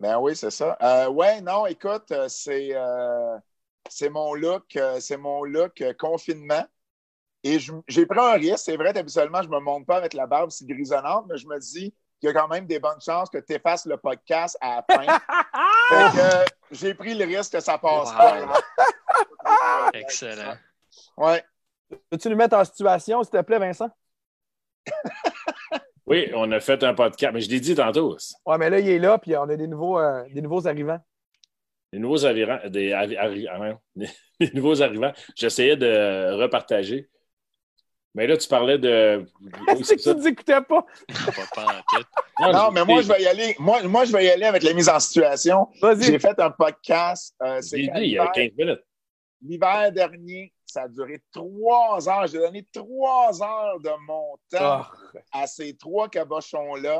Ben oui, c'est ça. Euh, ouais, non, écoute, euh, c'est euh, c'est mon look, c'est mon look confinement. Et j'ai pris un risque. C'est vrai, habituellement, je ne me monte pas avec la barbe si grisonnante, mais je me dis qu'il y a quand même des bonnes chances que tu effaces le podcast à la fin. fait que j'ai pris le risque que ça passe
Wow.
pas.
Excellent.
Ouais.
Peux-tu nous mettre en situation, s'il te plaît, Vincent?
Oui, on a fait un podcast, mais je l'ai dit tantôt.
Ouais, mais là, il est là, puis on a des nouveaux, euh, des nouveaux arrivants.
Les nouveaux arrivants, des, arri- arri- ah, les nouveaux arrivants, j'essayais de repartager. Mais là, tu parlais de.
C'est que
ça.
tu n'écoutais pas?
Pas.
Non, mais moi, je vais y aller. Moi, moi, je vais y aller avec la mise en situation.
Vas-y.
J'ai fait un podcast. euh,
J'ai dit il y a
l'hiver-
15 minutes.
L'hiver dernier, ça a duré trois heures. J'ai donné trois heures de mon temps
Ah.
à ces trois cabochons-là.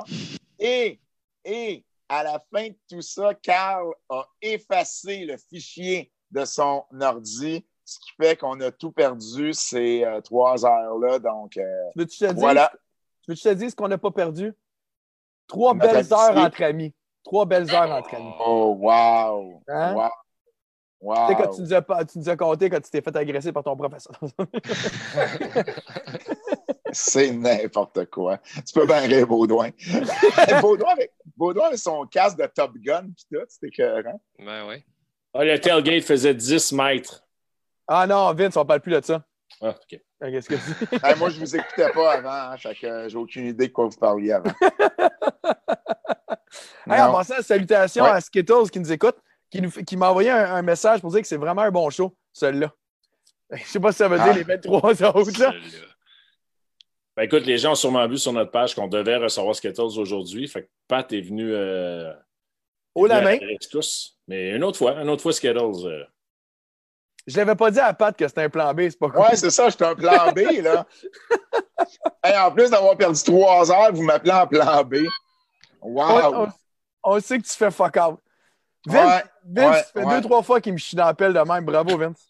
Et, et à la fin de tout ça, Carl a effacé le fichier de son ordi, ce qui fait qu'on a tout perdu ces euh, trois heures-là. Donc, euh,
Tu veux que je te
Voilà.
tu veux je te dise qu'on n'a pas perdu? Trois
Notre
belles
amitié.
heures entre amis. Trois belles heures entre amis.
oh, wow!
Hein?
Wow! Wow!
Tu sais, quand tu nous, as, pas- tu nous as compté quand tu t'es fait agresser par ton professeur.
C'est n'importe quoi. Tu peux bien rire Baudouin. Baudouin, avec, Baudouin avec son casque de Top Gun pis tout, c'était écœurant.
Ben oui.
Ah, le tailgate faisait 10 mètres.
Ah non, Vince, on parle plus de ça.
Ah, OK.
Ah, Qu'est-ce que tu dis?
Hey, moi, je vous écoutais pas avant, hein, fait que euh, j'ai aucune idée de quoi vous parliez avant.
Hey, en passant, salutations
Ouais.
à Skittles qui nous écoute, qui, nous, fait- qui m'a envoyé un, un message pour dire que c'est vraiment un bon show, celui-là. Je sais pas si ça veut dire
Ah.
les 23 autres. Là.
Ben, écoute, les gens ont sûrement vu sur notre page qu'on devait recevoir Skittles aujourd'hui. Fait que Pat est venu. Euh,
Haut la main.
Mais une autre fois, une autre fois Skittles. euh,
Je l'avais pas dit à Pat que c'était un plan B, c'est pas cool.
Ouais, c'est ça, j'étais un plan B, là. Hey, en plus d'avoir perdu trois heures, vous m'appelez en plan B.
On,
Wow!
on- on sait que tu fais fuck out. Vince,
Ouais,
Vince,
ouais,
tu fais
ouais.
deux, trois fois qu'il me chie dans la pelle de même. Bravo, Vince.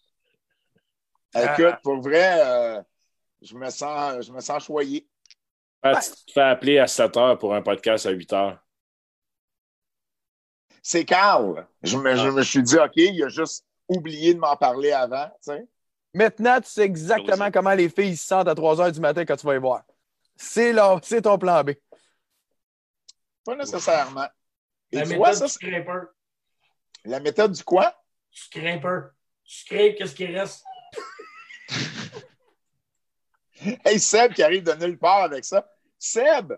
Écoute, pour vrai, euh, je, me sens, je me sens choyé.
Tu te fais appeler à 7 heures pour un podcast à 8 heures.
C'est Carl. Je me, je me suis dit, OK, il a juste oublié de m'en parler avant.
Maintenant, tu sais exactement comment les filles se sentent à 3 h du matin quand tu vas les voir. C'est là, c'est ton plan B.
Pas nécessairement. Et
La
vois,
méthode
ça,
du scraper.
la méthode du quoi?
Du scraper. Tu scrapes, qu'est-ce qui reste?
Hey, Seb qui arrive de nulle part avec ça. Seb!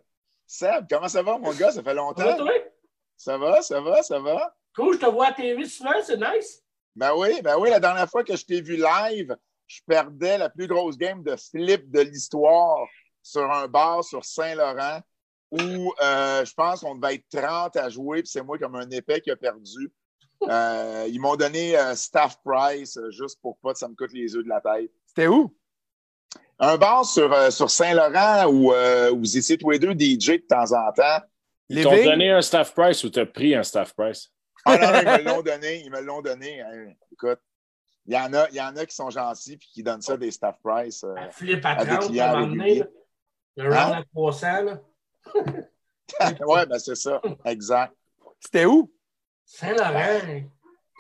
Seb, comment ça va, mon gars? Ça fait
Ça va,
longtemps.
toi?
Ça va, ça va, ça va?
Cool, je te vois à TV souvent, c'est nice.
Ben oui, ben oui, la dernière fois que je t'ai vu live, je perdais la plus grosse game de flip de l'histoire sur un bar sur Saint-Laurent où euh, je pense qu'on devait être 30 à jouer, puis c'est moi comme un épais qui a perdu. Euh, ils m'ont donné euh, staff price euh, juste pour pas que ça me coûte les œufs de la tête.
C'était où?
Un bar sur, euh, sur Saint-Laurent où euh, vous étiez tous les deux DJ de temps en temps.
Ils t'ont donné un staff price ou t'as pris un staff price?
Ah non, ils me l'ont donné, ils me l'ont donné. Hein, écoute, il y, en a, il y en a qui sont gentils et qui donnent ça des staff price. euh.
Un flip à
À des
30,
clients
à un moment donné,
réguliers.
là. Le round
Hein?
à 300, là.
ouais, ben c'est ça, exact.
C'était où?
Saint-Laurent.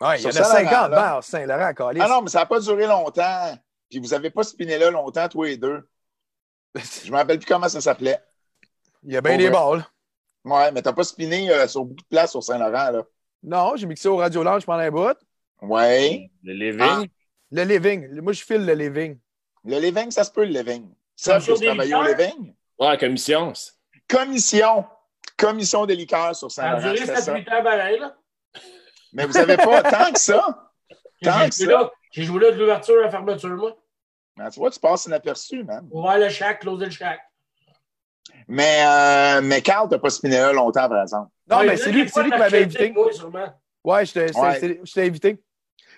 Ouais, il y en a
Sur Saint-Laurent,
50
là.
bars, Saint-Laurent, Calis.
Ah non, mais ça n'a pas duré longtemps. Puis vous n'avez pas spiné là longtemps, tous les deux. Je ne me rappelle plus comment ça s'appelait.
Il y a bien
Pour
des là.
Ouais, mais tu n'as pas spiné euh, sur beaucoup de places sur Saint-Laurent, là.
Non, j'ai mixé au Radio Lounge pendant un bout.
Ouais.
Le Living?
Ah.
Le living. Moi, je file le living.
Le living, ça se peut, le living. Ça,
des
travailler au living.
Ouais, commission.
Commission. Commission des liqueurs sur Saint-Laurent.
duré
c'était ça.
7-8 ans pareil, là.
Mais vous n'avez pas tant que ça. Tant
J'ai
que
joué
ça.
là. J'ai joué là de l'ouverture à la fermeture, moi.
Ben, tu vois, tu passes inaperçu, man.
Ouvert le shack, closer le shack.
Mais, euh, mais Carl, tu n'as pas spiné là longtemps, par exemple.
Non,
Ouais,
mais c'est lui, lui qui m'avait invité.
Moi, sûrement.
Ouais, je t'ai
Ouais.
invité.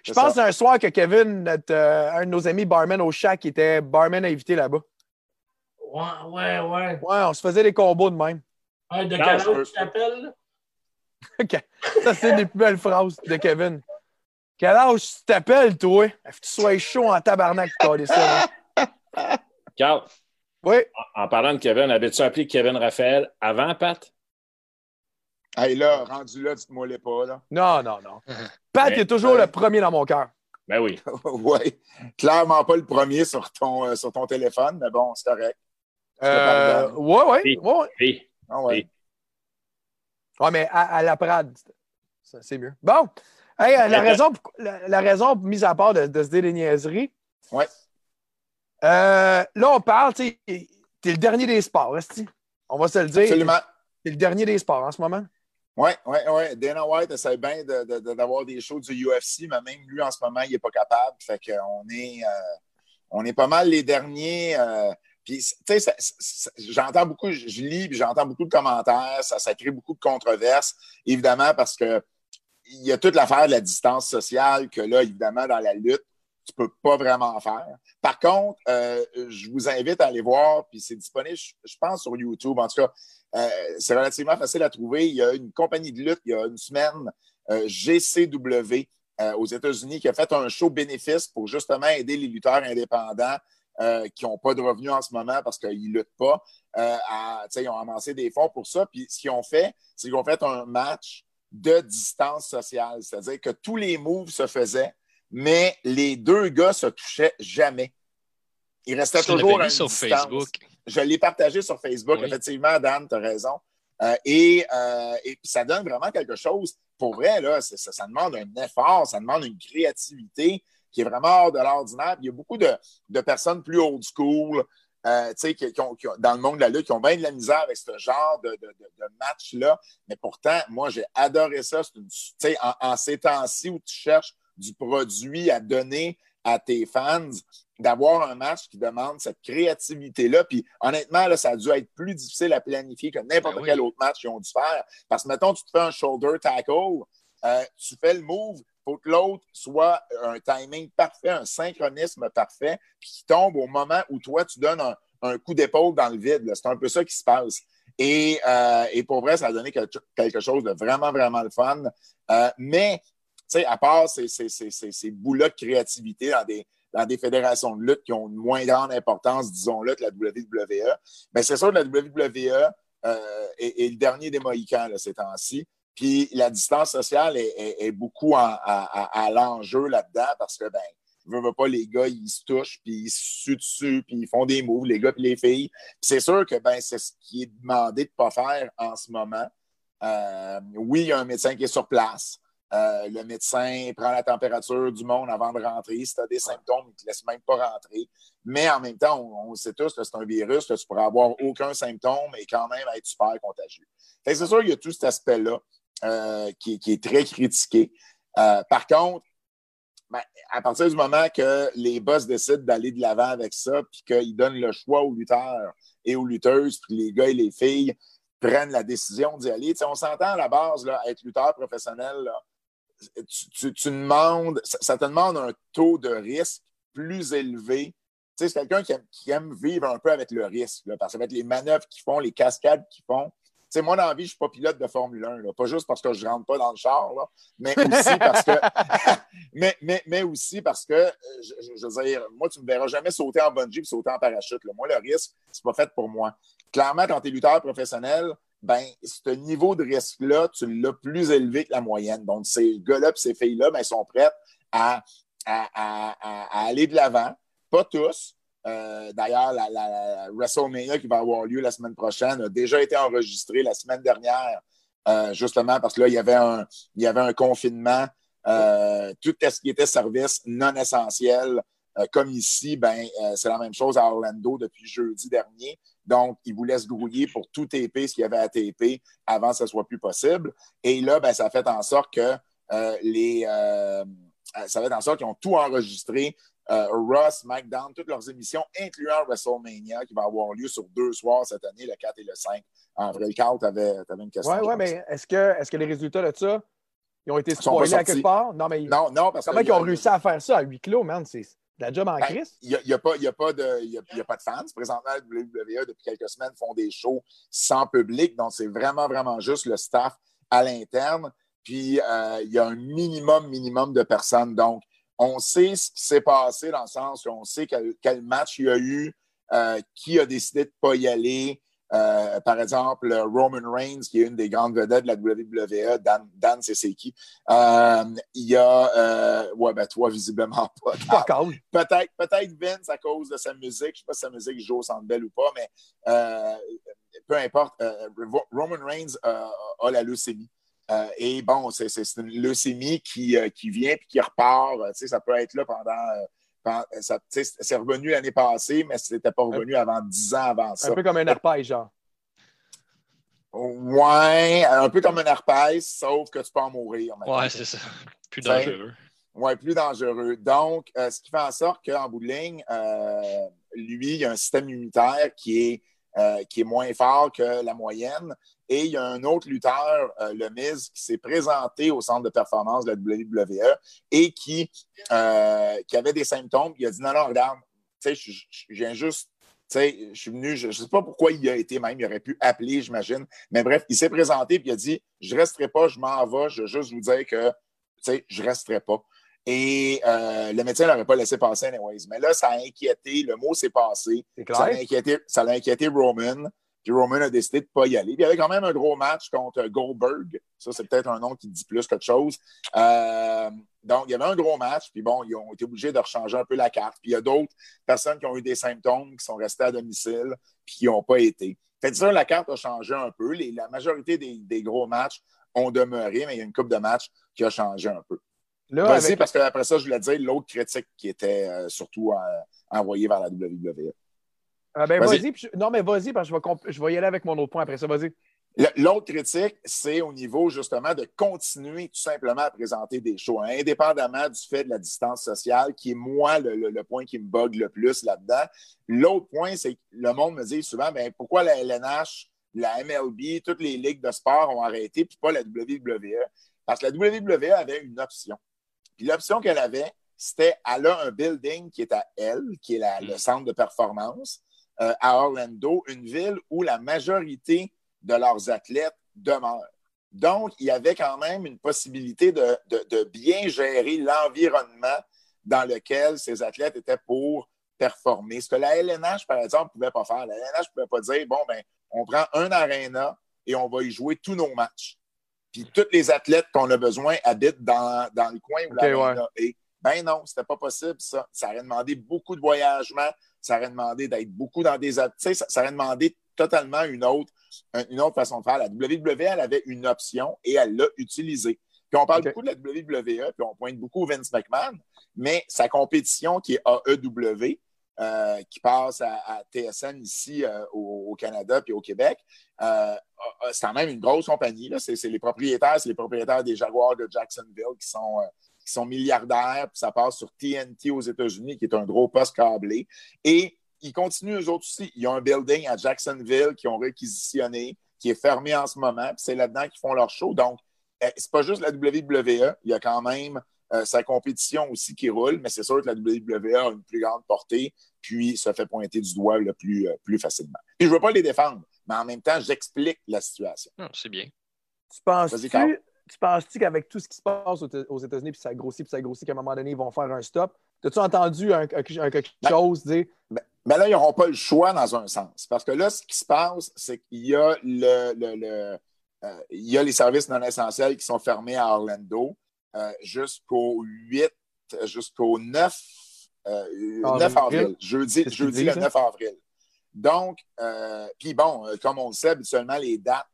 Je pense
ça.
un soir que Kevin, notre, euh, un de nos amis barman au Shack, qui était barman invité là-bas.
Ouais, ouais, ouais.
Ouais, on se faisait des combos de même.
Ouais, de âge tu t'appelles, là?
Ok. Ça, c'est une des plus belles phrases de Kevin. Quel âge tu t'appelles, toi? Faut que tu sois chaud en tabarnak pour coller ça. hein. Oui.
en, en parlant de Kevin, avais-tu appelé Kevin Raphaël avant, Pat?
Hey, là, rendu là, tu te mollais pas, là.
Non, non, non. Pat
Mais,
est toujours
euh,
le premier dans mon cœur.
Ben oui.
oui. Clairement pas le premier sur ton, euh, sur ton téléphone, mais bon, c'est correct. te
Euh,
pardonne.
ouais, ouais,
Oui.
ouais, ouais.
Oui.
Ah ouais.
Oui.
Ouais, mais à, à la Prade, ça, c'est mieux. Bon. Hey, la, raison, la, la raison, mise à part de, de se dire des niaiseries.
Ouais.
Euh, là, on parle, tu t'es le dernier des sports, esti. On va se le dire.
Absolument.
T'es le dernier des sports en ce moment?
Oui, oui, oui. Dana White essaie bien de- de- de- d'avoir des shows du UFC, mais même lui, en ce moment, il n'est pas capable. Fait qu'on est, euh, on est pas mal les derniers. euh, puis, tu sais, j'entends beaucoup, je je lis, puis j'entends beaucoup de commentaires. Ça, ça crée beaucoup de controverses, évidemment, parce que il y a toute l'affaire de la distance sociale que là, évidemment, dans la lutte, tu peux pas vraiment faire. Par contre, euh, je vous invite à aller voir, puis c'est disponible, je, pense, sur YouTube. En tout cas, euh, c'est relativement facile à trouver. Il y a une compagnie de lutte, il y a une semaine, euh, GCW, euh, aux États-Unis, qui a fait un show bénéfice pour justement aider les lutteurs indépendants euh, qui n'ont pas de revenus en ce moment parce qu'ils ne luttent pas. Euh, ils ont amassé des fonds pour ça. Puis ce qu'ils ont fait, c'est qu'ils ont fait un match de distance sociale. C'est-à-dire que tous les moves se faisaient, mais les deux gars se touchaient jamais. Ils restaient toujours à une
sur
distance.
Facebook.
Je l'ai partagé sur Facebook.
Oui.
Effectivement, Dan, tu as raison. Euh, et, euh, et ça donne vraiment quelque chose. Pour vrai, là, ça, ça demande un effort, ça demande une créativité qui est vraiment hors de l'ordinaire. Il y a beaucoup de, de personnes plus old school, euh, qui, qui ont, qui ont- dans le monde de la lutte, qui ont bien de la misère avec ce genre de, de- de- de match-là. Mais pourtant, moi, j'ai adoré ça. Une- en ces temps-ci où tu cherches du produit à donner à tes fans, d'avoir un match qui demande cette créativité-là. Puis honnêtement, là, ça a dû être plus difficile à planifier que n'importe
Ben oui.
quel autre match qu'ils ont dû faire. Parce que, mettons, tu te fais un shoulder tackle, euh, tu fais le move, il faut que l'autre soit un timing parfait, un synchronisme parfait, puis qui tombe au moment où toi, tu donnes un, un coup d'épaule dans le vide. C'est un peu ça qui se passe. Et, euh, et pour vrai, ça a donné quelque chose de vraiment, vraiment le fun. Euh, mais, sais, à part ces, ces, ces, de créativité dans des, fédérations de lutte qui ont une moins grande importance, disons-le, que la WWE. Mais c'est sûr que la WWE euh, est, le dernier des Mohicans ces temps-ci. Puis la distance sociale est, beaucoup à, l'enjeu là-dedans parce que, ben, ne veut pas, les gars, ils se touchent, puis ils se suent dessus, puis ils font des moves, les gars puis les filles. C'est sûr que ben, c'est ce qui est demandé de ne pas faire en ce moment. Euh, oui, il y a un médecin qui est sur place. Euh, le médecin prend la température du monde avant de rentrer. Si tu as des symptômes, il ne te laisse même pas rentrer. Mais en même temps, on, sait tous que c'est un virus, que tu pourrais avoir aucun symptôme et quand même être super contagieux. C'est sûr, il y a tout cet aspect-là euh, qui, est très critiqué. par contre, ben, à partir du moment que les boss décident d'aller de l'avant avec ça, puis qu'ils donnent le choix aux lutteurs et aux lutteuses, puis les gars et les filles prennent la décision d'y aller. on s'entend à la base, là, être lutteur professionnel, tu, demandes, ça, te demande un taux de risque plus élevé. c'est quelqu'un qui aime, vivre un peu avec le risque, parce que ça va être les manœuvres qu'ils font, les cascades qu'ils font moi, dans la vie, je ne suis pas pilote de Formule 1. Pas juste parce que je ne rentre pas dans le char, mais aussi parce que. mais, aussi parce que, je, veux dire, moi, tu ne me verras jamais sauter en bungee et sauter en parachute. Moi, le risque, ce n'est pas fait pour moi. Clairement, quand tu es lutteur professionnel, ben, ce niveau de risque-là, tu l'as plus élevé que la moyenne. Donc, ces gars-là et ces filles-là, ben, sont prêts à, aller de l'avant. Pas tous, euh, d'ailleurs, la, WrestleMania qui va avoir lieu la semaine prochaine a déjà été enregistrée la semaine dernière, euh, justement parce que là, il y avait un, il y avait un confinement. Euh, tout ce qui était service non essentiel, comme ici, ben, c'est la même chose à Orlando depuis jeudi dernier. Donc, ils voulaient se grouiller pour tout TP, ce qu'il y avait à TP, avant que ce soit plus possible. Et là, ben, ça fait en sorte que les. ça fait en sorte qu'ils ont tout enregistré euh, Ross, SmackDown, toutes leurs émissions, incluant WrestleMania, qui va avoir lieu sur deux soirs cette année, le 4 et le 5. En vrai, Carl, tu avais, une question.
Oui, oui, mais est-ce que, est que les résultats de ça, ils ont été spoilés à quelque part? Non, mais
non, non, parce
comment ils ont réussi à faire ça à huis clos, man? C'est la job en ben, crise?
Il n'y a, pas, y a, pas de, y a, pas de fans. Présentement, la WWE, depuis quelques semaines, font des shows sans public. Donc, c'est vraiment, vraiment juste le staff à l'interne. Puis, euh, il y a un minimum, minimum de personnes. Donc, on sait ce qui s'est passé dans le sens on sait quel, match il y a eu, euh, qui a décidé de ne pas y aller. Euh, par exemple, Roman Reigns, qui est une des grandes vedettes de la WWE, Dan, Dan c'est qui? Euh, il y a, ouais, ben toi, visiblement pas. Peut-être peut Vince à cause de sa musique. Je ne sais pas si sa musique joue au Centre Bell ou pas, mais peu importe. Roman Reigns a la leucémie. Euh, et bon, c'est une leucémie qui, euh, qui vient puis qui repart. Euh, ça peut être là pendant. C'est revenu l'année passée, mais ce n'était pas revenu avant 10 ans avant ça.
Un peu comme un herpès, genre.
Ouais, un peu comme un herpès, sauf que tu peux en mourir.
Ouais, c'est ça. Plus dangereux.
Oui, plus dangereux. Donc, ce qui fait en sorte qu'en bout de ligne, lui, il a un système immunitaire qui est euh, qui est moins fort que la moyenne. Et il y a un autre lutteur, euh, le Miz, qui s'est présenté au centre de performance de la WWE et qui, euh, qui avait des symptômes. Il a dit Non, non, regarde, je, viens juste je suis venu, je ne sais pas pourquoi il a été même, il aurait pu appeler, j'imagine. Mais bref, il s'est présenté et il a dit Je ne resterai pas, je m'en vais, je veux juste vous dire que je ne resterai pas. Et euh, le médecin ne l'aurait pas laissé passer anyways. Mais là, ça a inquiété, le mot s'est passé. Ça a, inquiété, ça a inquiété Roman. Puis Roman a décidé de ne pas y aller. Puis il y avait quand même un gros match contre Goldberg. Ça, c'est peut-être un nom qui dit plus qu'autre chose. Euh, donc, il y avait un gros match. Puis bon, ils ont été obligés de rechanger un peu la carte. Puis il y a d'autres personnes qui ont eu des symptômes, qui sont restées à domicile, puis qui n'ont pas été. Fait ça, la carte a changé un peu. la majorité des, des, gros matchs ont demeuré, mais il y a une coupe de matchs qui a changé un peu. Vas-y, parce qu'après ça, je voulais dire l'autre critique qui était euh, surtout euh, envoyée vers la WWE.
Ah ben vas-y. non, mais vas-y, parce que je vais, je vais y aller avec mon autre point après ça. Vas-y.
L'autre critique, c'est au niveau justement de continuer tout simplement à présenter des shows, hein, indépendamment du fait de la distance sociale, qui est moi le, point qui me bug le plus là-dedans. L'autre point, c'est que le monde me dit souvent ben, pourquoi la LNH, la MLB, toutes les ligues de sport ont arrêté, puis pas la WWE? Parce que la WWE avait une option. Puis l'option qu'elle avait, c'était elle a un building qui est à elle, qui est le mm. centre de performance euh, à Orlando, une ville où la majorité de leurs athlètes demeurent. Donc, il y avait quand même une possibilité de, bien gérer l'environnement dans lequel ces athlètes étaient pour performer. Ce que la LNH, par exemple, ne pouvait pas faire. La LNH ne pouvait pas dire, bon, ben, on prend un aréna et on va y jouer tous nos matchs. Puis tous les athlètes qu'on a besoin habitent dans, dans le coin où
Ok,
l'aréna est. Ben non, c'était pas possible, ça. Ça aurait demandé beaucoup de voyagement, ça aurait demandé d'être beaucoup dans des... at- Tu sais, ça, ça aurait demandé totalement une autre, une autre façon de faire. La WWE, elle avait une option et elle l'a utilisée. Puis on parle beaucoup de la WWE, puis on pointe beaucoup Vince McMahon, mais sa compétition qui est AEW, euh, qui passe à, TSN ici euh, au, Canada puis au Québec, euh, a- a- c'est quand même une grosse compagnie. C'est les propriétaires, c'est les propriétaires des Jaguars de Jacksonville qui sont, qui sont milliardaires, puis ça passe sur TNT aux États-Unis, qui est un gros poste câblé. Et ils continuent, eux autres aussi. Ils ont un building à Jacksonville qu'ils ont réquisitionné, qui est fermé en ce moment, puis c'est là-dedans qu'ils font leur show. Donc, euh, c'est pas juste la WWE, il y a quand même euh, sa compétition aussi qui roule, mais c'est sûr que la WWE a une plus grande portée, puis se fait pointer du doigt le plus, euh, plus facilement. Puis je veux pas les défendre, mais en même temps, j'explique la situation.
Non, c'est bien.
Tu penses-tu tu penses-tu qu'avec tout ce qui se passe aux États-Unis, puis ça grossit, puis ça grossit, qu'à un moment donné, ils vont faire un stop? As-tu entendu un, un- un- quelque
Ben,
chose dire?
Ben, ben là, ils n'auront pas le choix dans un sens. Parce que là, ce qui se passe, c'est qu'il y a le, le- le, euh, il y a les services non essentiels qui sont fermés à Orlando euh, jusqu'au 8, euh, jusqu'au 9, euh, 9
Avril.
Jeudi, jeudi le
disent,
9 avril. Donc, euh, puis bon, comme on le sait, habituellement, les dates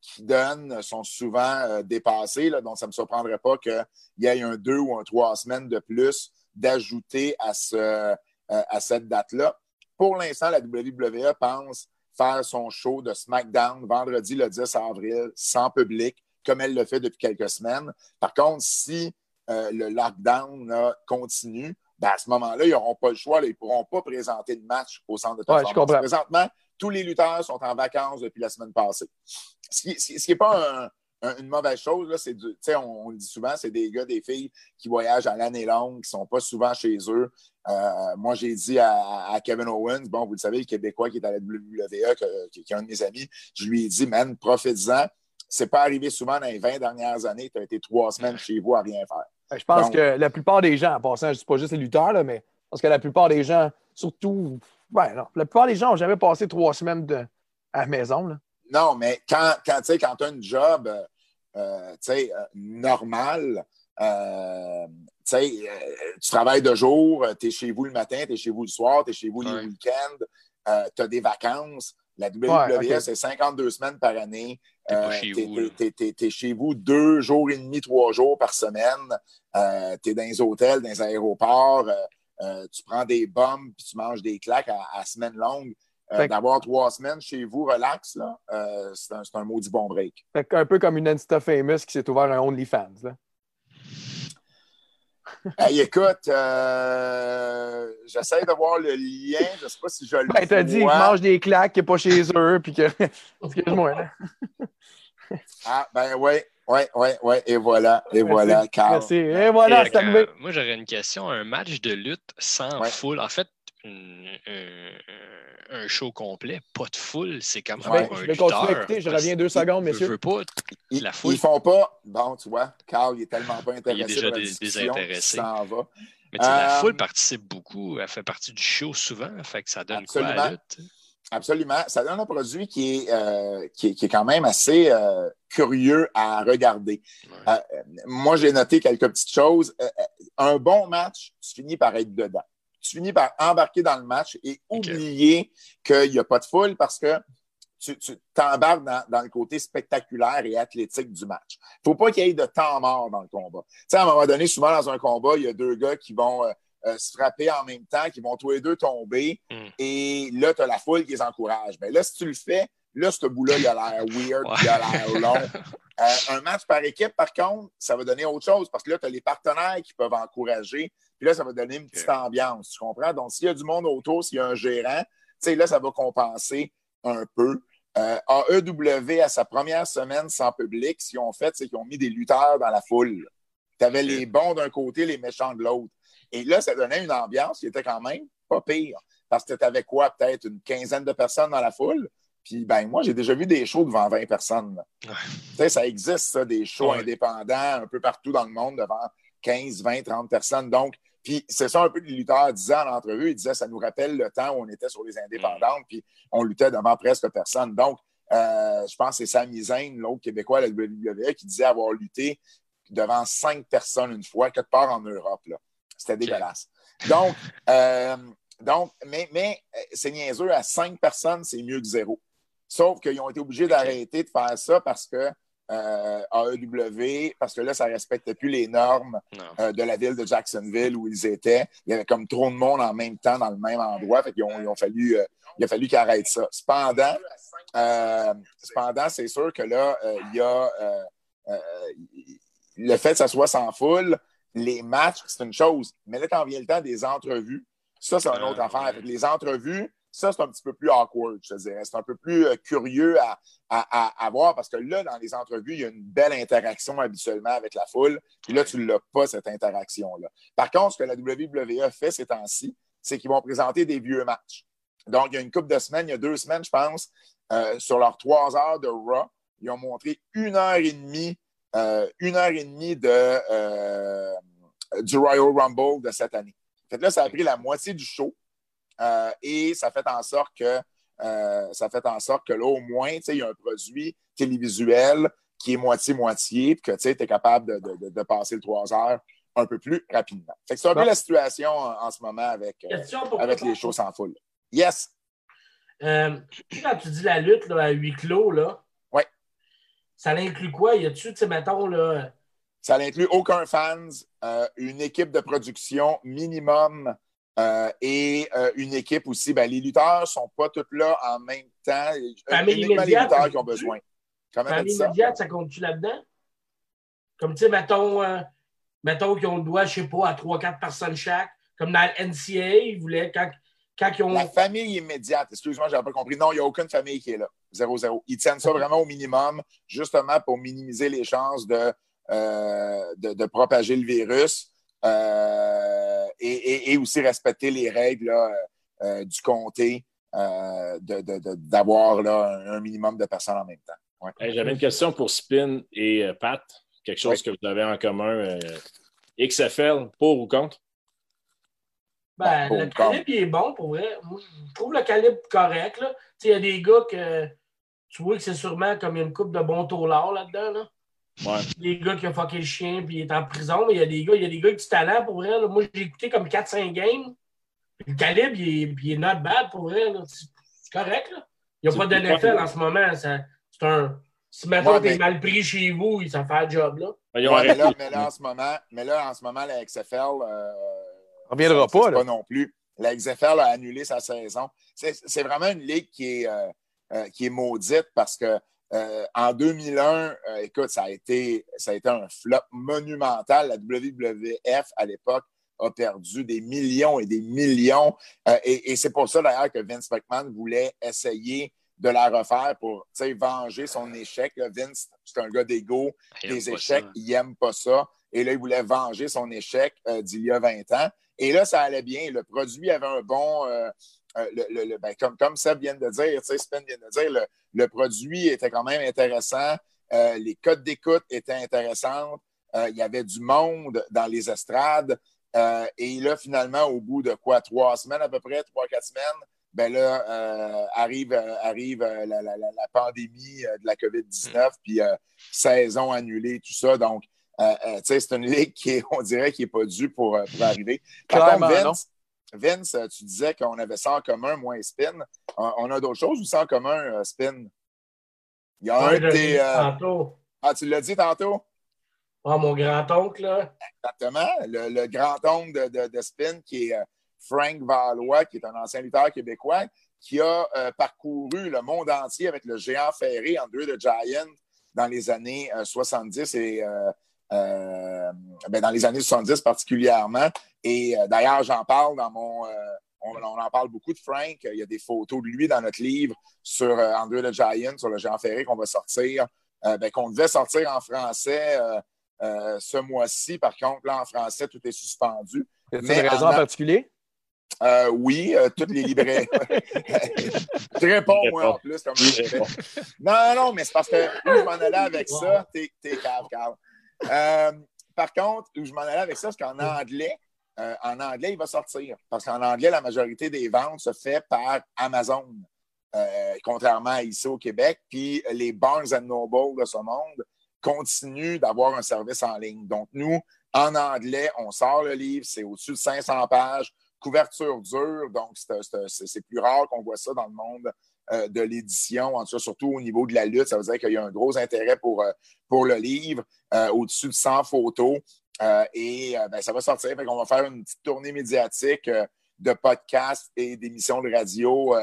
qui donnent sont souvent dépassées. là. donc, ça ne me surprendrait pas qu'il y ait un deux ou un trois semaines de plus d'ajouter à, ce, à cette date-là. Pour l'instant, la WWE pense faire son show de SmackDown vendredi le 10 avril sans public, comme elle le fait depuis quelques semaines. Par contre, si euh, le lockdown là, continue, ben, à ce moment-là, ils n'auront pas le choix. là. ils ne pourront pas présenter de match au centre de
Ouais, je
transformation.
comprends.
Présentement, tous les lutteurs sont en vacances depuis la semaine passée. Ce qui n'est pas un- un- une mauvaise chose, là, c'est on, on le dit souvent, c'est des gars, des filles qui voyagent à l'année longue, qui ne sont pas souvent chez eux. Euh, moi, j'ai dit à, à Kevin Owens, bon, vous le savez, le Québécois qui est à la WWE, que- qui, qui est un de mes amis, je lui ai dit, man, profite-en. C'est pas arrivé souvent dans les 20 dernières années. Tu as été trois semaines chez vous à rien faire.
Ben, Je pense
Donc-
que la plupart des gens, en passant, je dis pas juste les lutteurs, là, mais parce que la plupart des gens, surtout, ben non, la plupart des gens n'ont jamais passé trois semaines de- à la maison. Là.
Non, mais quand, quand tu as un job euh, euh, tu sais, euh, normal, euh, tu sais, euh, tu travailles de jour, tu es chez vous le matin, tu es chez vous le soir, tu es chez vous
Ouais.
les week-ends, tu as des vacances. La WWE,
Ouais, ok.
c'est 52 semaines par année.
T'es
Euh,
chez
t'es- t'es- t'es- t'es chez vous deux jours et demi, trois jours par semaine. Euh, tu es dans les hôtels, dans les aéroports. euh, euh, tu prends des bombes puis tu manges des claques à, à semaine longue. Euh, D'avoir trois semaines chez vous, relax, là, euh, c'est un, c'est un maudit bon break.
Fait un peu comme une Insta famous qui s'est ouvert un OnlyFans. Là.
Hey, écoute, euh, j'essaie de voir le lien. Je ne sais pas si je le
Ben, t'as dit qu'ils mangent des claques, n'est pas chez eux, puis que. Excuse-moi.
Ah, ben oui, oui, oui, oui. Et voilà, et
Merci,
voilà, Carl.
Merci. Et voilà, c'est
euh, moi, j'aurais une question. Un match de lutte sans
Ouais.
foule, en fait, une- un, un show complet, pas de foule, c'est comme
Je vais,
pour un
je vais continuer à
lutteur,
écouter. Je
parce
reviens deux secondes,
je
messieurs.
veux pas.
Ils,
La foule.
ils font pas. Bon, tu vois, Carl, il est tellement pas intéressé
Il est déjà désintéressé.
va.
Mais la
Euh,
foule participe beaucoup. Elle fait partie du show souvent. Fait que ça donne quoi à la
Absolument.
lutte?
Absolument. Ça donne un produit qui est, euh, qui est, qui est quand même assez euh, curieux à regarder.
Ouais.
Euh, moi, j'ai noté quelques petites choses. Euh, euh, un bon match, tu finis par être dedans. Tu finis par embarquer dans le match et oublier qu'il n'y a pas de foule parce que tu tu t'embarques dans, dans le côté spectaculaire et athlétique du match. Il ne faut pas qu'il y ait de temps mort dans le combat. Tu sais, à un moment donné, souvent dans un combat, il y a deux gars qui vont euh, euh, se frapper en même temps, qui vont tous les deux tomber,
Mm.
et là, tu as la foule qui les encourage. Ben là, si tu le fais, là, ce bout-là, il a l'air weird,
Ouais.
il a l'air long. Euh, un match par équipe, par contre, ça va donner autre chose parce que là, tu as les partenaires qui peuvent encourager. Puis là, ça va donner une petite ambiance, tu comprends? Donc, s'il y a du monde autour, s'il y a un gérant, tu sais, là, ça va compenser un peu. Euh, AEW, à sa première semaine sans public, ce qu'ils ont fait, c'est qu'ils ont mis des lutteurs dans la foule. Tu avais les bons d'un côté, les méchants de l'autre. Et là, ça donnait une ambiance qui était quand même pas pire. Parce que tu avais quoi? Peut-être une quinzaine de personnes dans la foule? Puis, ben, moi, j'ai déjà vu des shows devant 20 personnes.
Ouais.
Ça existe, ça, des shows
Ouais.
indépendants un peu partout dans le monde devant 15, 20, 30 personnes. Donc, Puis c'est ça un peu que les lutteurs disaient en entrevue. Ils disaient ça nous rappelle le temps où on était sur les indépendantes, puis on luttait devant presque personne. Donc, euh, je pense que c'est Sami Zayn, l'autre Québécois à la WWE, qui disait avoir lutté devant cinq personnes une fois, quelque part en Europe. C'était dégueulasse. Donc, euh, donc mais, mais euh, c'est niaiseux, à cinq personnes, c'est mieux que zéro. Sauf qu'ils ont été obligés d'arrêter de faire ça parce que euh, AEW, parce que là, ça ne respectait plus les normes euh, de la ville de Jacksonville où ils étaient. Il y avait comme trop de monde en même temps dans le même endroit. Fait ont, ils ont fallu, il a fallu qu'ils arrêtent ça. Cependant, cependant c'est sûr que là, il y a le fait que ça soit sans foule, les matchs, c'est une chose. Mais là, quand vient le temps des entrevues, ça, c'est une autre ah, affaire. Les entrevues, ça, c'est un petit peu plus awkward, je te dirais. C'est un peu plus euh, curieux à, à, voir parce que là, dans les entrevues, il y a une belle interaction habituellement avec la foule. Puis là, tu ne l'as pas, cette interaction-là. Par contre, ce que la WWE fait ces temps-ci, c'est qu'ils vont présenter des vieux matchs. Donc, il y a une couple de semaines, il y a deux semaines, je pense, euh, sur leurs trois heures de Raw, ils ont montré une heure et demie euh, une heure et demie de, euh, du Royal Rumble de cette année. Fait là, ça a pris la moitié du show euh, et ça fait en sorte que ça fait en sorte que là, au moins, il y a un produit télévisuel qui est moitié-moitié, puis que tu es capable de, passer le trois heures un peu plus rapidement. c'est un peu la situation en, ce moment avec, avec les shows sans foule. Yes.
quand tu dis la lutte à huis clos, là, ça l'inclut quoi? Y a-tu, tu sais, mettons, là.
Ça l'inclut aucun fans, euh, une équipe de production minimum euh, et euh, une équipe aussi. Ben, les lutteurs ne sont pas tous là en même temps.
Famille uniquement les lutteurs qui ont besoin. Comment Famille immédiate, ça? compte-tu là-dedans? Comme, tu sais, mettons, mettons qu'ils ont le doigt, je sais pas, à 3-4 personnes chaque. Comme dans le NCA, ils voulaient, quand
la famille immédiate, excuse-moi, je n'avais pas compris. Non, il n'y a aucune famille qui est là. 0-0. Ils tiennent ça vraiment au minimum, justement pour minimiser les chances de, euh, de, propager le virus euh, et, aussi respecter les règles euh, du comté d'avoir un minimum de personnes en même temps.
J'avais une question pour Spin et Pat. Quelque chose que vous avez en commun. XFL, pour ou contre?
Ben, le calibre, il est bon pour vrai. je trouve le calibre correct. Il y a des gars que tu vois que c'est sûrement comme une coupe de bon tourlard là-dedans. Là.
Ouais.
Des gars qui ont fucké le chien puis il est en prison, mais il y a des gars, il y a des gars avec du talent pour vrai. Moi, j'ai écouté comme 4-5 games. Le calibre, il est, il est not bad pour vrai. C'est correct. Là. Il n'y a pas de NFL en ce moment. C'est un. Si maintenant tu es mal pris chez vous, ça fait un job. Là.
mais, là, mais, là, en ce moment, mais là, en ce moment, la XFL. Euh
on reviendra pas. Là.
Pas non plus. La XFL a annulé sa saison. C'est vraiment une ligue qui est, euh, euh, qui est maudite parce que euh, en 2001, écoute, ça a, été, ça a été un flop monumental. La WWF, à l'époque, a perdu des millions et des millions. et, et c'est pour ça, d'ailleurs, que Vince McMahon voulait essayer de la refaire pour venger son échec. Vince, c'est un gars d'ego, des échecs, il n'aime pas ça. Et là, il voulait venger son échec d'il y a 20 ans. Et là, ça allait bien. Le produit avait un bon. Euh, euh, le, ben, comme, comme Seb vient de dire, Spin vient de dire, le, produit était quand même intéressant. Euh, les codes d'écoute étaient intéressantes. il y avait du monde dans les estrades. et là, finalement, au bout de quoi, trois semaines à peu près, trois, quatre semaines, ben là, arrive, arrive la, pandémie de la COVID-19, puis saison annulée, tout ça. Donc, euh, euh, c'est une ligue qui, on dirait, qui n'est pas due pour, euh, arriver. Par Vince, Vince, tu disais qu'on avait ça en commun, moi et Spin. On, a d'autres choses ou ça en commun, Spin?
Il y a un de
Ah, tu l'as dit tantôt?
Ah, mon grand-oncle, là.
Exactement. Le, grand-oncle de, Spin, qui est Frank Valois, qui est un ancien lutteur québécois, qui a parcouru le monde entier avec le géant ferré Andrew the Giant dans les années 70 et euh, ben, dans les années 70 particulièrement. Et euh, d'ailleurs, j'en parle dans mon. Euh, on, en parle beaucoup de Frank. Il y a des photos de lui dans notre livre sur André the Giant, sur le Jean Ferré qu'on va sortir, ben, qu'on devait sortir en français ce mois-ci. Par contre, là, en français, tout est suspendu.
A une raison en, particulier?
oui, toutes les librairies. je réponds, moi, en plus. Comme non, non, mais c'est parce que je m'en allais avec ça, t'es cave, Carl. Euh, par contre, où je m'en allais avec ça, c'est qu'en anglais, euh, en anglais, il va sortir. Parce qu'en anglais, la majorité des ventes se fait par Amazon, euh, contrairement à ici au Québec. Puis les Barnes Noble de ce monde continuent d'avoir un service en ligne. Donc, nous, en anglais, on sort le livre, c'est au-dessus de 500 pages, couverture dure, donc c'est plus rare qu'on voit ça dans le monde euh, de l'édition, en tout cas, surtout au niveau de la lutte. Ça veut dire qu'il y a un gros intérêt pour, pour le livre, au-dessus de 100 photos. Euh, et euh, ben, ça va sortir. On va faire une petite tournée médiatique euh, de podcasts et d'émissions de radio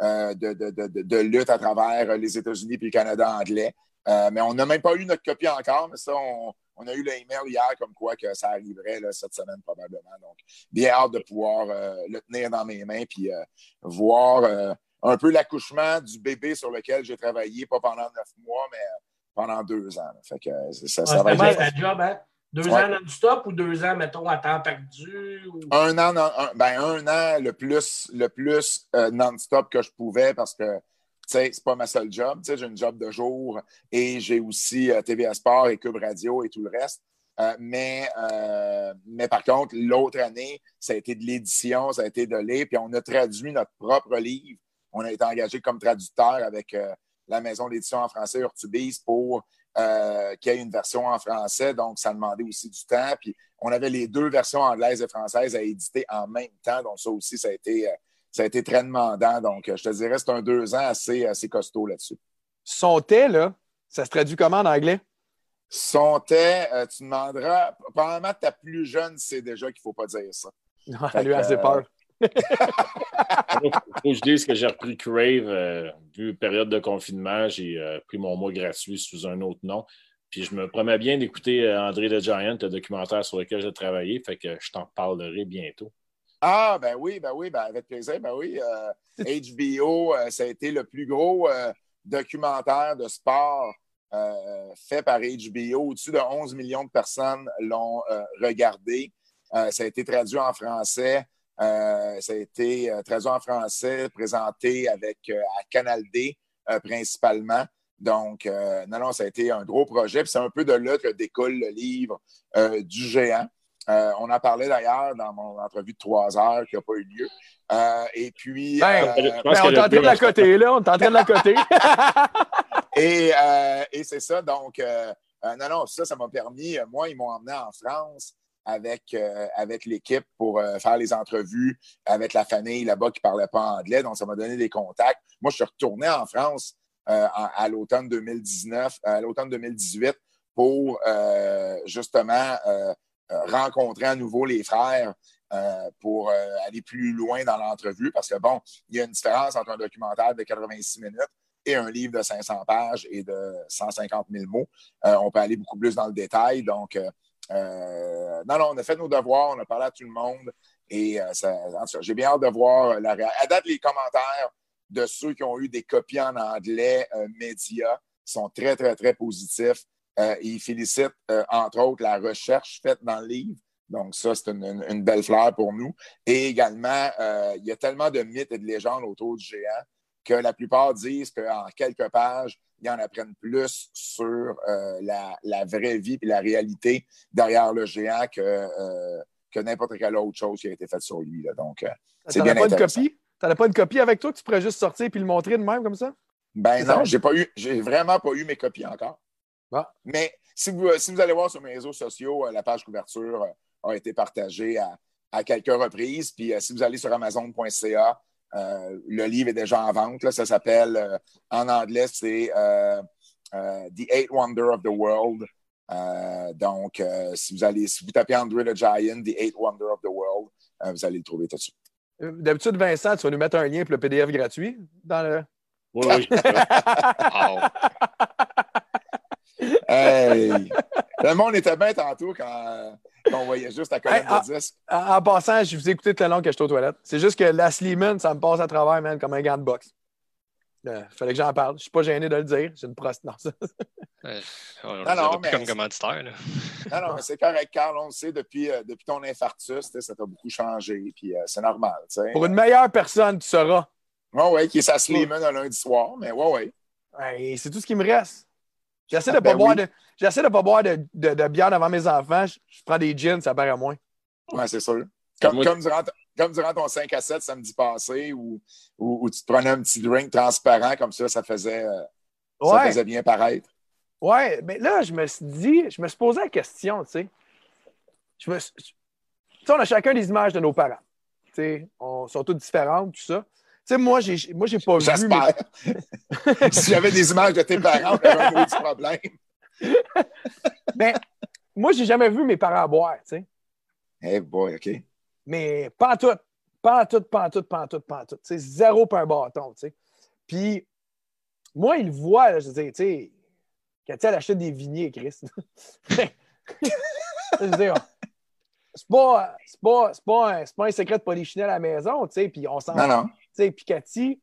de, lutte à travers les États-Unis et le Canada anglais. mais on n'a même pas eu notre copie encore, mais ça, on, a eu l'email hier comme quoi que ça arriverait cette semaine probablement. Donc, bien hâte de pouvoir le tenir dans mes mains puis voir un peu l'accouchement du bébé sur lequel j'ai travaillé, pas pendant neuf mois, mais pendant deux ans. Fait que ça, ça, va
être... job, hein? Deux ans non-stop ou deux ans, mettons, à temps perdu?
Un an, un, ben, un an le plus, le plus euh, non-stop que je pouvais parce que c'est pas ma seule job. J'ai une job de jour et j'ai aussi euh, TVA Sport et Cube Radio et tout le reste. Euh, mais, mais par contre, l'autre année, ça a été de l'édition, ça a été de lire, puis on a traduit notre propre livre. On a été engagé comme traducteur avec la maison d'édition en français Urtubise pour euh, qu'il y ait une version en français. Donc, ça demandait aussi du temps. Puis, on avait les deux versions anglaises et françaises à éditer en même temps. Donc, ça aussi, ça a été, euh, ça a été très demandant. Donc, je te dirais, c'est un deux ans assez, assez costaud là-dessus.
Son là, ça se traduit comment en anglais?
Son euh, tu demanderas, probablement ta plus jeune c'est déjà qu'il ne faut pas dire ça.
Ça lui a assez peur.
Faut que je dise que j'ai repris Crave, euh, vu période de confinement, j'ai euh, pris mon mois gratuit sous un autre nom. Puis je me promets bien d'écouter euh, André the Giant, le documentaire sur lequel j'ai travaillé, fait que je t'en parlerai bientôt.
Ah, ben oui, ben oui, ben avec plaisir, ben oui. HBO, ça a été le plus gros documentaire de sport fait par HBO. Au-dessus de 11 millions de personnes l'ont regardé. ça a été traduit en français. Euh, ça a été euh, traduit en français, présenté avec euh, à Canal D principalement. Donc, non, non, ça a été un gros projet. Puis c'est un peu de là que découle le livre du géant. on en parlait d'ailleurs dans mon entrevue de trois heures qui n'a pas eu lieu. et puis.
Ben, ben, on est en train de la côté, là. On est en train de la côté.
et, et c'est ça. Donc, non, non, ça, ça m'a permis. Moi, ils m'ont emmené en France avec, euh, avec l'équipe pour euh, faire les entrevues avec la famille là-bas qui ne parlait pas anglais. Donc, ça m'a donné des contacts. Moi, je suis retourné en France euh, à, l'automne 2019, à l'automne 2018 pour justement rencontrer à nouveau les frères pour aller plus loin dans l'entrevue parce que, bon, il y a une différence entre un documentaire de 86 minutes et un livre de 500 pages et de 150 000 mots. on peut aller beaucoup plus dans le détail. Donc, non, non, on a fait nos devoirs, on a parlé à tout le monde. Et euh, j'ai bien hâte de voir la réaction. À date, les commentaires de ceux qui ont eu des copies en anglais euh, médias sont très, très, très positifs. ils félicitent, entre autres, la recherche faite dans le livre. Donc, ça, c'est une, belle fleur pour nous. Et également, il y a tellement de mythes et de légendes autour du géant que la plupart disent qu'en quelques pages, ils en apprennent plus sur euh, la, vraie vie et la réalité derrière le géant que, euh, que n'importe quelle autre chose qui a été faite sur lui. Là. Donc, euh, c'est bien pas
une copie? Tu n'as pas une copie avec toi que tu pourrais juste sortir et le montrer de même comme ça?
Ben non, j'ai pas eu, j'ai vraiment pas eu mes copies encore. Ah. Mais si vous, si vous allez voir sur mes réseaux sociaux, la page couverture a été partagée à, à quelques reprises. Puis si vous allez sur Amazon.ca, euh, le livre est déjà en vente. Ça s'appelle, euh, en anglais, c'est euh, The Eight Wonder of the World. donc, si, vous allez, si vous tapez Andrew the Giant, The Eight Wonder of the World, vous allez le trouver tout de suite.
D'habitude, Vincent, tu vas nous mettre un lien pour le PDF gratuit dans le.
Oui, oui.
hey! Le monde était bien tantôt quand, on voyait juste la colonne de disque.
En, passant, je vous ai écouté tout le long que j'étais aux toilettes. C'est juste que la Sleeman, ça me passe à travers, man, comme un gant de boxe. Il euh, fallait que j'en parle. Je ne suis pas gêné de le dire. J'ai une prost. Non, ça.
on non, non, mais... comme commanditaire. Là.
non, non, mais c'est correct, Carl. On le sait, depuis, euh, depuis ton infarctus, ça t'a beaucoup changé. Puis euh, c'est normal.
Pour une meilleure personne, tu seras.
Oui, oui, qui est sa Sleeman un lundi soir. Mais oui, oui.
Ouais, c'est tout ce qui me reste. J'essaie de ne ben pas, boire de, j'essaie de pas boire de, de, bière devant mes enfants. Je, prends des gins, ça paraît moins.
Oui, c'est sûr. Comme, durant, comme durant ton 5 à 7 samedi passé, où, où, où tu te prenais un petit drink transparent, comme ça, ça faisait, euh, ça faisait bien paraître.
Ouais, mais là, je me suis dit, je me suis posé la question, tu sais. Je me suis- tu sais, on a chacun des images de nos parents. Tu sais, on sont toutes différentes, tout ça. Tu sais, moi, j'ai, moi, j'ai pas vu.
J'espère. si j'avais des images de tes parents, on aurait un gros problème.
Mais moi, j'ai jamais vu mes parents boire, tu sais.
Eh boy, OK.
Mais pas en tout. Pas en tout, pas en tout, pas en tout, pas en tout. Sais, zéro pas un bâton, tu sais. Puis, moi, il le voit, là, je dire, tu sais, quand elle achète des vigniers, Chris. je veux dire, c'est pas, c'est pas, c'est c'est pas un secret de polichinelle à la maison, tu sais, puis on s'en
Non, non.
Sais, puis Cathy,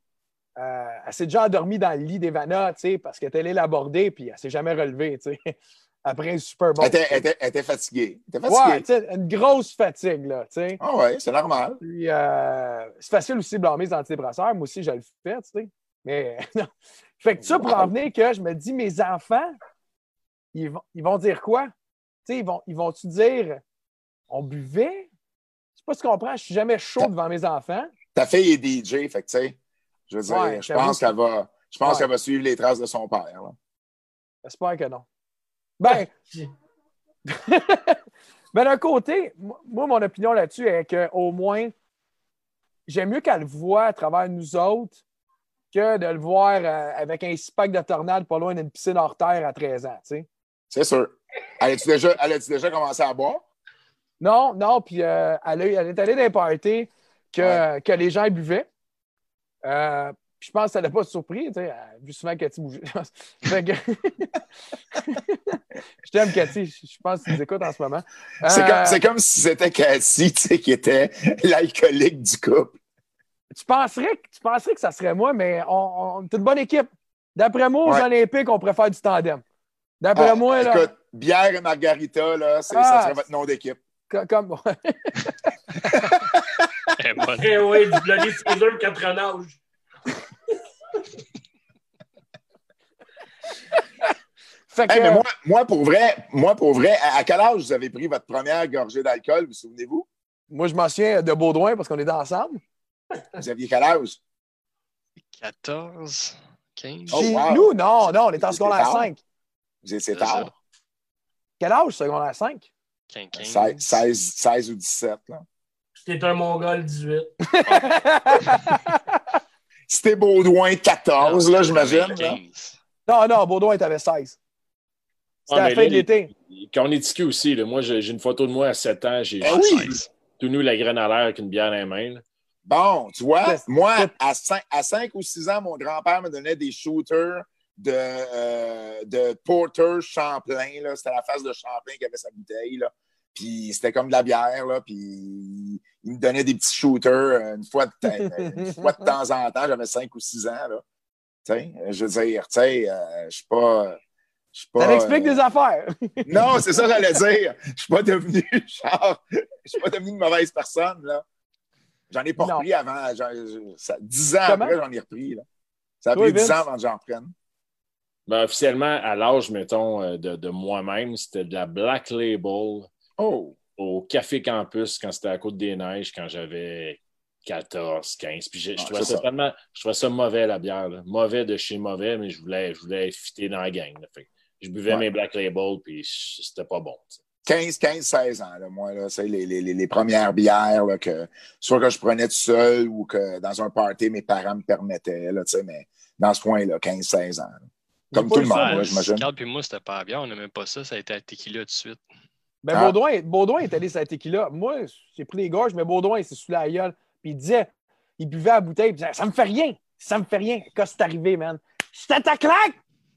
euh, elle s'est déjà endormie dans le lit d'Evana, tu sais, parce qu'elle était allée l'aborder, puis elle s'est jamais relevée, tu sais, après un Super Bowl.
Elle était, elle était- elle était fatiguée. Elle était
Ouais,
fatiguée.
une grosse fatigue, là, tu sais.
Ah ouais, c'est normal.
Euh, c'est facile aussi de blâmer les antidépresseurs. Moi aussi, je le fais, tu sais. Mais, non. Fait que ça, pour en venir que je me dis, mes enfants, ils vont, ils vont dire quoi? Tu sais, ils vont, ils vont-tu dire, on buvait? Je sais pas si tu comprends, je suis jamais chaud devant mes enfants.
Ta fille est DJ, fait que tu sais, je veux dire,
Ouais,
je
j'avoue
pense
que-
qu'elle va, je pense
Ouais.
qu'elle va suivre les traces de son père.
J'espère que non. Ben, ben d'un côté, moi, mon opinion là-dessus est qu'au moins, j'aime mieux qu'elle le voit à travers nous autres que de le voir euh, avec un six-pack de tornade pas loin d'une piscine hors terre à 13 ans, tu sais.
C'est sûr. Elle a-tu déjà, déjà commencé à boire?
Non, non, puis euh, elle, elle est allée dans un party que, que les gens buvaient. Euh, je pense que ça l'a pas surpris, tu sais, a vu souvent Cathy bouger. Que- je t'aime, Cathy, je pense que tu nous écoutes en ce moment.
C'est
Euh,
comme, c'est comme si c'était tu sais, qui était l'alcoolique du couple.
tu, penserais, que- tu penserais que ça serait moi, mais on, on est une bonne équipe. D'après moi, aux
Ouais.
Olympiques, on faire du tandem. D'après
Ah,
moi, là,
écoute, bière et margarita, là, c'est-
Ah,
ça serait votre nom d'équipe.
co- comme.
Est bonne.
Eh oui, du Bloody Caesar quatre âges.
fait que,
Hey, mais moi, moi, pour vrai, moi, pour vrai, à, à quel âge vous avez pris votre première gorgée d'alcool, vous souvenez-vous?
moi, je m'en souviens de Baudouin parce qu'on était ensemble.
Vous aviez quel âge?
14, 15.
Oh, wow.
nous, non, non, on est en secondaire
tard?
5.
Vous étiez
C'est
tard?
Quel âge, secondaire 5?
15, 15.
16, 16, 16 ou 17. Là.
C'était un Mongol 18.
C'était Baudouin 14, là, j'imagine. là.
15.
non, non, Baudouin, t'avais 16. C'était
Ah,
à la fin
là,
de l'été.
Quand on est tiqué aussi, là, moi, j'ai une photo de moi à 7 ans. J'ai
Ah oui!
16.
tout nu la graine à l'air avec une bière les mains. là.
Bon, tu vois,
C'est-
moi,
c'est-
à 5, à 5 ou 6 ans, mon grand-père me donnait des shooters de, euh, de Porter Champlain. là. C'était la face de Champlain qui avait sa bouteille. Là. Puis c'était comme de la bière. Là. Puis il me donnait des petits shooters euh, une fois de, temps- une fois de temps en temps. J'avais 5 ou 6 ans. Là. Sais, je veux dire, tu sais, euh, je suis pas. je suis pas,
Ça l'explique
euh,
des affaires.
Non, c'est ça que j'allais dire. Je suis pas devenu genre. Je suis pas devenu une mauvaise personne, là. J'en ai pas
Non.
repris avant. dix ans
Comment?
après, j'en ai repris. Là. Ça a
Toi,
pris dix ans avant que j'en reprenne.
Ben, officiellement, à l'âge, mettons, euh, de, de moi-même, c'était de la Black Label
Oh!
Au Café Campus quand c'était à Côte des Neiges, quand j'avais 14, 15. Puis je,
Ah,
trouvais ça
ça.
tellement, je trouvais ça mauvais, la bière. là. Mauvais de chez mauvais, mais je voulais, je voulais fitter dans la gang. là. Fait que je buvais
Ouais.
mes Black Label, puis c'était pas bon. tu sais.
15, 15, 16 ans, là, moi, là, c'est les, les, les, premières bières, là, que soit que je prenais tout seul ou que dans un party, mes parents me permettaient, là, tu sais, mais dans ce point-là, 15, 16 ans. là. Comme tout le monde, j'imagine.
Carl puis moi, c'était pas la bière, on n'aimait pas ça, ça a été à tequila tout de suite.
Ben,
Ah.
Baudouin, Baudouin est allé sur la tequila. Moi, j'ai pris les gorges, mais Baudouin, il s'est sous la gueule. Puis il disait, il buvait à la bouteille, il disait, ça me fait rien. Ça me fait rien. Quand c'est arrivé, man? C'était ta claque!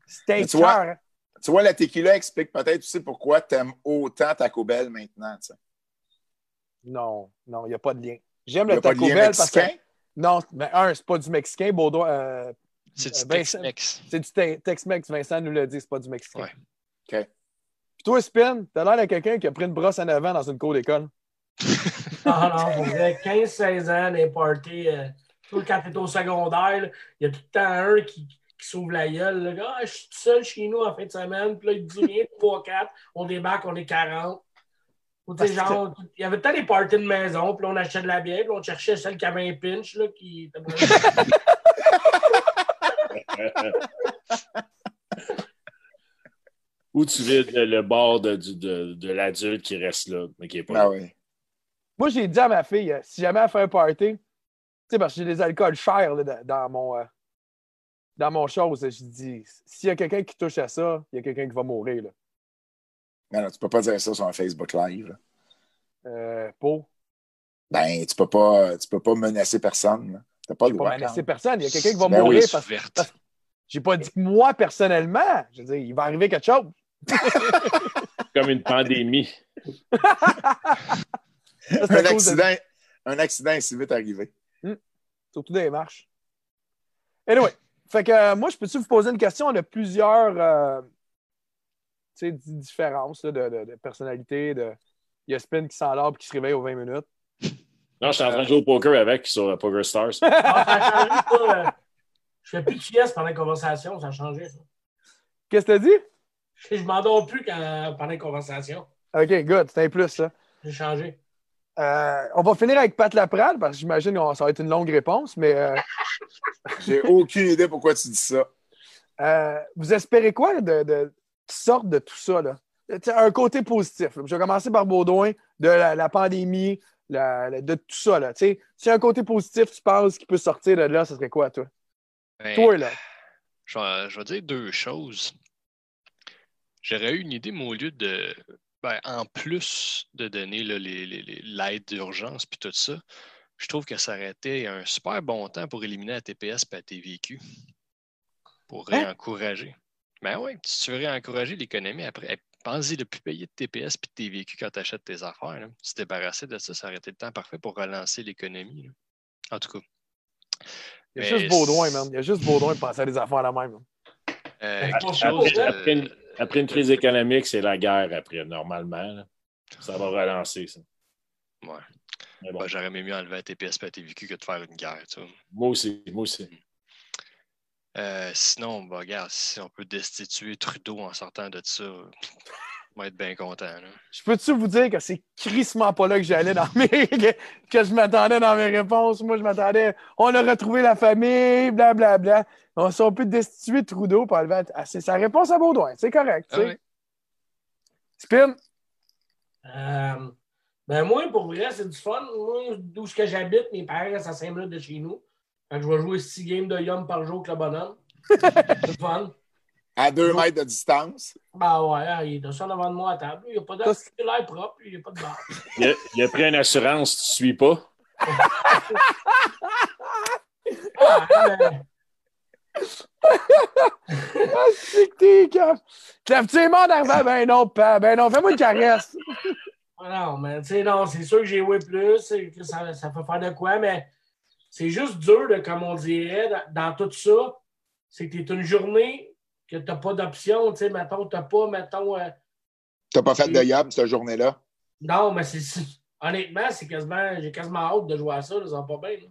C'était
Mais tu
hein.
Tu vois, la tequila explique peut-être aussi pourquoi tu aimes autant Taco Bell maintenant. tu sais.
Non, non, il n'y a pas de lien. J'aime le Taco Bell parce que. Non, mais un, c'est pas du Mexicain. Baudouin, euh,
C'est du Tex-Mex.
c'est du te- Tex-Mex. Vincent nous l'a dit, c'est pas du Mexicain.
Ouais.
OK.
Toi, Spin, t'as l'air de quelqu'un qui a pris une brosse en avant dans une cour d'école.
Ah non, pour vrai, 15-16 ans, les parties, euh, quand t'es au secondaire, il y a tout le temps un qui, qui s'ouvre la gueule. là. Ah, je suis tout seul chez nous en fin de semaine, puis là, il dit rien, 3-4, on débarque, on est 40. Ou tu sais,
Parce que-
genre, il y avait peut-être des parties de maison, puis là, on achetait de la bière, puis on cherchait celle qui avait un pinch, là, qui était
Ou tu vides le, le bord de, de, de l'adulte qui reste là, mais qui n'est pas
Ah
là.
oui.
Moi, j'ai dit à ma fille, euh, si jamais elle fait un party, tu sais, parce que j'ai des alcools chers là, dans- mon. euh, dans mon chose, je dis, s'il y a quelqu'un qui touche à ça, il y a quelqu'un qui va mourir. Là.
Non, non, tu peux pas dire ça sur un Facebook Live. là.
Euh, pour?
Ben, tu peux pas, tu peux pas menacer personne. T'as pas
pas menacé personne. Il y a quelqu'un qui va
Ben oui,
mourir
c'est
parce que
Verte.
j'ai pas dit que moi, personnellement. Je veux dire, il va arriver quelque chose.
Comme une pandémie.
Ça,
Un
de-
accident, un accident est si vite arrivé.
Surtout dans les marches. Anyway, fait que euh, moi, je peux-tu vous poser une question? On a plusieurs euh, différences là, de, de, de personnalité. De... Il y a Spin qui s'endort et qui se réveille aux 20 minutes.
Non, je suis en train de jouer au poker avec sur euh, Poker Stars.
Ah, ça a changé, ça. Je fais plus de pièces pendant la conversation, ça a changé, ça.
Qu'est-ce que t'as dit?
Je m'endors plus quand, pendant la conversation.
OK, good. C'est un plus, ça.
J'ai changé.
Euh, on va finir avec Pat Laprade parce que j'imagine que ça va être une longue réponse, mais euh,
J'ai aucune idée pourquoi tu dis ça.
euh, vous espérez quoi de, de, qui sorte de tout ça? Là? Un côté positif. là. Je vais commencer par Baudouin, de la, la pandémie, la- la- de tout ça. Là. Tu sais, Si un côté positif, tu penses qu'il peut sortir de là, ce serait quoi, toi?
Ben,
Toi, là.
Je vais, je vais dire deux choses. J'aurais eu une idée, mais au lieu de. ben, en plus de donner là, les- les- les- l'aide d'urgence puis tout ça, je trouve que ça aurait été un super bon temps pour éliminer la TPS et la TVQ. Pour
Hein?
réencourager. Ben oui, si tu veux réencourager l'économie après, pense-y de plus payer de TPS et de TVQ quand tu achètes tes affaires. là. Se débarrasser de ça, ça aurait été le temps parfait pour relancer l'économie. En tout cas.
Il y a
Mais
juste Baudouin, man. Il y a juste Baudouin de penser à des affaires la même.
Euh, chose
Après une, après une crise économique, c'est la guerre après, normalement. là. Ça va relancer, ça.
Ouais.
Mais bon,
Ben, J'aurais aimé mieux enlever la TPS et la TVQ que de faire une guerre. tu vois.
moi aussi, moi aussi.
Euh, sinon, bah, regarde, si on peut destituer Trudeau en sortant de ça, on va être bien content. là.
Je peux-tu vous dire que c'est crissement pas là que j'allais dans mes. que, que je m'attendais dans mes réponses? Moi, je m'attendais. On a retrouvé la famille, blablabla. On, si on peut destituer Trudeau pour enlever. Ah, c'est sa réponse à Baudouin. C'est correct.
Ah.
Spin?
Euh, ben moi, pour vrai, c'est du fun. Moi, d'où ce que j'habite, mes parents restent à 5 minutes de chez nous. Que je vais jouer 6 games de Yum par jour avec le bonhomme. c'est fun.
À deux mètres de distance.
Ben ouais, hein, il est ça devant de moi à table. Il n'y a pas l'air propre, il n'y a pas de barre.
Il a, il a pris une assurance, tu ne suis pas.
Ah, ben,
Ah, c'est que t'es? Ben non, pas. Ben non, fais-moi une caresse.
non, mais tu sais, non, c'est sûr que j'ai joué plus, que ça, ça peut faire de quoi, mais c'est juste dur, de, comme on dirait, dans, dans tout ça, c'est que tu es une journée que tu n'as pas d'option, tu sais, mettons, tu n'as pas, mettons, euh,
T'as pas fait de yob cette journée-là?
non, mais c'est, honnêtement, c'est quasiment, j'ai quasiment hâte de jouer à ça, là, ça va pas bien, là.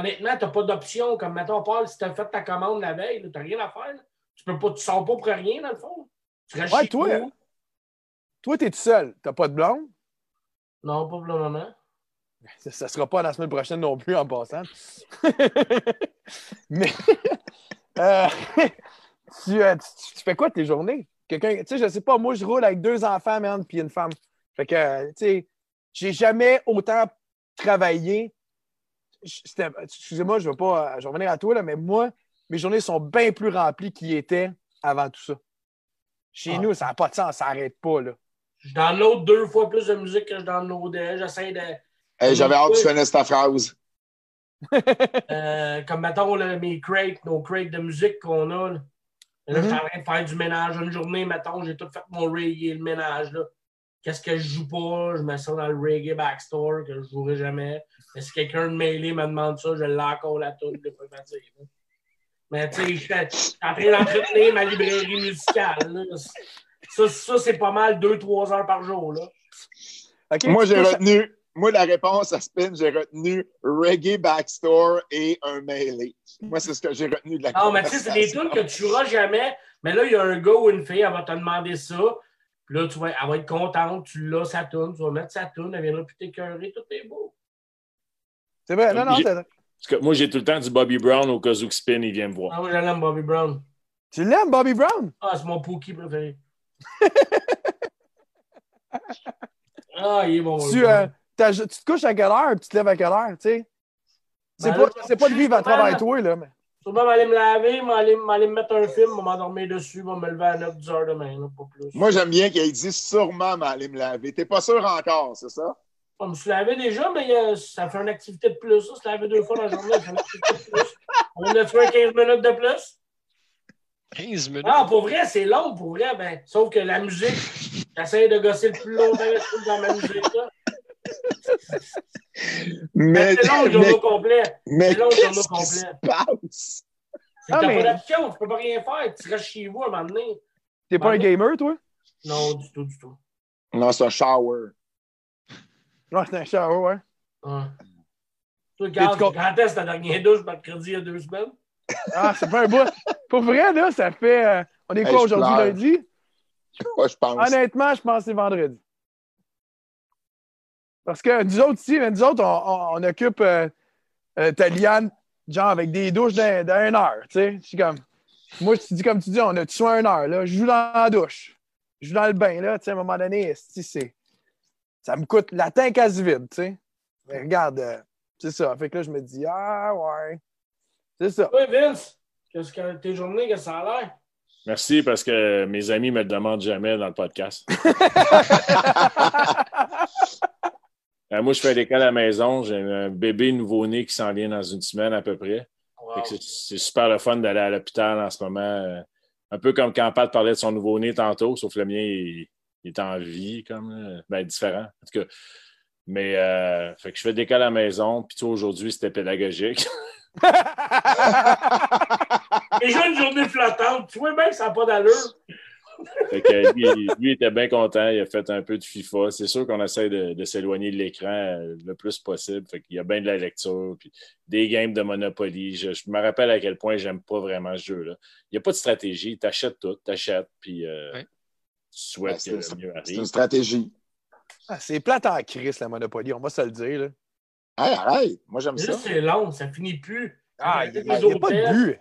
Honnêtement, tu n'as pas d'option, comme, mettons, Paul, si tu as fait ta commande la veille, tu n'as rien à faire, là. Tu peux pas, tu sors pas pour rien, dans le fond. Tu restes
Ouais,
chez
toi.
vous.
Toi, t'es tout seul. T'as pas de blonde?
Non, pas pour le moment.
Ça, ça sera pas la semaine prochaine non plus en passant. Mais euh, tu, euh, tu- tu fais quoi de tes journées? Quelqu'un, tu sais, je sais pas, moi je roule avec deux enfants, man, puis une femme. Fait que, euh, tu sais, j'ai jamais autant travaillé. Excusez-moi, je vais pas, euh, je vais revenir à toi, là, mais moi, mes journées sont bien plus remplies qu'ils étaient avant tout ça. Chez
Ah.
nous, ça n'a pas de sens, ça n'arrête pas, là.
Je download deux fois plus de musique que je downloadais. J'essaie de.
Hey, J'avais hâte que tu finisses ta phrase.
euh, comme mettons là, mes crates, nos crates de musique qu'on a. Là, Là, je suis en train de faire du ménage. Une journée, mettons, j'ai tout fait mon reggae, le ménage. là. Qu'est-ce que je joue pas? Je mets ça dans le reggae backstore que je jouerai jamais. Mais si quelqu'un de mailé me demande ça, je l'encore la toune des fois. Mais tu sais, je suis en train d'entretenir ma librairie musicale. là. Ça, ça c'est pas mal 2-3 heures par jour. Là.
Moi, j'ai retenu, moi, la réponse à Spin, j'ai retenu Reggae Backstore et un mailé. Moi, c'est ce que j'ai retenu de la
Non, mais tu sais, c'est des tunes que tu joueras jamais. Mais là, il y a un gars ou une fille, elle va te demander ça. Puis là, tu vas, elle va être contente, tu l'as, sa tourne, tu vas mettre sa tourne, elle viendra plus t'écœurer, tout est beau.
C'est vrai, non, non, c'est-
Parce que moi, j'ai tout le temps du Bobby Brown au cas où que Spin, il vient me voir.
Ah oui, j'aime Bobby Brown.
tu l'aimes, Bobby Brown?
Ah, c'est mon Pookie préféré. ah, il est bon. Bobby
Tu, euh, tu te couches à quelle heure puis tu te lèves à quelle heure, tu sais? C'est
Ben
pas, pas de vivre à travers toi, là. Mais...
Sûrement, m'aller me laver, m'aller m'aller me mettre un film, m'endormir dessus, va me lever à 9-10 heures demain, là, pas plus.
Moi, j'aime bien qu'il dit sûrement m'aller me laver. T'es pas sûr encore, c'est ça?
Je me suis lavé déjà, mais euh, ça fait une activité de plus. Ça, se laver deux fois dans la journée, ça fait une activité de plus. On a fait un 15 minutes de plus?
15 minutes.
Ah, pour vrai, c'est long, pour vrai. Ben, sauf que la musique, j'essaie de gosser le plus longtemps possible dans ma musique. Là.
Mais,
C'est long, le
mais,
journal complet.
mais
c'est long, le
qu'est-ce qui se
complet.
passe?
C'est
Ah,
t'as
mais-
pas d'option, tu peux pas rien faire. Tu restes chez vous à un moment donné.
T'es pas un
Pardon?
gamer, toi?
Non, du tout, du tout.
Non, c'est un shower.
Non, c'est un shower, ouais.
Toi,
com-
quand est-ce ta dernière douche mercredi il y a deux semaines?
Ah, c'est pas un bout. Pour vrai, là, ça fait. euh, on est
Hey,
quoi
je
aujourd'hui, lundi?
Ouais, je pense.
Honnêtement, je pense que c'est vendredi. Parce que nous autres ici, nous autres, on, on- on occupe euh, euh, ta liane, genre avec des douches d'un d'un heure. Tu sais, comme. Moi, je te dis comme tu dis, on a soin une heure. Là. Je joue dans la douche. Je joue dans le bain. Là, tu sais, à un moment donné, c'est. Ça me coûte la tank quasi vide, tu sais. Mais regarde, euh, c'est ça. Fait que là, je me dis, ah ouais. C'est ça.
Oui, Vince, qu'est-ce que tes journées, qu'est-ce que ça a l'air?
Merci parce que mes amis me le demandent jamais dans le podcast. Euh, moi, je fais l'école à la maison. J'ai un bébé nouveau-né qui s'en vient dans une semaine à peu près.
Wow.
C'est super le fun d'aller à l'hôpital en ce moment. euh, un peu comme quand Pat parlait de son nouveau-né tantôt, sauf le mien, il, il est en vie, comme ben, différent. En tout cas. Mais euh, fait que je fais de l'école à la maison, puis aujourd'hui, c'était pédagogique.
Déjà une journée flottante. Tu vois bien que ça n'a pas d'allure.
Fait que lui, lui était bien content. Il a fait un peu de FIFA. C'est sûr qu'on essaie de, de s'éloigner de l'écran euh, le plus possible. Fait qu'il y a bien de la lecture, puis des games de Monopoly. Je, je me rappelle à quel point j'aime pas vraiment ce jeu-là. Il n'y a pas de stratégie. Tu achètes tout, tu achètes, puis euh,
Ouais.
tu souhaites
Ben,
que
c'est-
le mieux
C'est
arrive.
une stratégie.
Ah, c'est plate en crise, la Monopoly, on va se le dire. Là.
Hey, arrête. Moi, j'aime ça.
C'est long, ça finit plus.
Ah, il n'y a, pas de but.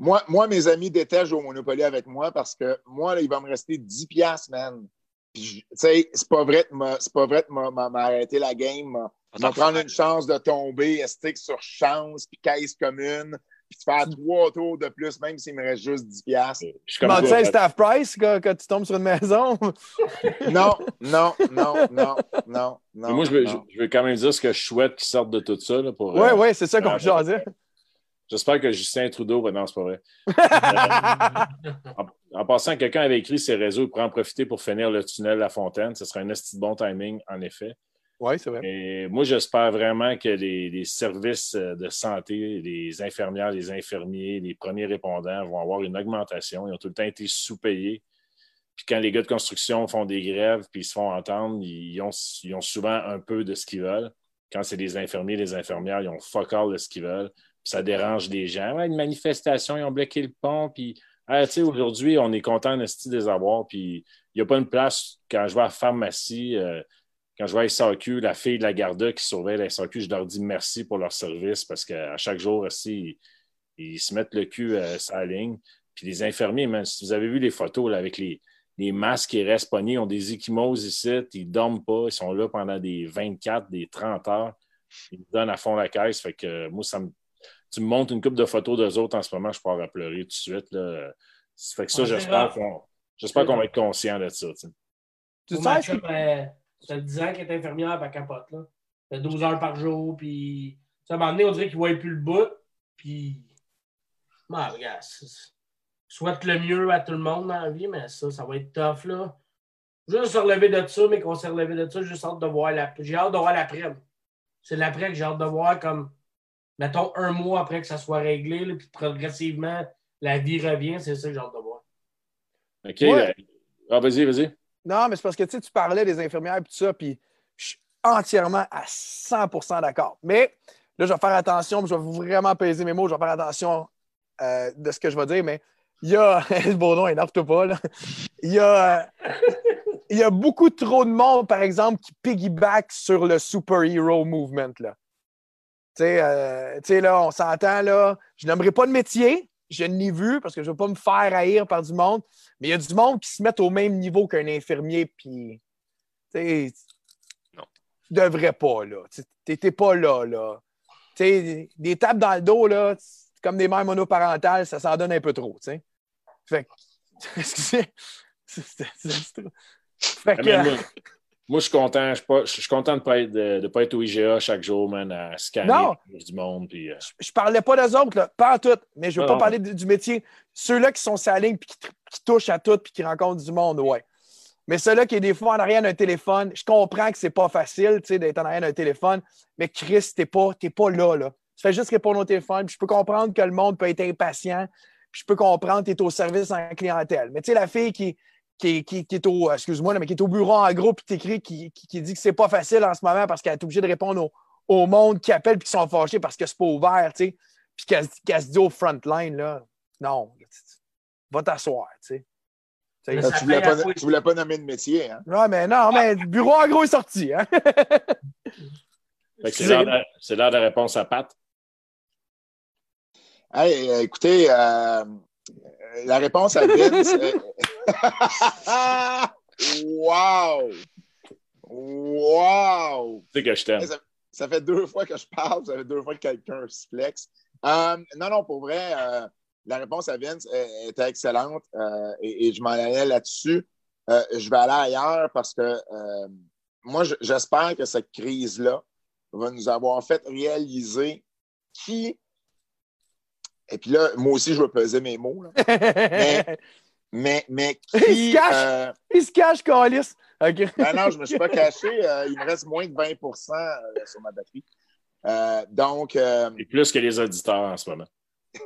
Moi, moi, mes amis détestent jouer au Monopoly avec moi parce que moi, là, il va me rester 10 piastres, man. Puis, tu sais, c'est pas vrai de m'arrêter la game. m'a prendre une chance de tomber, stick sur chance, puis caisse commune, puis de faire trois tours de plus, même s'il me reste juste 10 piastres.
Je suis
Tu
comme
demandes
toi,
ça à
Pat.
staff price quand, quand tu tombes sur une maison.
Non, non, non, non, non,
Mais
non.
moi, je veux,
non.
je veux quand même dire ce que je souhaite qu'ils sortent de tout ça. Pour,
Oui,
euh,
oui, c'est ça qu'on
euh,
jasait.
J'espère que Justin Trudeau, ben non, c'est pas vrai. En passant, quelqu'un avait écrit ses réseaux pour en profiter pour finir le tunnel La Fontaine. Ce serait un esti de bon timing, en effet.
Oui, c'est vrai.
Et moi, j'espère vraiment que les, les services euh, de santé, les infirmières, les infirmiers, les premiers répondants vont avoir une augmentation. Ils ont tout le temps été sous-payés. Puis quand les gars de construction font des grèves puis ils se font entendre, ils ont, ils ont souvent un peu de ce qu'ils veulent. Quand c'est des infirmiers, les infirmières, ils ont fuck all de ce qu'ils veulent. Ça dérange les gens. Une manifestation, ils ont bloqué le pont. Puis, aujourd'hui, on est content de ce des avoirs. Puis il n'y a pas une place quand je vais à la pharmacie. euh, quand je vois la SAQ, la fille de la Garda qui surveille la SAQ, je leur dis merci pour leur service parce qu'à chaque jour aussi, ils, se mettent le cul euh, sur la ligne. Puis les infirmiers, man, si vous avez vu les photos là, avec les, les masques qui restent pognés, ils ont des échymoses ici, ils ne dorment pas, ils sont là pendant des 24, des 30 heures. Ils donnent à fond la caisse. Fait que euh, moi, ça me, tu me montres une coupe de photos d'eux autres en ce moment, je pars à pleurer tout de suite. Là. Ça fait que ça, j'espère qu'on j'espère qu'on va être conscient de ça. tu sais.
Tu
ma chum, euh, ça fait 10 ans qu'elle est infirmière, elle capote. Là. Ça fait 12 heures par jour, puis un moment donné, on dirait qu'il ne voit plus le bout. Puis, regarde, souhaite le mieux à tout le monde dans la vie, mais ça, ça va être tough. là. Juste se relever de ça, mais qu'on s'est relevé de ça, j'ai juste hâte de voir la. J'ai hâte de voir l'après. C'est l'après que j'ai hâte de voir comme, mettons, un mois après que ça soit réglé, là, puis progressivement, la vie revient. C'est ça que j'ai hâte de voir.
OK.
Ouais.
euh, ah, vas-y, vas-y.
Non, mais c'est parce que tu sais, tu parlais des infirmières et tout ça, puis je suis entièrement à 100% d'accord. Mais là, je vais faire attention, je vais vraiment peser mes mots, je vais faire attention euh, de ce que je vais dire, mais il y a. le beau nom, énerve-toi pas, là. Il y a. il y a beaucoup trop de monde, par exemple, qui piggyback sur le superhero movement. Là. Tu sais, euh, tu sais, là, on s'entend, là. Je n'aimerais pas de métier, je n'ai vu parce que je ne veux pas me faire haïr par du monde, mais il y a du monde qui se met au même niveau qu'un infirmier, puis. Tu sais,
Non.
tu devrais pas, là. Tu n'étais pas là, là. Tu sais, des tapes dans le dos, là, comme des mères monoparentales, ça s'en donne un peu trop, tu sais. Fait que. Excusez. C'est- c'est- c'est- Fait que.
Moi, je suis content. Je suis pas- je suis content de ne pas, être- de, de pas être au IGA chaque jour, man, à scanner
Non.
du monde. Puis, euh,
je parlais pas d'eux autres, là, pas en tout, mais je veux
Non,
pas
non.
parler du, du métier. Ceux-là qui sont sur la ligne puis qui, touchent à tout puis qui rencontrent du monde, ouais. Mais ceux-là qui est des fois en arrière d'un téléphone, je comprends que c'est pas facile tu sais, d'être en arrière d'un téléphone, mais Chris, t'es pas, t'es pas là, là. Tu fais juste répondre au téléphone, puis je peux comprendre que le monde peut être impatient, puis je peux comprendre que tu es au service en clientèle. Mais tu sais, la fille qui, qui, qui- qui est au, excuse-moi, là, mais qui est au bureau en gros puis t'écris, qui, qui, qui dit que c'est pas facile en ce moment parce qu'elle est obligée de répondre au, au monde qui appelle puis qui sont fâchés parce que c'est pas ouvert, tu sais puis qu'elle se dit au front line, là, non, va t'asseoir, tu sais.
Là,
ça
tu voulais pas, tu voulais pas nommer de métier, hein?
Ouais, mais non, mais le bureau en gros est sorti, hein.
c'est l'heure de- la réponse à Pat.
Hey, euh, écoutez, euh, la réponse à Vince. wow! Wow!
Tu sais que je t'aime.
Ça, ça fait deux fois que je parle, ça fait deux fois que quelqu'un se flex. Euh, non, non, pour vrai, euh, la réponse à Vince euh, était excellente euh, et, et je m'en allais là-dessus. Je vais aller ailleurs parce que moi, je- j'espère que cette crise-là va nous avoir fait réaliser qui. Et puis là, moi aussi, je vais peser mes mots. là. Mais- Mais, mais
Il
qui.
se cache.
euh,
Il se cache, Calis. OK.
ben non, je ne me suis pas caché. euh, il me reste moins de 20% euh, sur ma batterie. Euh, donc, euh,
Et plus que les auditeurs en ce moment.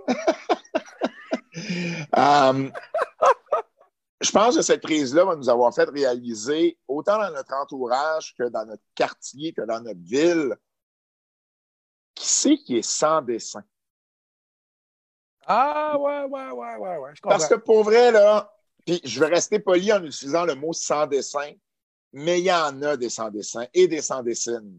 je pense que cette crise-là va nous avoir fait réaliser, autant dans notre entourage que dans notre quartier, que dans notre ville, qui c'est qui est sans dessin?
Ah, ouais, ouais, ouais, ouais, ouais. Je comprends.
Parce que pour vrai, là, puis je vais rester poli en utilisant le mot sans dessin, mais il y en a des sans dessins et des sans dessines.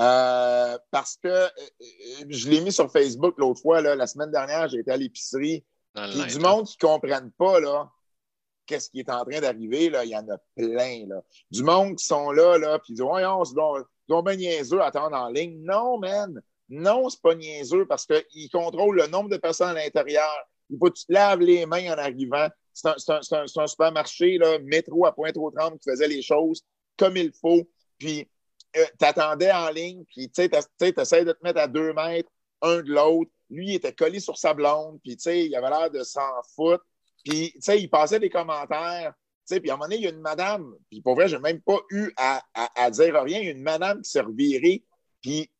Euh, parce que euh, euh, je l'ai mis sur Facebook l'autre fois, là, la semaine dernière, j'ai été à l'épicerie.
Linge,
du monde qui ne comprennent pas là, qu'est-ce qui est en train d'arriver, là, il y en a plein. Là. Du monde qui sont là, là, puis ils disent Voyons, donc, c'est donc bien niaiseux à attendre en ligne. Non, man. Non, c'est pas niaiseux parce qu'ils contrôlent le nombre de personnes à l'intérieur. Il faut que tu te laves les mains en arrivant. C'est un, supermarché, métro à Pointe-aux-Trembles qui faisait les choses comme il faut. Puis euh, t'attendais en ligne, puis tu sais, t'essayes de te mettre à deux mètres un de l'autre. Lui, il était collé sur sa blonde, puis tu sais, il avait l'air de s'en foutre. Puis, tu sais, il passait des commentaires. Puis à un moment donné, il y a une madame, puis pour vrai, j'ai même pas eu à, à- à dire rien. Il y a une madame qui s'est revirée, puis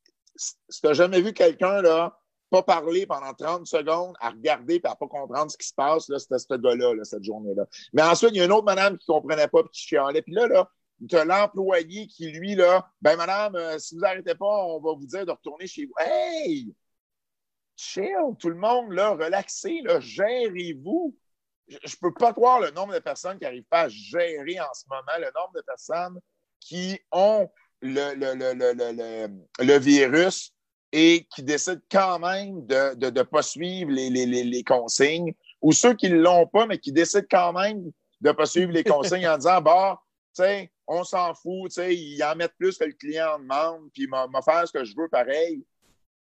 si t'as jamais vu quelqu'un, là, pas parler pendant 30 secondes, à regarder puis à pas comprendre ce qui se passe, là, c'était ce gars-là, là, cette journée-là. Mais ensuite, il y a une autre madame qui comprenait pas puis qui chialait. Puis là, là, t'as l'employé qui, lui, là, ben madame, euh, si vous arrêtez pas, on va vous dire de retourner chez vous. Hey! Chill, tout le monde, là, relaxez, là, gérez-vous. Je, je peux pas croire le nombre de personnes qui n'arrivent pas à gérer en ce moment, le nombre de personnes qui ont le, le, le, virus et qui décident quand même de ne de, de pas suivre les, les, les, consignes, ou ceux qui ne l'ont pas, mais qui décident quand même de ne pas suivre les consignes en disant bah, tu sais, on s'en fout, tu sais, ils en mettent plus que le client en demande, puis m'a faire ce que je veux pareil.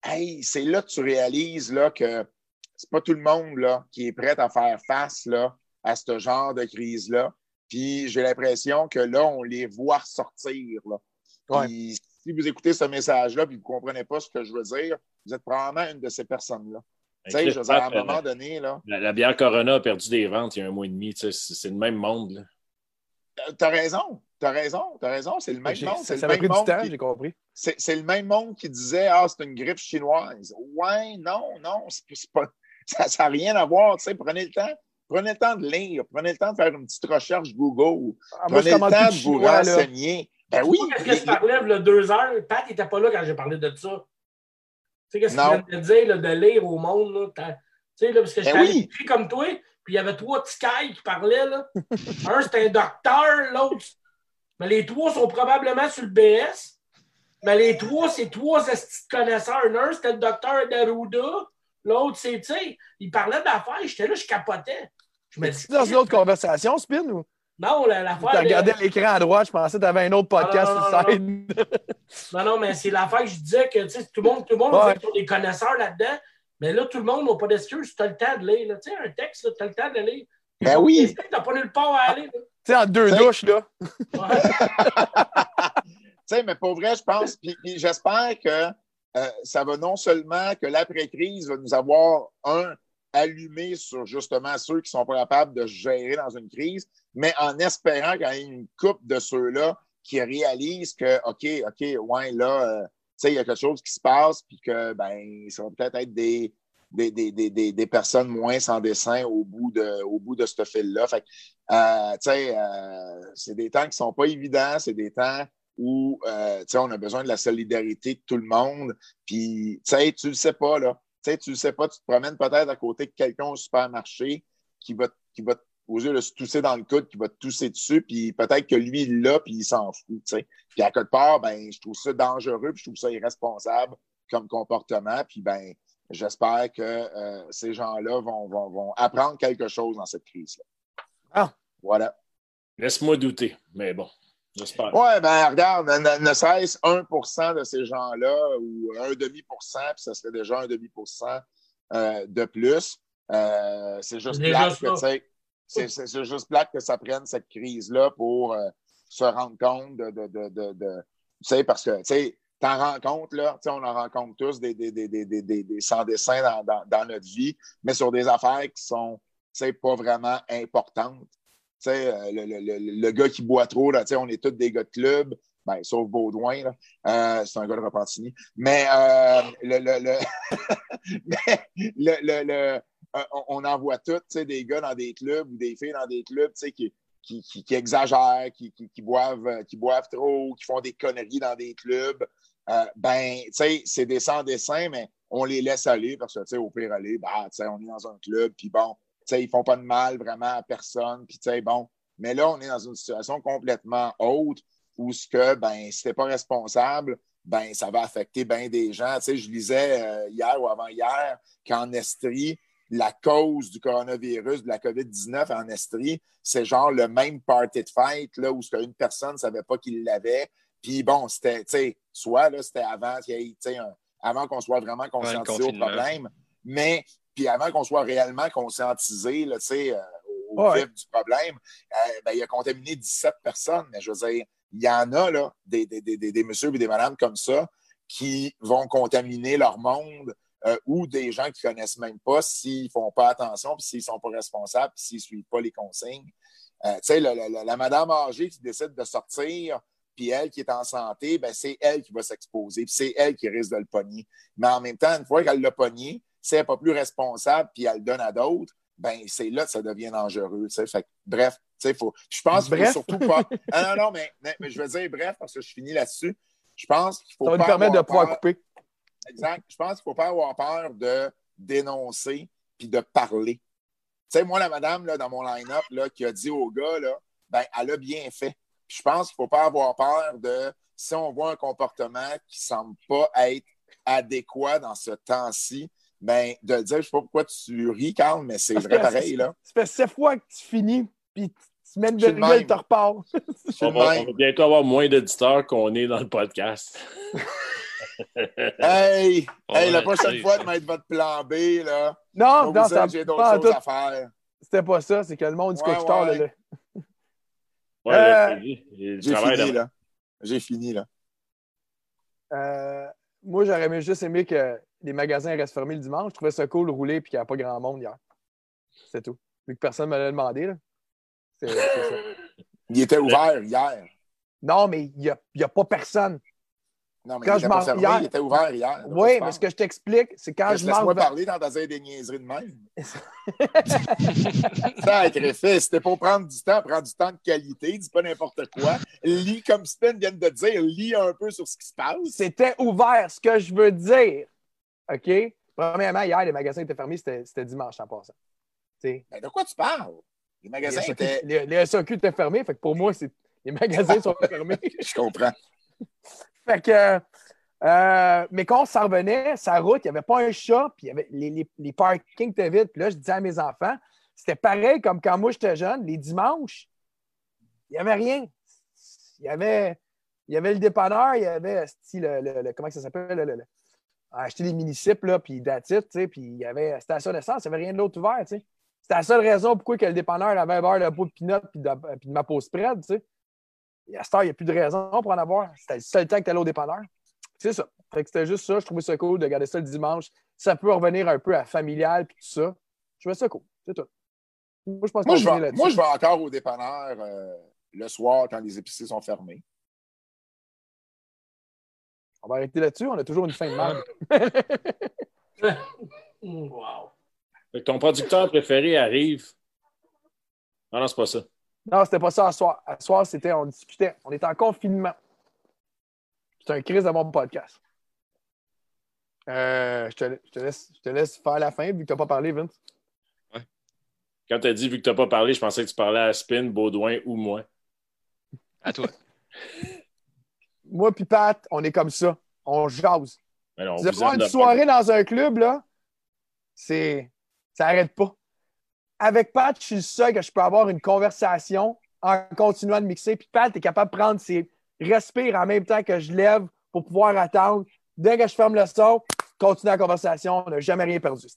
Hey, c'est là que tu réalises là, que c'est pas tout le monde là, qui est prêt à faire face là, à ce genre de crise-là. Puis j'ai l'impression que là, on les voit ressortir. Là.
Ouais.
Puis, si vous écoutez ce message-là et vous ne comprenez pas ce que je veux dire, vous êtes probablement une de ces personnes-là. Tu sais, je veux dire, à un moment donné, là,
La, la bière Corona a perdu des ventes il y a un mois et demi. C'est le même monde.
T'as raison, t'as raison, t'as raison, c'est le même monde.
Ça, m'a pris du temps,
qui-
j'ai compris.
c'est le même monde qui disait Ah, c'est une grippe chinoise. Ouais, non, non, pas, ça n'a rien à voir. tu sais, Prenez le temps. Prenez le temps de lire, prenez le temps de faire une petite recherche Google.
Ah, moi,
Prenez le temps de vous
chinois, là.
renseigner. Ben oui.
Qu'est-ce que je parlais il y a deux heures? Pat n'était pas là quand j'ai parlé de ça. Tu sais, qu'est-ce
Non.
qu'il vient de dire, là, de lire au monde? Là, tu sais, là, parce que
Ben
t'avais
oui.
écrit comme toi, puis il y avait trois petits cailles qui parlaient. Là. un, c'était un docteur, l'autre. Mais les trois sont probablement sur le BS. Mais les trois, c'est trois connaisseurs. Un, c'était le docteur Daruda. L'autre, c'est, tu sais, il parlait d'affaires. J'étais là, je capotais. Je me dis,
Dans une autre conversation, Spin, ou?
Non, la- l'affaire.
Tu
de-
regardais l'écran à droite, je pensais que tu avais un autre podcast
non, non. Non, non, mais c'est l'affaire que je disais que tout le monde, tout le monde
Ouais.
on des connaisseurs là-dedans. Mais là, tout le monde n'a pas d'excuses. Tu as le temps de lire. Tu sais, un texte, tu as le temps de le lire.
Ben oui.
Tu n'as pas nulle part à aller.
Tu sais, en deux douches, là.
Ouais.
Tu sais, mais pour vrai, je pense, puis, puis j'espère que euh, ça va non seulement que l'après-crise va nous avoir, un, allumé sur justement ceux qui sont pas capables de gérer dans une crise, mais en espérant qu'il y ait une coupe de ceux-là qui réalisent que, OK, OK, ouais, là, euh, tu sais, il y a quelque chose qui se passe, puis que, ben, ça va peut-être être des, des, des, des, des, personnes moins sans dessin au bout de, au bout de ce fil-là. Fait euh, tu sais, euh, c'est des temps qui sont pas évidents, c'est des temps où euh, tu sais, on a besoin de la solidarité de tout le monde. Puis, tu sais, tu le sais pas, là. Tu sais, tu le sais pas, tu te promènes peut-être à côté de quelqu'un au supermarché qui va, qui va, aux yeux de se tousser dans le coude, qui va te tousser dessus, puis peut-être que lui, il l'a, puis il s'en fout, tu sais. Puis à quelque part, ben, je trouve ça dangereux, puis je trouve ça irresponsable comme comportement, puis ben, j'espère que euh, ces gens-là vont, vont, vont apprendre quelque chose dans cette crise-là.
Ah.
Voilà.
Laisse-moi douter, mais bon, j'espère.
Ouais, ben regarde, ne, ne serait-ce 1% de ces gens-là ou un demi-pour-cent, puis ça serait déjà un demi-pour-cent euh, de plus. Euh, c'est juste plate que,
ça.
tu sais, c'est- c'est c'est juste plate que ça prenne cette crise-là pour euh, se rendre compte de, de, de, de, de- tu sais, parce que, tu sais, t'en rends compte, là, tu sais, on en rencontre tous des, des, des, des, des, des, des sans-dessins dans, dans, dans notre vie, mais sur des affaires qui sont, tu sais, pas vraiment importantes. Euh, le, gars qui boit trop, là, on est tous des gars de club, ben, sauf Baudouin. Euh, c'est un gars de Repentigny. Mais, on- en voit tous, des gars dans des clubs ou des filles dans des clubs, qui, qui, qui, qui exagèrent, qui, qui, boivent, euh, qui boivent trop, qui font des conneries dans des clubs. Ben, tu sais, c'est des sans-dessins, mais on les laisse aller parce que, tu sais, au pire aller, bah, tu sais, on est dans un club, puis bon, sais, ils font pas de mal vraiment à personne, puis tu sais, bon. Mais là, on est dans une situation complètement autre où ce que, ben, si t'es pas responsable, ben, ça va affecter bien des gens. Tu sais, je lisais euh, hier ou avant-hier qu'en Estrie, la cause du coronavirus, de la COVID-19 en Estrie, c'est genre le même party de fête, là, où ce qu'une personne ne savait pas qu'il l'avait. Puis bon, c'était, tu sais, soit, là, c'était avant qu'il y ait, tu sais, un- avant qu'on soit vraiment conscientisé au
confinement.
problème, mais puis avant qu'on soit réellement conscientisé, là, tu sais, euh, au
Ouais.
vif du problème, euh, ben, il a contaminé 17 personnes. Mais je veux dire, il y en a, là, des, des, des, des, des messieurs et des madames comme ça qui vont contaminer leur monde euh, ou des gens qui ne connaissent même pas s'ils ne font pas attention, puis s'ils ne sont pas responsables, puis s'ils ne suivent pas les consignes. Tu sais, la- la madame âgée qui décide de sortir, puis elle qui est en santé, ben, c'est elle qui va s'exposer, puis c'est elle qui risque de le pogner. Mais en même temps, une fois qu'elle l'a pogné, si elle n'est pas plus responsable, puis elle le donne à d'autres, ben c'est là que ça devient dangereux. Fait que, bref, faut, je pense qu'il faut surtout pas. Ah, non, non, mais, mais- mais je veux dire bref parce que je finis là-dessus. Je pense qu'il faut
Ça va
pas
nous permettre de pouvoir
peur-
couper.
Exact. Je pense qu'il ne faut pas avoir peur de dénoncer puis de parler. Tu sais, moi, la madame là, dans mon line-up qui a dit au gars, là, ben, elle a bien fait. Je pense qu'il ne faut pas avoir peur de si on voit un comportement qui ne semble pas être adéquat dans ce temps-ci, ben, de le dire, je ne sais pas pourquoi tu ris, Carl, mais c'est vrai pareil, là.
Ça fait sept fois que tu finis, puis
le
virgule,
même.
tu repars.
On va,
même.
on va bientôt avoir moins d'éditeurs qu'on est dans le podcast.
Hey! Hey, la prochaine fois, de mettre votre plan B, là.
Non, non, ça
j'ai d'autres choses
tout.
à faire.
C'était pas ça. C'est que le monde du
Ouais,
tard,
ouais.
là,
Ouais,
Euh,
j'ai-
fini, là. J'ai fini, là.
Euh, moi, j'aurais aimé juste aimé que les magasins restent fermés le dimanche. Je trouvais ça cool de rouler puis qu'il n'y a pas grand monde hier. C'est tout. Vu que personne ne me l'a demandé. Là. C'est, ça.
Il était ouvert hier.
Non, mais il n'y a, y a pas personne.
Non, mais
Quand
il
je
pas
m'en-
fermé,
hier-
il était ouvert hier.
Oui, mais ce que je t'explique, c'est quand
Laisse-
je marche.
Laisse-moi parler dans des niaiseries de même. Sacrifice, c'était pour prendre du temps, prendre du temps de qualité, dis pas n'importe quoi. Lis, comme Spen vient de dire, lis un peu sur ce qui se passe.
C'était ouvert. Ce que je veux dire, OK? Premièrement, hier, les magasins étaient fermés. C'était, dimanche en passant. sais,
Ben, de quoi tu parles? Les
les,
magasins
SAQ,
étaient.
les- les SAQ étaient fermés. Fait que pour moi, c'est les magasins sont fermés.
Je comprends.
Fait que, euh, mais quand on s'en revenait, sa route, il n'y avait pas un chat, puis il y avait, les, les, les parkings étaient vides. Puis là, je disais à mes enfants, c'était pareil comme quand moi j'étais jeune, les dimanches, il n'y avait rien. Il y avait, il y avait le dépanneur, il y avait le, le- le- comment ça s'appelle? Le, le- le- acheter des municipes, là, puis tu sais, puis il y avait station d'essence, il n'y avait rien d'autre ouvert, tu sais. C'était la seule raison pourquoi que le dépanneur avait beurre de peau de pinot puis de, puis de ma peau spread, tu sais. Et à cette heure, il n'y a plus de raison pour en avoir. C'était le seul temps que tu allais au dépanneur. C'est ça. Fait que c'était juste ça. Je trouvais ça cool de garder ça le dimanche. Ça peut revenir un peu à familial puis tout ça. Je trouvais ça cool. C'est tout. Moi, je pense
Moi, je vais, moi, je vais encore au dépanneur euh, le soir quand les épiceries sont fermées.
On va arrêter là-dessus. On a toujours une fin de merde.
Mm, Wow.
Fait que ton producteur préféré arrive. Non, non, c'est pas ça.
Non, c'était pas ça à soir. À soir, c'était, on discutait. On était en confinement. C'est un crise de mon podcast. Euh, je, te, je te laisse, je te laisse faire la fin vu que tu n'as pas parlé, Vince.
Quand tu as dit, vu que tu n'as pas parlé, je pensais que tu parlais à Spin, Baudouin ou moi.
À toi.
Moi puis Pat, on est comme ça. On jase.
Mais non, on
une
de
soirée dans un club, là, c'est. Ça n'arrête pas. Avec Pat, je suis le seul que je peux avoir une conversation en continuant de mixer. Puis Pat est capable de prendre ses respire en même temps que je lève pour pouvoir attendre. Dès que je ferme le son, continue la conversation. On n'a jamais rien perdu.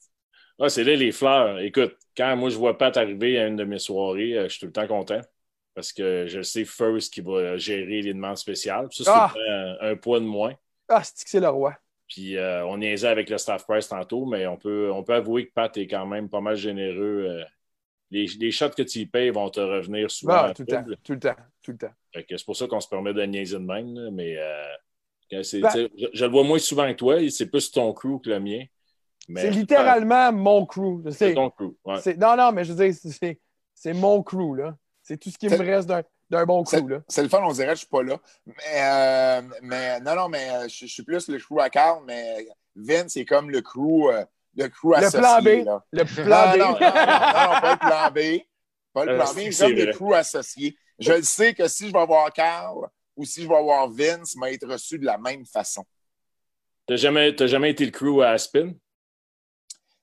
Ah, c'est là les fleurs. Écoute, quand moi je vois Pat arriver à une de mes soirées, euh, je suis tout le temps content. Parce que je sais First qui va gérer les demandes spéciales. Ça, c'est
Ah!
un, un poids de moins.
Ah, c'est que c'est le roi?
Puis euh, on niaisait avec le staff price tantôt, mais on peut, on peut avouer que Pat est quand même pas mal généreux. euh, les, les shots que tu y payes vont te revenir souvent.
Ah, tout le temps. Tout le temps. Tout le temps.
C'est pour ça qu'on se permet de niaiser de même. là, mais euh, c'est-
Ben-
je, je le vois moins souvent que toi. C'est plus ton crew que le mien.
C'est littéralement mon crew.
C'est ton crew. ouais.
Non, non, mais je veux dire, c'est mon crew, là. C'est tout ce qui me reste d'un d'un bon là.
C'est le fun, on dirait que je suis pas là. Mais, euh, mais non, non, mais euh, je, je suis plus le crew à Carl, mais Vince, c'est comme le crew, euh, le crew
Le
associé.
plan B.
là.
Le
Non,
plan B.
non, non, non, non, non, pas le plan B. Pas le
Euh,
plan B, comme
vrai.
le crew associé. Je le sais que si je vais voir Carl ou si je vais voir Vince, il va être reçu de la même façon.
T'as jamais, t'as jamais été le crew à Spin?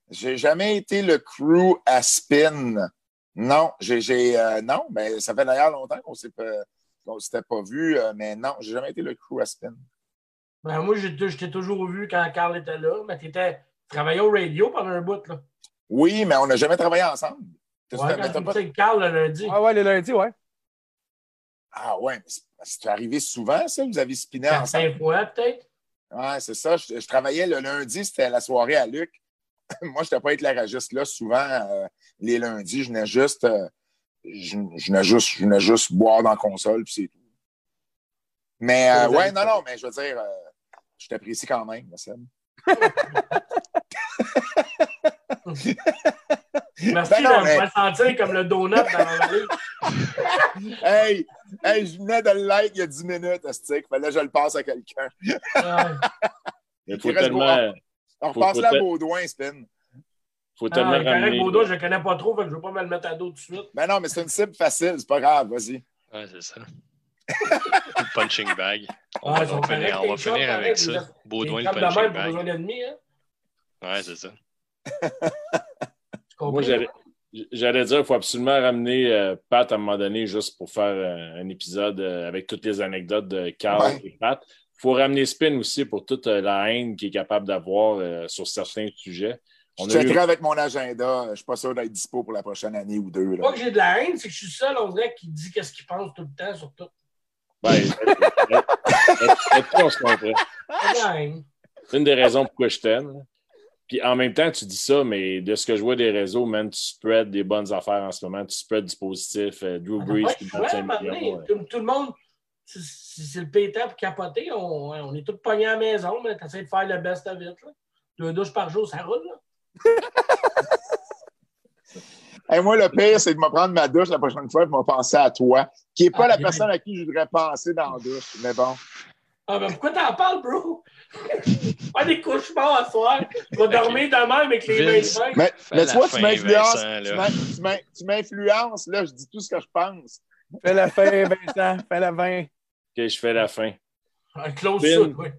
J'ai jamais été le crew à spin. Non, j'ai, j'ai, euh, non, mais ça fait d'ailleurs longtemps qu'on s'est pas, qu'on s'était pas vu, euh, mais non, j'ai jamais été le crew à spin.
Ben, moi, j'ai- je t'ai toujours vu quand Carl était là, mais tu travaillais au radio pendant un bout. Là.
Oui, mais on n'a jamais travaillé ensemble.
Ouais, quand
pas-
Carl le lundi.
Ah ouais, le lundi, ouais.
Ah ouais, mais c'est, c'est arrivé souvent, ça? Vous avez spiné ensemble?
cinq fois, peut-être.
Ouais, c'est ça. Je, je travaillais le lundi, c'était la soirée à Luc. Moi, je n'étais pas éclairagiste là. Souvent, euh, les lundis, je venais juste, euh, je, je venais juste, je venais juste boire dans la console, puis c'est tout. Mais euh, ouais, non, non, mais je veux dire, euh, je t'apprécie quand même, Seb.
Merci
Ben non,
de
mais-
me faire sentir comme le donut dans la vallée.
Hey, hey, je venais de le like il y a 10 minutes, Astic. Fallait que je le passe à quelqu'un.
Ouais.
Il faut tellement,
On
Faut-
repasse
faut
là à Baudouin, Spin.
faut
Ah,
tellement ramener.
Baudot, je ne connais pas trop, fait que je ne veux pas me le mettre à dos tout de suite.
Ben non, mais c'est une cible facile, c'est pas grave, vas-y.
Ouais, c'est ça. Punching bag. On
Ah,
va, on va finir, on va
les
finir avec ça. Baudouin le punching
même pour
bag.
d'ennemis, hein?
Ouais, c'est ça.
Moi, j'allais, j'allais dire qu'il faut absolument ramener euh, Pat à un moment donné juste pour faire euh, un épisode euh, avec toutes les anecdotes de Carl
Ouais.
et Pat. Il faut ramener Spin aussi pour toute euh, la haine qu'il est capable d'avoir euh, sur certains sujets. On
Je
eu-
avec mon agenda. Je suis pas sûr d'être dispo pour la prochaine année ou deux. là.
Pas que j'ai de la haine, c'est que je suis seul, on dirait, qui dit qu'est-ce qu'il pense tout le temps sur tout.
Ben, on se comprend.
Pas de la haine.
C'est une des raisons pourquoi je t'aime. Puis en même temps, tu dis ça, mais de ce que je vois des réseaux, man, tu spread des bonnes affaires en ce moment, tu spread du positif. euh, Drew
On
Brees
n'a pas
qui
le
donne
choix,
5
à un moment
millions.
donné.
ouais.
tout, tout le monde, c'est- le pétard pour capoter. On, on est tous pognés à la maison, mais tu essaies de faire le best of it. Là. Deux douches par jour, ça roule. Là.
Hey, moi, le pire, c'est de me prendre ma douche la prochaine fois et de me penser à toi, qui n'est pas
Ah,
la
bien.
personne à qui je voudrais penser dans la douche. Mais bon.
Ah, ben pourquoi t'en parles, bro? Pas des cauchemars à soir. Tu vas dormir de même avec les mains.
Mais, mais
la
tu m'influences. Tu m'influences, là, je dis tout ce que je pense.
Fais la fin, Vincent. Fais la fin.
OK, je fais la fin.
Un close
Bin.
shot, oui.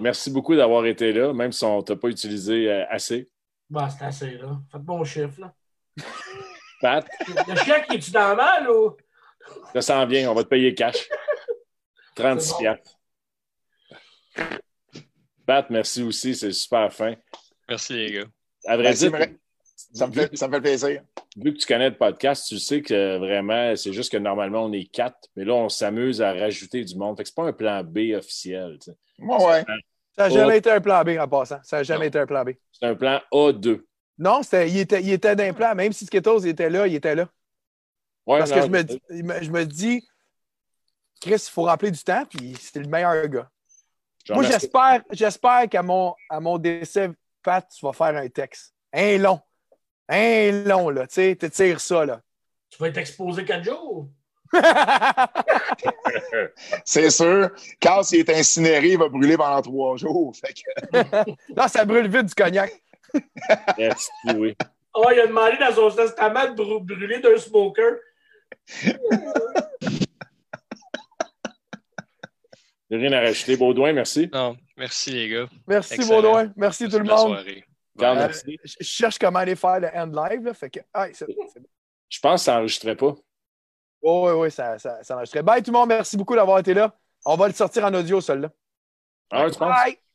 Merci beaucoup d'avoir été là, même si on ne t'a pas utilisé euh, assez.
Bon, c'est assez, là. Faites bon chiffre, là.
Pat,
Le chèque, es-tu dans le mal ou?
ça s'en vient, on va te payer cash. 36
C'est bon.
piastres. Pat, merci aussi, c'est super fin.
Merci, les gars.
À vrai
Merci,
dire,
vrai. Ça me, fait, ça me fait plaisir.
vu que tu connais le podcast, tu sais que vraiment, c'est juste que normalement, on est quatre, mais là, on s'amuse à rajouter du monde. Fait que c'est pas un plan B officiel. tu sais.
Ouais.
Ça n'a
Oh.
jamais été un plan B en passant. Ça n'a jamais
Non.
été un plan B.
C'est un plan A2.
Non, c'était, il, était, il était d'un plan. Même si Skittles était là, il était là.
Ouais,
Parce
non,
que je me, dis- je me- je me dis, Chris, il faut remplir du temps, puis c'est le meilleur gars.
je
Moi, j'espère qu'à mon, à mon décès, Pat, tu vas faire un texte. Un long. Un long, là. Tu sais, tu tires ça, là.
Tu vas être exposé quatre jours.
C'est sûr. Quand il est incinéré, il va brûler pendant trois jours. Fait que-
Là, ça brûle vite du cognac.
Merci, oui.
Oh, il a demandé dans son testament de brû- brûler d'un smoker.
J'ai rien à rajouter. Baudouin, merci.
Non, merci, les gars.
Merci,
Excellent.
Baudouin. Merci tout le
Bonne
monde.
soirée.
Euh. Je cherche comment aller faire le end live. Là, fait que, ah,
Je pense que ça n'enregistrait pas.
Oui, oui, oui, ça, ça, ça enregistrait. Bye tout le monde, merci beaucoup d'avoir été là. On va le sortir en audio, celui-là.
Ah?
Bye!